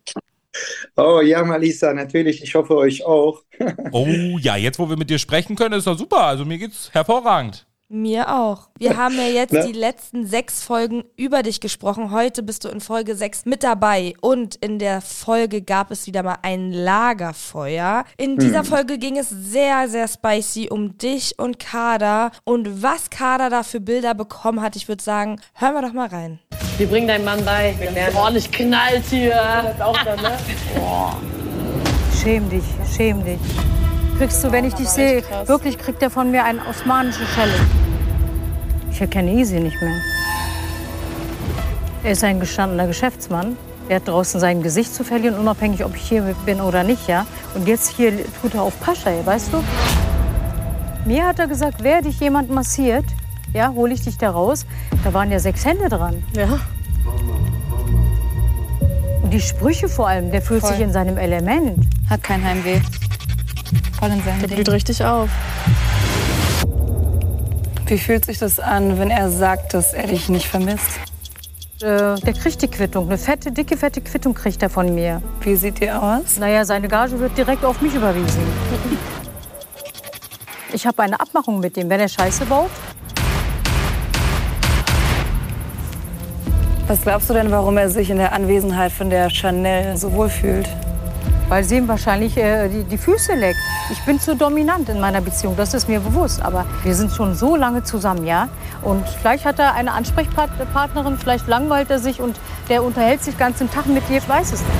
Oh ja, Malisa, natürlich. Ich hoffe euch auch. *laughs* Oh ja, jetzt wo wir mit dir sprechen können, ist doch super. Also mir geht's hervorragend. Mir auch. Wir *laughs* haben ja jetzt Na? die letzten sechs Folgen über dich gesprochen. Heute bist du in Folge sechs mit dabei. Und in der Folge gab es wieder mal ein Lagerfeuer. In dieser Hm. Folge ging es sehr, sehr spicy um dich und Kader. Und was Kader da für Bilder bekommen hat, ich würde sagen, hören wir doch mal rein. Wir bringen deinen Mann bei. Ordentlich knallt hier. Das auch dann, ne? *laughs* Schäm dich, schäm dich. Kriegst du, wenn ich dich sehe, wirklich kriegt er von mir eine osmanische Schelle. Ich erkenne Easy nicht mehr. Er ist ein gestandener Geschäftsmann. Er hat draußen sein Gesicht zu verlieren, unabhängig, ob ich hier bin oder nicht, ja. Und jetzt hier tut er auf Pascha, weißt du? Mir hat er gesagt, wer dich jemand massiert, ja, hole ich dich da raus. Da waren ja sechs Hände dran. Ja. Und die Sprüche vor allem, der fühlt Voll. sich in seinem Element. Hat kein Heimweh. Voll in seinem Der Ding. blüht richtig auf. Wie fühlt sich das an, wenn er sagt, dass er dich nicht vermisst? Äh, der kriegt die Quittung. Eine fette, dicke, fette Quittung kriegt er von mir. Wie sieht die aus? Naja, seine Gage wird direkt auf mich überwiesen. Ich habe eine Abmachung mit ihm. Wenn er Scheiße baut, Was glaubst du denn, warum er sich in der Anwesenheit von der Chanel so wohl fühlt? Weil sie ihm wahrscheinlich äh, die, die Füße leckt. Ich bin zu dominant in meiner Beziehung, das ist mir bewusst. Aber wir sind schon so lange zusammen, ja. Und vielleicht hat er eine Ansprechpartnerin, vielleicht langweilt er sich und der unterhält sich den ganzen Tag mit dir. Ich weiß es nicht.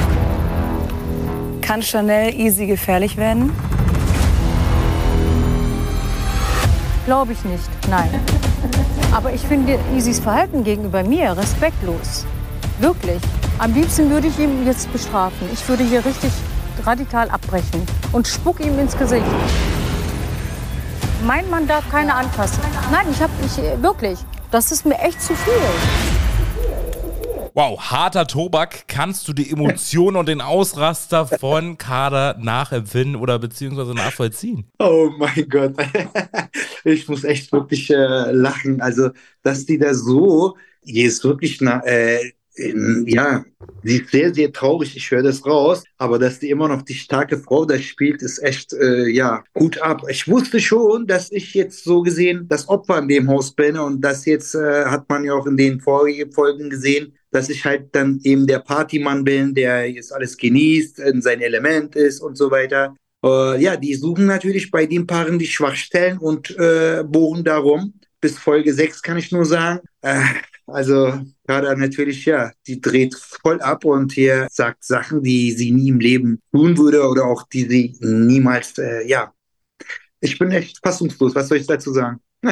Kann Chanel easy gefährlich werden? Glaube ich nicht, nein. Aber ich finde Isis Verhalten gegenüber mir respektlos. Wirklich. Am liebsten würde ich ihn jetzt bestrafen. Ich würde hier richtig radikal abbrechen und spuck ihm ins Gesicht. Mein Mann darf keine anfassen. Nein, ich habe ich äh, wirklich. Das ist mir echt zu viel. Wow, harter Tobak. Kannst du die Emotionen und den Ausraster von Kader nachempfinden oder beziehungsweise nachvollziehen? Oh mein Gott. *laughs* Ich muss echt wirklich äh, lachen. Also, dass die da so, die ist wirklich, na, äh, ähm, ja, sie ist sehr, sehr traurig. Ich höre das raus. Aber dass die immer noch die starke Frau da spielt, ist echt, äh, ja, gut ab. Ich wusste schon, dass ich jetzt so gesehen das Opfer in dem Haus bin. Und das jetzt äh, hat man ja auch in den vorigen Folgen gesehen, dass ich halt dann eben der Partymann bin, der jetzt alles genießt, in sein Element ist und so weiter. Äh, ja, die suchen natürlich bei den Paaren die Schwachstellen und äh, bohren darum. Bis Folge 6 kann ich nur sagen. Also gerade natürlich, ja, die dreht voll ab und hier sagt Sachen, die sie nie im Leben tun würde oder auch die sie niemals, äh, ja. Ich bin echt fassungslos. Was soll ich dazu sagen? *laughs*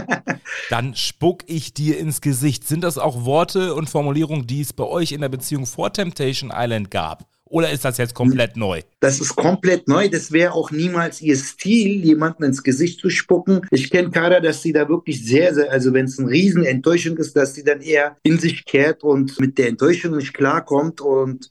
Dann spuck ich dir ins Gesicht. Sind das auch Worte und Formulierungen, die es bei euch in der Beziehung vor Temptation Island gab? Oder ist das jetzt komplett neu? Das ist komplett neu. Das wäre auch niemals ihr Stil, jemanden ins Gesicht zu spucken. Ich kenne Kader, dass sie da wirklich sehr, sehr, also wenn es eine riesen Enttäuschung ist, dass sie dann eher in sich kehrt und mit der Enttäuschung nicht klarkommt und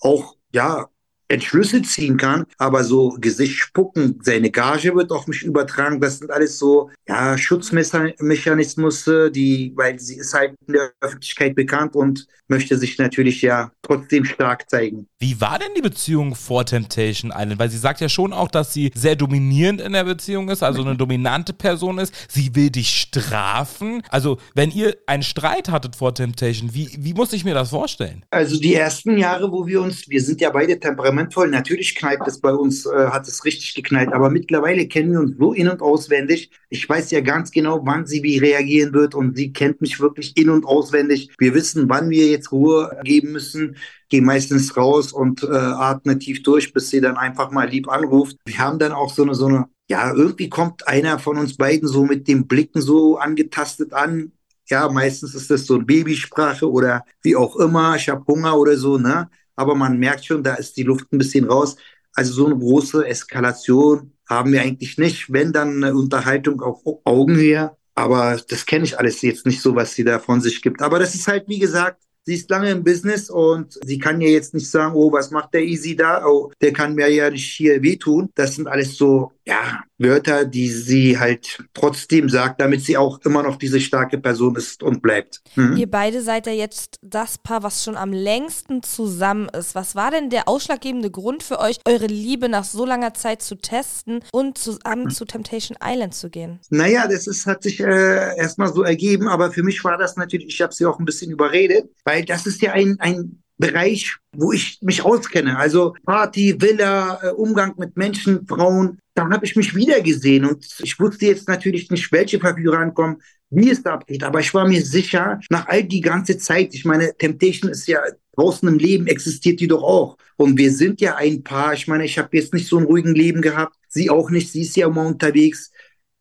auch, ja, Entschlüsse ziehen kann, aber so Gesicht spucken, seine Gage wird auf mich übertragen, das sind alles so, ja, Schutzmechanismus, die, weil sie ist halt in der Öffentlichkeit bekannt und möchte sich natürlich ja trotzdem stark zeigen. Wie war denn die Beziehung vor Temptation Island? Weil sie sagt ja schon auch, dass sie sehr dominierend in der Beziehung ist, also eine dominante Person ist. Sie will dich strafen. Also, wenn ihr einen Streit hattet vor Temptation, wie, wie muss ich mir das vorstellen? Also, die ersten Jahre, wo wir uns, wir sind ja beide temperamentvoll, natürlich knallt es bei uns, äh, hat es richtig geknallt, aber mittlerweile kennen wir uns so in- und auswendig. Ich weiß ja ganz genau, wann sie wie reagieren wird und sie kennt mich wirklich in- und auswendig. Wir wissen, wann wir jetzt Ruhe geben müssen gehe meistens raus und äh, atme tief durch, bis sie dann einfach mal lieb anruft. Wir haben dann auch so eine, so eine, ja, irgendwie kommt einer von uns beiden so mit den Blicken so angetastet an. Ja, meistens ist das so eine Babysprache oder wie auch immer, ich habe Hunger oder so, ne? Aber man merkt schon, da ist die Luft ein bisschen raus. Also so eine große Eskalation haben wir eigentlich nicht. Wenn dann eine Unterhaltung auf Augenhöhe. Aber das kenne ich alles jetzt nicht so, was sie da von sich gibt. Aber das ist halt, wie gesagt, sie ist lange im Business und sie kann ja jetzt nicht sagen, oh, was macht der Easy da? Oh, der kann mir ja nicht hier wehtun. Das sind alles so, ja, Wörter, die sie halt trotzdem sagt, damit sie auch immer noch diese starke Person ist und bleibt. Mhm. Ihr beide seid ja jetzt das Paar, was schon am längsten zusammen ist. Was war denn der ausschlaggebende Grund für euch, eure Liebe nach so langer Zeit zu testen und zusammen mhm. zu Temptation Island zu gehen? Naja, das ist, hat sich äh, erstmal so ergeben, aber für mich war das natürlich, ich habe sie auch ein bisschen überredet, weil das ist ja ein, ein Bereich, wo ich mich auskenne. Also Party, Villa, äh, Umgang mit Menschen, Frauen. Da habe ich mich wiedergesehen und ich wusste jetzt natürlich nicht, welche Verführer ankommen, wie es da abgeht. Aber ich war mir sicher, nach all die ganze Zeit, ich meine, Temptation ist ja draußen im Leben, existiert die doch auch. Und wir sind ja ein Paar. Ich meine, ich habe jetzt nicht so ein ruhigen Leben gehabt. Sie auch nicht. Sie ist ja immer unterwegs.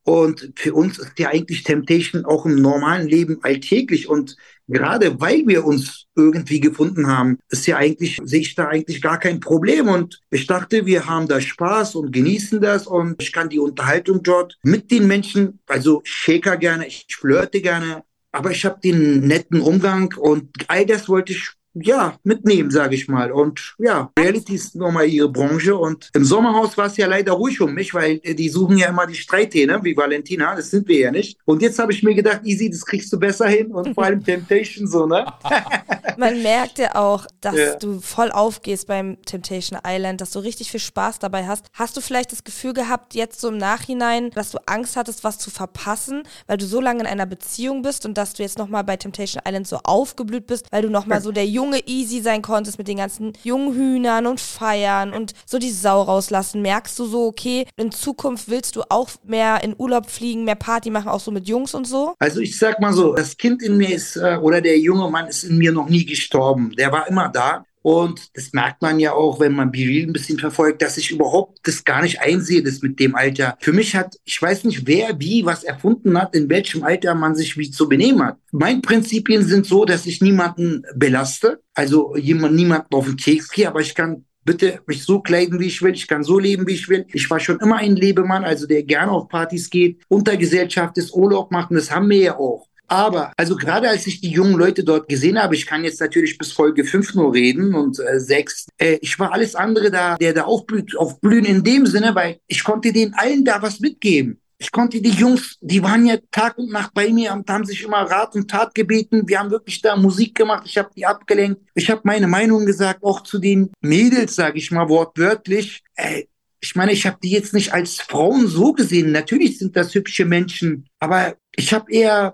Und für uns ist ja eigentlich Temptation auch im normalen Leben alltäglich. Und gerade weil wir uns irgendwie gefunden haben, ist ja eigentlich, sehe ich da eigentlich gar kein Problem. Und ich dachte, wir haben da Spaß und genießen das. Und ich kann die Unterhaltung dort mit den Menschen, also shaker gerne, ich flirte gerne, aber ich habe den netten Umgang und all das wollte ich ja, mitnehmen, sage ich mal. Und ja, Reality ist nochmal ihre Branche. Und im Sommerhaus war es ja leider ruhig um mich, weil äh, die suchen ja immer die Streithähne, wie Valentina. Das sind wir ja nicht. Und jetzt habe ich mir gedacht, easy, das kriegst du besser hin. Und vor allem *laughs* Temptation so, ne? *laughs* Man merkt ja auch, dass ja. du voll aufgehst beim Temptation Island, dass du richtig viel Spaß dabei hast. Hast du vielleicht das Gefühl gehabt, jetzt so im Nachhinein, dass du Angst hattest, was zu verpassen, weil du so lange in einer Beziehung bist und dass du jetzt nochmal bei Temptation Island so aufgeblüht bist, weil du nochmal so der junge junge Easy sein konntest mit den ganzen jungen Hühnern und Feiern und so die Sau rauslassen, merkst du so, okay, in Zukunft willst du auch mehr in Urlaub fliegen, mehr Party machen, auch so mit Jungs und so? Also ich sag mal so, das Kind in mir ist, äh, oder der junge Mann ist in mir noch nie gestorben. Der war immer da. Und das merkt man ja auch, wenn man Biril ein bisschen verfolgt, dass ich überhaupt das gar nicht einsehe, das mit dem Alter. Für mich hat, ich weiß nicht, wer wie was erfunden hat, in welchem Alter man sich wie zu benehmen hat. Meine Prinzipien sind so, dass ich niemanden belaste, also jemand, niemanden auf den Keks gehe, aber ich kann bitte mich so kleiden, wie ich will. Ich kann so leben, wie ich will. Ich war schon immer ein Lebemann, also der gerne auf Partys geht, unter Gesellschaft ist, Urlaub macht. Und das haben wir ja auch. Aber, also gerade als ich die jungen Leute dort gesehen habe, ich kann jetzt natürlich bis Folge 5 nur reden und äh, 6, äh, ich war alles andere da, der da aufblüht, aufblühen in dem Sinne, weil ich konnte denen allen da was mitgeben. Ich konnte die Jungs, die waren ja Tag und Nacht bei mir und haben sich immer Rat und Tat gebeten. Wir haben wirklich da Musik gemacht. Ich habe die abgelenkt. Ich habe meine Meinung gesagt, auch zu den Mädels, sage ich mal wortwörtlich. Ey, ich meine, ich habe die jetzt nicht als Frauen so gesehen. Natürlich sind das hübsche Menschen, aber ich habe eher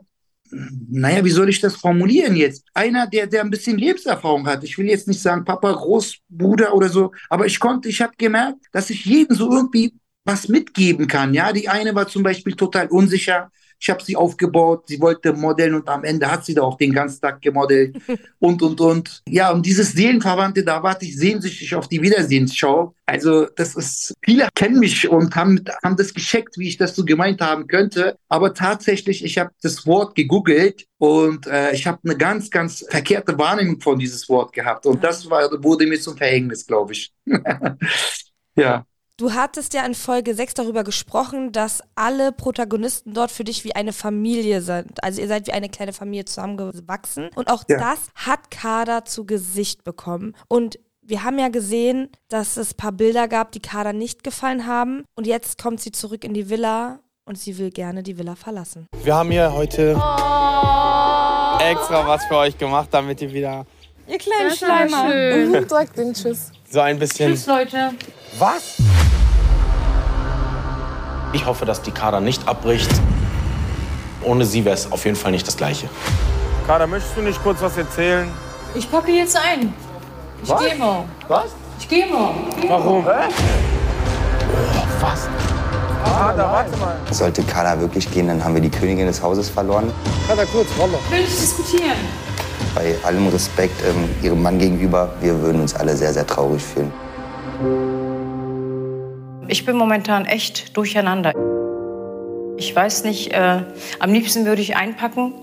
naja, wie soll ich das formulieren jetzt? Einer, der, der ein bisschen Lebenserfahrung hat. Ich will jetzt nicht sagen Papa, Großbruder oder so, aber ich konnte, ich habe gemerkt, dass ich jeden so irgendwie was mitgeben kann. Ja, die eine war zum Beispiel total unsicher, Ich habe sie aufgebaut, sie wollte modeln und am Ende hat sie da auch den ganzen Tag gemodelt *laughs* und, und, und. Ja, und dieses Seelenverwandte, da warte ich sehnsüchtig auf die Wiedersehensschau. Also das ist, viele kennen mich und haben, haben das gescheckt, wie ich das so gemeint haben könnte. Aber tatsächlich, ich habe das Wort gegoogelt und äh, ich habe eine ganz, ganz verkehrte Wahrnehmung von dieses Wort gehabt. Und das war, wurde mir zum Verhängnis, glaube ich. *laughs* ja. Du hattest ja in Folge 6 darüber gesprochen, dass alle Protagonisten dort für dich wie eine Familie sind. Also ihr seid wie eine kleine Familie zusammengewachsen. Und auch Ja. das hat Kader zu Gesicht bekommen. Und wir haben ja gesehen, dass es ein paar Bilder gab, die Kader nicht gefallen haben. Und jetzt kommt sie zurück in die Villa und sie will gerne die Villa verlassen. Wir haben hier heute extra was für euch gemacht, damit ihr wieder Ihr kleinen Das Schleimer. schön. *laughs* Mhm, Sagt den Tschüss. so ein bisschen. Leute. Was? Ich hoffe, dass die Kader nicht abbricht. Ohne sie wäre es auf jeden Fall nicht das Gleiche. Kader, möchtest du nicht kurz was erzählen? Ich packe jetzt ein. Ich Was? gehe mal. Was? Ich gehe mal. Warum? Was? Kader, warte mal. Sollte Carla wirklich gehen, dann haben wir die Königin des Hauses verloren. Kader, kurz, Rolle. Ich will nicht diskutieren. Bei allem Respekt ähm, ihrem Mann gegenüber, wir würden uns alle sehr, sehr traurig fühlen. Ich bin momentan echt durcheinander. Ich weiß nicht, äh, am liebsten würde ich einpacken,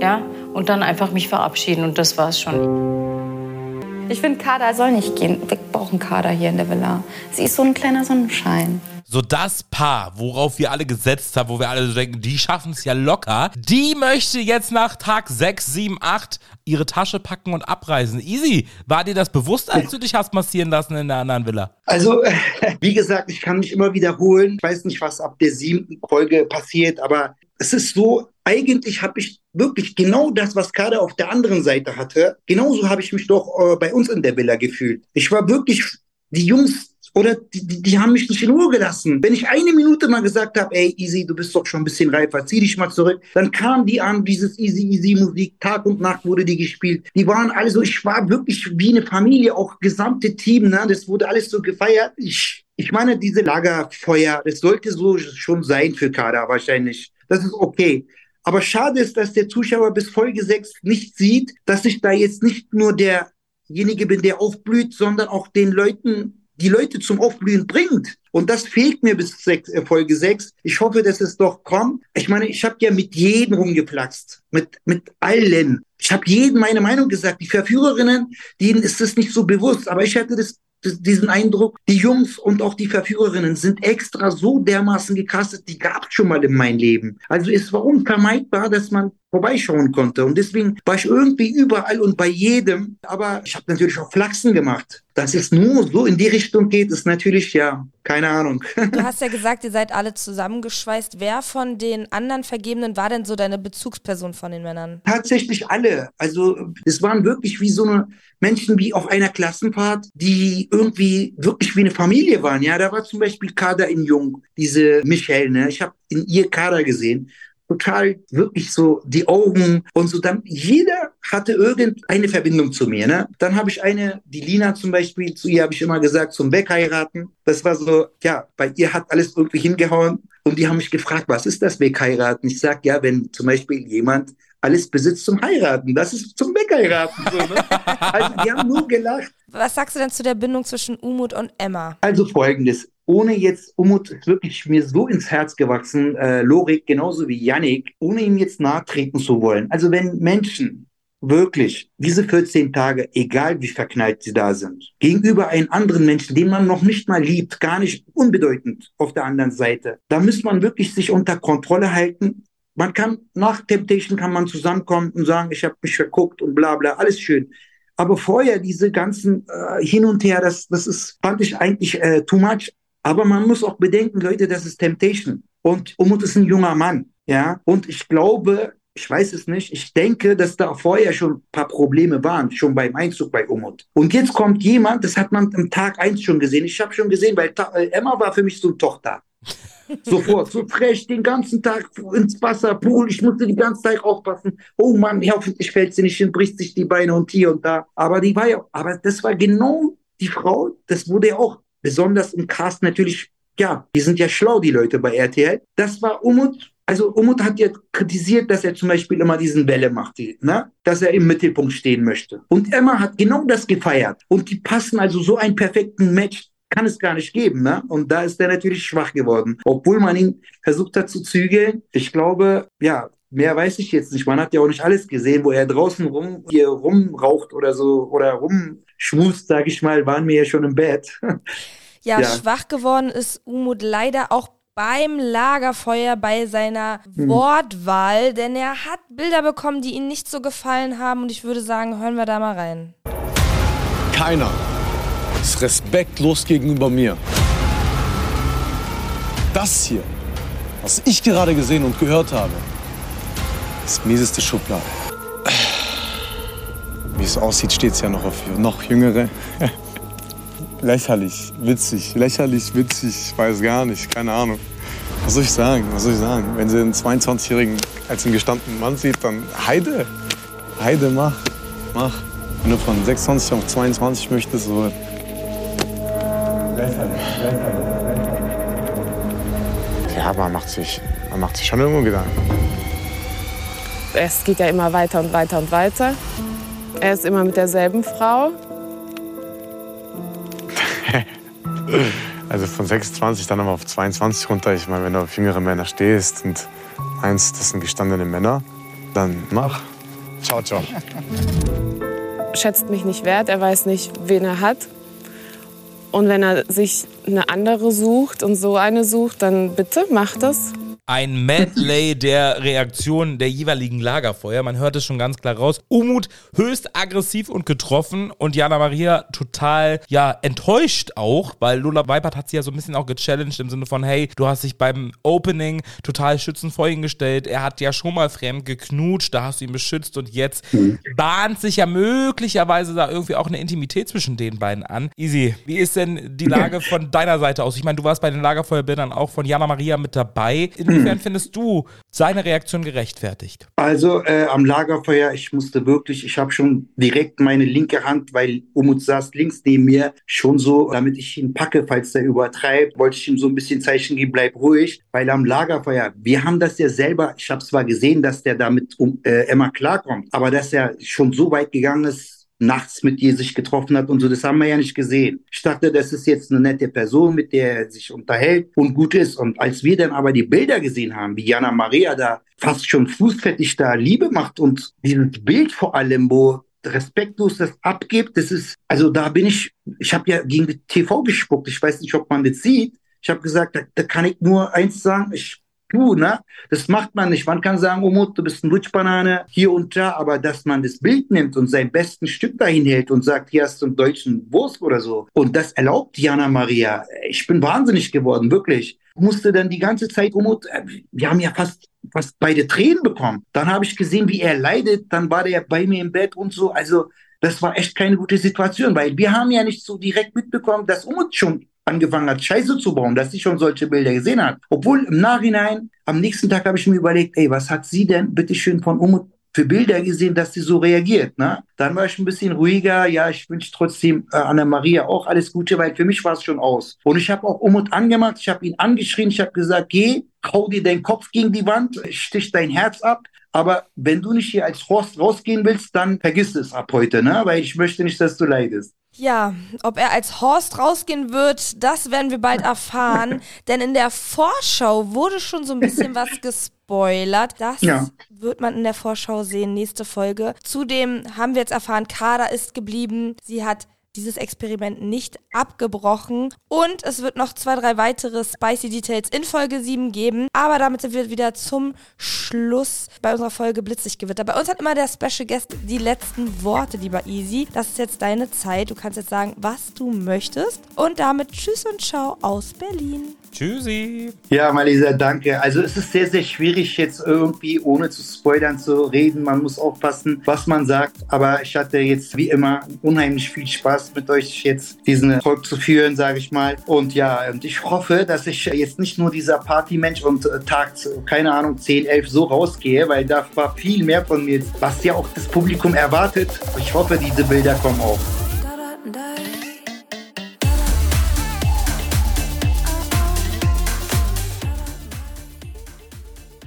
ja, und dann einfach mich verabschieden und das war's schon. Ich finde, Kader soll nicht gehen. Wir brauchen Kader hier in der Villa. Sie ist so ein kleiner Sonnenschein. So das Paar, worauf wir alle gesetzt haben, wo wir alle so denken, die schaffen es ja locker, die möchte jetzt nach Tag 6, 7, 8 ihre Tasche packen und abreisen. Easy, war dir das bewusst, als du dich hast massieren lassen in der anderen Villa? Also, *laughs* wie gesagt, ich kann mich immer wiederholen. Ich weiß nicht, was ab der siebten Folge passiert, aber es ist so, eigentlich habe ich wirklich genau das, was Kader auf der anderen Seite hatte, genauso habe ich mich doch äh, bei uns in der Villa gefühlt. Ich war wirklich, die Jungs oder die, die, die haben mich nicht in Ruhe gelassen. Wenn ich eine Minute mal gesagt habe, ey, Easy, du bist doch schon ein bisschen reifer, zieh dich mal zurück, dann kam die an, dieses Easy, Easy Musik, Tag und Nacht wurde die gespielt. Die waren alle so, ich war wirklich wie eine Familie, auch gesamte Team, ne? das wurde alles so gefeiert. Ich, ich meine, diese Lagerfeuer, das sollte so schon sein für Kader wahrscheinlich. Das ist okay. Aber schade ist, dass der Zuschauer bis Folge 6 nicht sieht, dass ich da jetzt nicht nur derjenige bin, der aufblüht, sondern auch den Leuten die Leute zum Aufblühen bringt. Und das fehlt mir bis sechs, äh, Folge 6. Ich hoffe, dass es doch kommt. Ich meine, ich habe ja mit jedem rumgeflaxt, mit, mit allen. Ich habe jedem meine Meinung gesagt. Die Verführerinnen, denen ist es nicht so bewusst. Aber ich hatte das, das, diesen Eindruck, die Jungs und auch die Verführerinnen sind extra so dermaßen gecastet, die gab es schon mal in meinem Leben. Also es war unvermeidbar, dass man vorbeischauen konnte. Und deswegen war ich irgendwie überall und bei jedem. Aber ich habe natürlich auch Flachsen gemacht. Dass es nur so in die Richtung geht, ist natürlich, ja, keine Ahnung. Du *laughs* hast ja gesagt, ihr seid alle zusammengeschweißt. Wer von den anderen Vergebenen war denn so deine Bezugsperson von den Männern? Tatsächlich alle. Also es waren wirklich wie so eine Menschen wie auf einer Klassenfahrt, die irgendwie wirklich wie eine Familie waren. Ja, da war zum Beispiel Kader in Jung, diese Michelle. Ne? Ich habe in ihr Kader gesehen. Total wirklich so die Augen und so. Dann jeder hatte irgendeine Verbindung zu mir. Ne? Dann habe ich eine, die Lina zum Beispiel, zu ihr habe ich immer gesagt, zum Wegheiraten. Das war so, ja, bei ihr hat alles irgendwie hingehauen. Und die haben mich gefragt, was ist das Wegheiraten? Ich sag ja, wenn zum Beispiel jemand alles besitzt zum Heiraten, das ist zum Wegheiraten. So, ne? Also die haben nur gelacht. Was sagst du denn zu der Bindung zwischen Umut und Emma? Also folgendes, ohne jetzt, Umut ist wirklich mir so ins Herz gewachsen, äh, Lorik genauso wie Yannick, ohne ihm jetzt nahe treten zu wollen. Also wenn Menschen wirklich diese 14 Tage, egal wie verknallt sie da sind, gegenüber einem anderen Menschen, den man noch nicht mal liebt, gar nicht unbedeutend auf der anderen Seite, da muss man wirklich sich unter Kontrolle halten. Man kann nach Temptation kann man zusammenkommen und sagen, ich habe mich verguckt und bla bla, alles schön. Aber vorher diese ganzen äh, hin und her, das, das ist, fand ich eigentlich äh, too much. Aber man muss auch bedenken, Leute, das ist Temptation. Und Umut ist ein junger Mann, ja. Und ich glaube, ich weiß es nicht, ich denke, dass da vorher schon ein paar Probleme waren, schon beim Einzug bei Umut. Und jetzt kommt jemand, das hat man am Tag eins schon gesehen. Ich habe schon gesehen, weil Ta äh, Emma war für mich so eine Tochter. *laughs* Sofort, so frech, den ganzen Tag ins Wasser, Pool, ich musste die ganze Zeit aufpassen. Oh Mann, hoffentlich fällt sie nicht hin, bricht sich die Beine und hier und da. Aber die war ja, aber das war genau die Frau, das wurde ja auch besonders im Cast natürlich, ja, die sind ja schlau, die Leute bei RTL. Das war Umut Also Umut hat ja kritisiert, dass er zum Beispiel immer diesen Welle macht, ne? dass er im Mittelpunkt stehen möchte. Und Emma hat genau das gefeiert. Und die passen also so einen perfekten Match kann es gar nicht geben. Ne? Und da ist er natürlich schwach geworden. Obwohl man ihn versucht hat zu zügeln. Ich glaube, ja, mehr weiß ich jetzt nicht. Man hat ja auch nicht alles gesehen, wo er draußen rum hier rumraucht oder so oder rumschmust, sage ich mal, waren wir ja schon im Bett. *laughs* Ja, ja, schwach geworden ist Umut leider auch beim Lagerfeuer bei seiner hm. Wortwahl, denn er hat Bilder bekommen, die ihm nicht so gefallen haben und ich würde sagen, hören wir da mal rein. Keiner ist respektlos gegenüber mir. Das hier, was ich gerade gesehen und gehört habe, ist mieseste Schublade. Wie es aussieht, steht es ja noch auf noch Jüngere. *laughs* lächerlich, witzig, lächerlich, witzig, weiß gar nicht, keine Ahnung. Was soll ich sagen, was soll ich sagen? Wenn sie einen 22-Jährigen als einen gestandenen Mann sieht, dann Heide, Heide, mach, mach. Wenn du von 26 auf 22 möchtest, so ja, man macht sich, man macht sich schon irgendwo Gedanken. Es geht ja immer weiter und weiter und weiter. Er ist immer mit derselben Frau. also von 26 dann nochmal auf 22 runter. Ich meine, wenn du auf jüngere Männer stehst und eins, das sind gestandene Männer, dann mach. Ciao, ciao. Schätzt mich nicht wert, er weiß nicht, wen er hat. Und wenn er sich eine andere sucht und so eine sucht, dann bitte mach das ein Medley der Reaktionen der jeweiligen Lagerfeuer. Man hört es schon ganz klar raus. Umut höchst aggressiv und getroffen und Jana Maria total, ja, enttäuscht auch, weil Lola Weipert hat sie ja so ein bisschen auch gechallenged im Sinne von, hey, du hast dich beim Opening total schützend vor ihn gestellt. Er hat ja schon mal fremd geknutscht, da hast du ihn beschützt und jetzt mhm. bahnt sich ja möglicherweise da irgendwie auch eine Intimität zwischen den beiden an. Easy, wie ist denn die Lage *laughs* von deiner Seite aus? Ich meine, du warst bei den Lagerfeuerbildern auch von Jana Maria mit dabei. In Inwiefern findest du seine Reaktion gerechtfertigt? Also äh, am Lagerfeuer, ich musste wirklich, ich habe schon direkt meine linke Hand, weil Umut saß links neben mir, schon so, damit ich ihn packe, falls der übertreibt, wollte ich ihm so ein bisschen Zeichen geben, bleib ruhig, weil am Lagerfeuer, wir haben das ja selber, ich habe zwar gesehen, dass der damit um, äh, Emma klarkommt, aber dass er schon so weit gegangen ist, nachts mit ihr sich getroffen hat und so, das haben wir ja nicht gesehen. Ich dachte, das ist jetzt eine nette Person, mit der er sich unterhält und gut ist. Und als wir dann aber die Bilder gesehen haben, wie Jana Maria da fast schon fußfettig da Liebe macht und dieses Bild vor allem, wo respektlos das abgibt, das ist, also da bin ich, ich habe ja gegen die TV gespuckt, ich weiß nicht, ob man das sieht. Ich habe gesagt, da, da kann ich nur eins sagen, ich du, ne? Das macht man nicht. Man kann sagen, Umut, du bist ein Lutschbanane hier und da, aber dass man das Bild nimmt und sein besten Stück dahin hält und sagt, hier hast du einen deutschen Wurst oder so. Und das erlaubt Jana Maria. Ich bin wahnsinnig geworden, wirklich. Musste dann die ganze Zeit, Umut, äh, wir haben ja fast fast beide Tränen bekommen. Dann habe ich gesehen, wie er leidet. Dann war der bei mir im Bett und so. Also das war echt keine gute Situation, weil wir haben ja nicht so direkt mitbekommen, dass Umut schon angefangen hat, Scheiße zu bauen, dass sie schon solche Bilder gesehen hat. Obwohl im Nachhinein, am nächsten Tag habe ich mir überlegt, ey, was hat sie denn bitteschön von Umut für Bilder gesehen, dass sie so reagiert. Ne? Dann war ich ein bisschen ruhiger. Ja, ich wünsche trotzdem äh, Anna-Maria auch alles Gute, weil für mich war es schon aus. Und ich habe auch Umut angemacht, ich habe ihn angeschrien, ich habe gesagt, geh, hau dir deinen Kopf gegen die Wand, stich dein Herz ab. Aber wenn du nicht hier als Horst rausgehen willst, dann vergiss es ab heute, ne? weil ich möchte nicht, dass du leidest. Ja, ob er als Horst rausgehen wird, das werden wir bald erfahren. *laughs* Denn in der Vorschau wurde schon so ein bisschen was gespoilert. Das ja. wird man in der Vorschau sehen, nächste Folge. Zudem haben wir jetzt erfahren, Kader ist geblieben. Sie hat dieses Experiment nicht abgebrochen. Und es wird noch zwei, drei weitere Spicy Details in Folge 7 geben. Aber damit sind wir wieder zum Schluss bei unserer Folge Blitzlichtgewitter. Bei uns hat immer der Special Guest die letzten Worte, lieber Easy. Das ist jetzt deine Zeit. Du kannst jetzt sagen, was du möchtest. Und damit Tschüss und Ciao aus Berlin. Tschüssi. Ja, Malisa, danke. Also es ist sehr, sehr schwierig jetzt irgendwie ohne zu spoilern zu reden. Man muss aufpassen, was man sagt. Aber ich hatte jetzt wie immer unheimlich viel Spaß mit euch jetzt diesen Talk zu führen, sage ich mal. Und ja, und ich hoffe, dass ich jetzt nicht nur dieser Partymensch und äh, Tag, keine Ahnung, 10, 11 so rausgehe, weil da war viel mehr von mir, was ja auch das Publikum erwartet. Ich hoffe, diese Bilder kommen auch.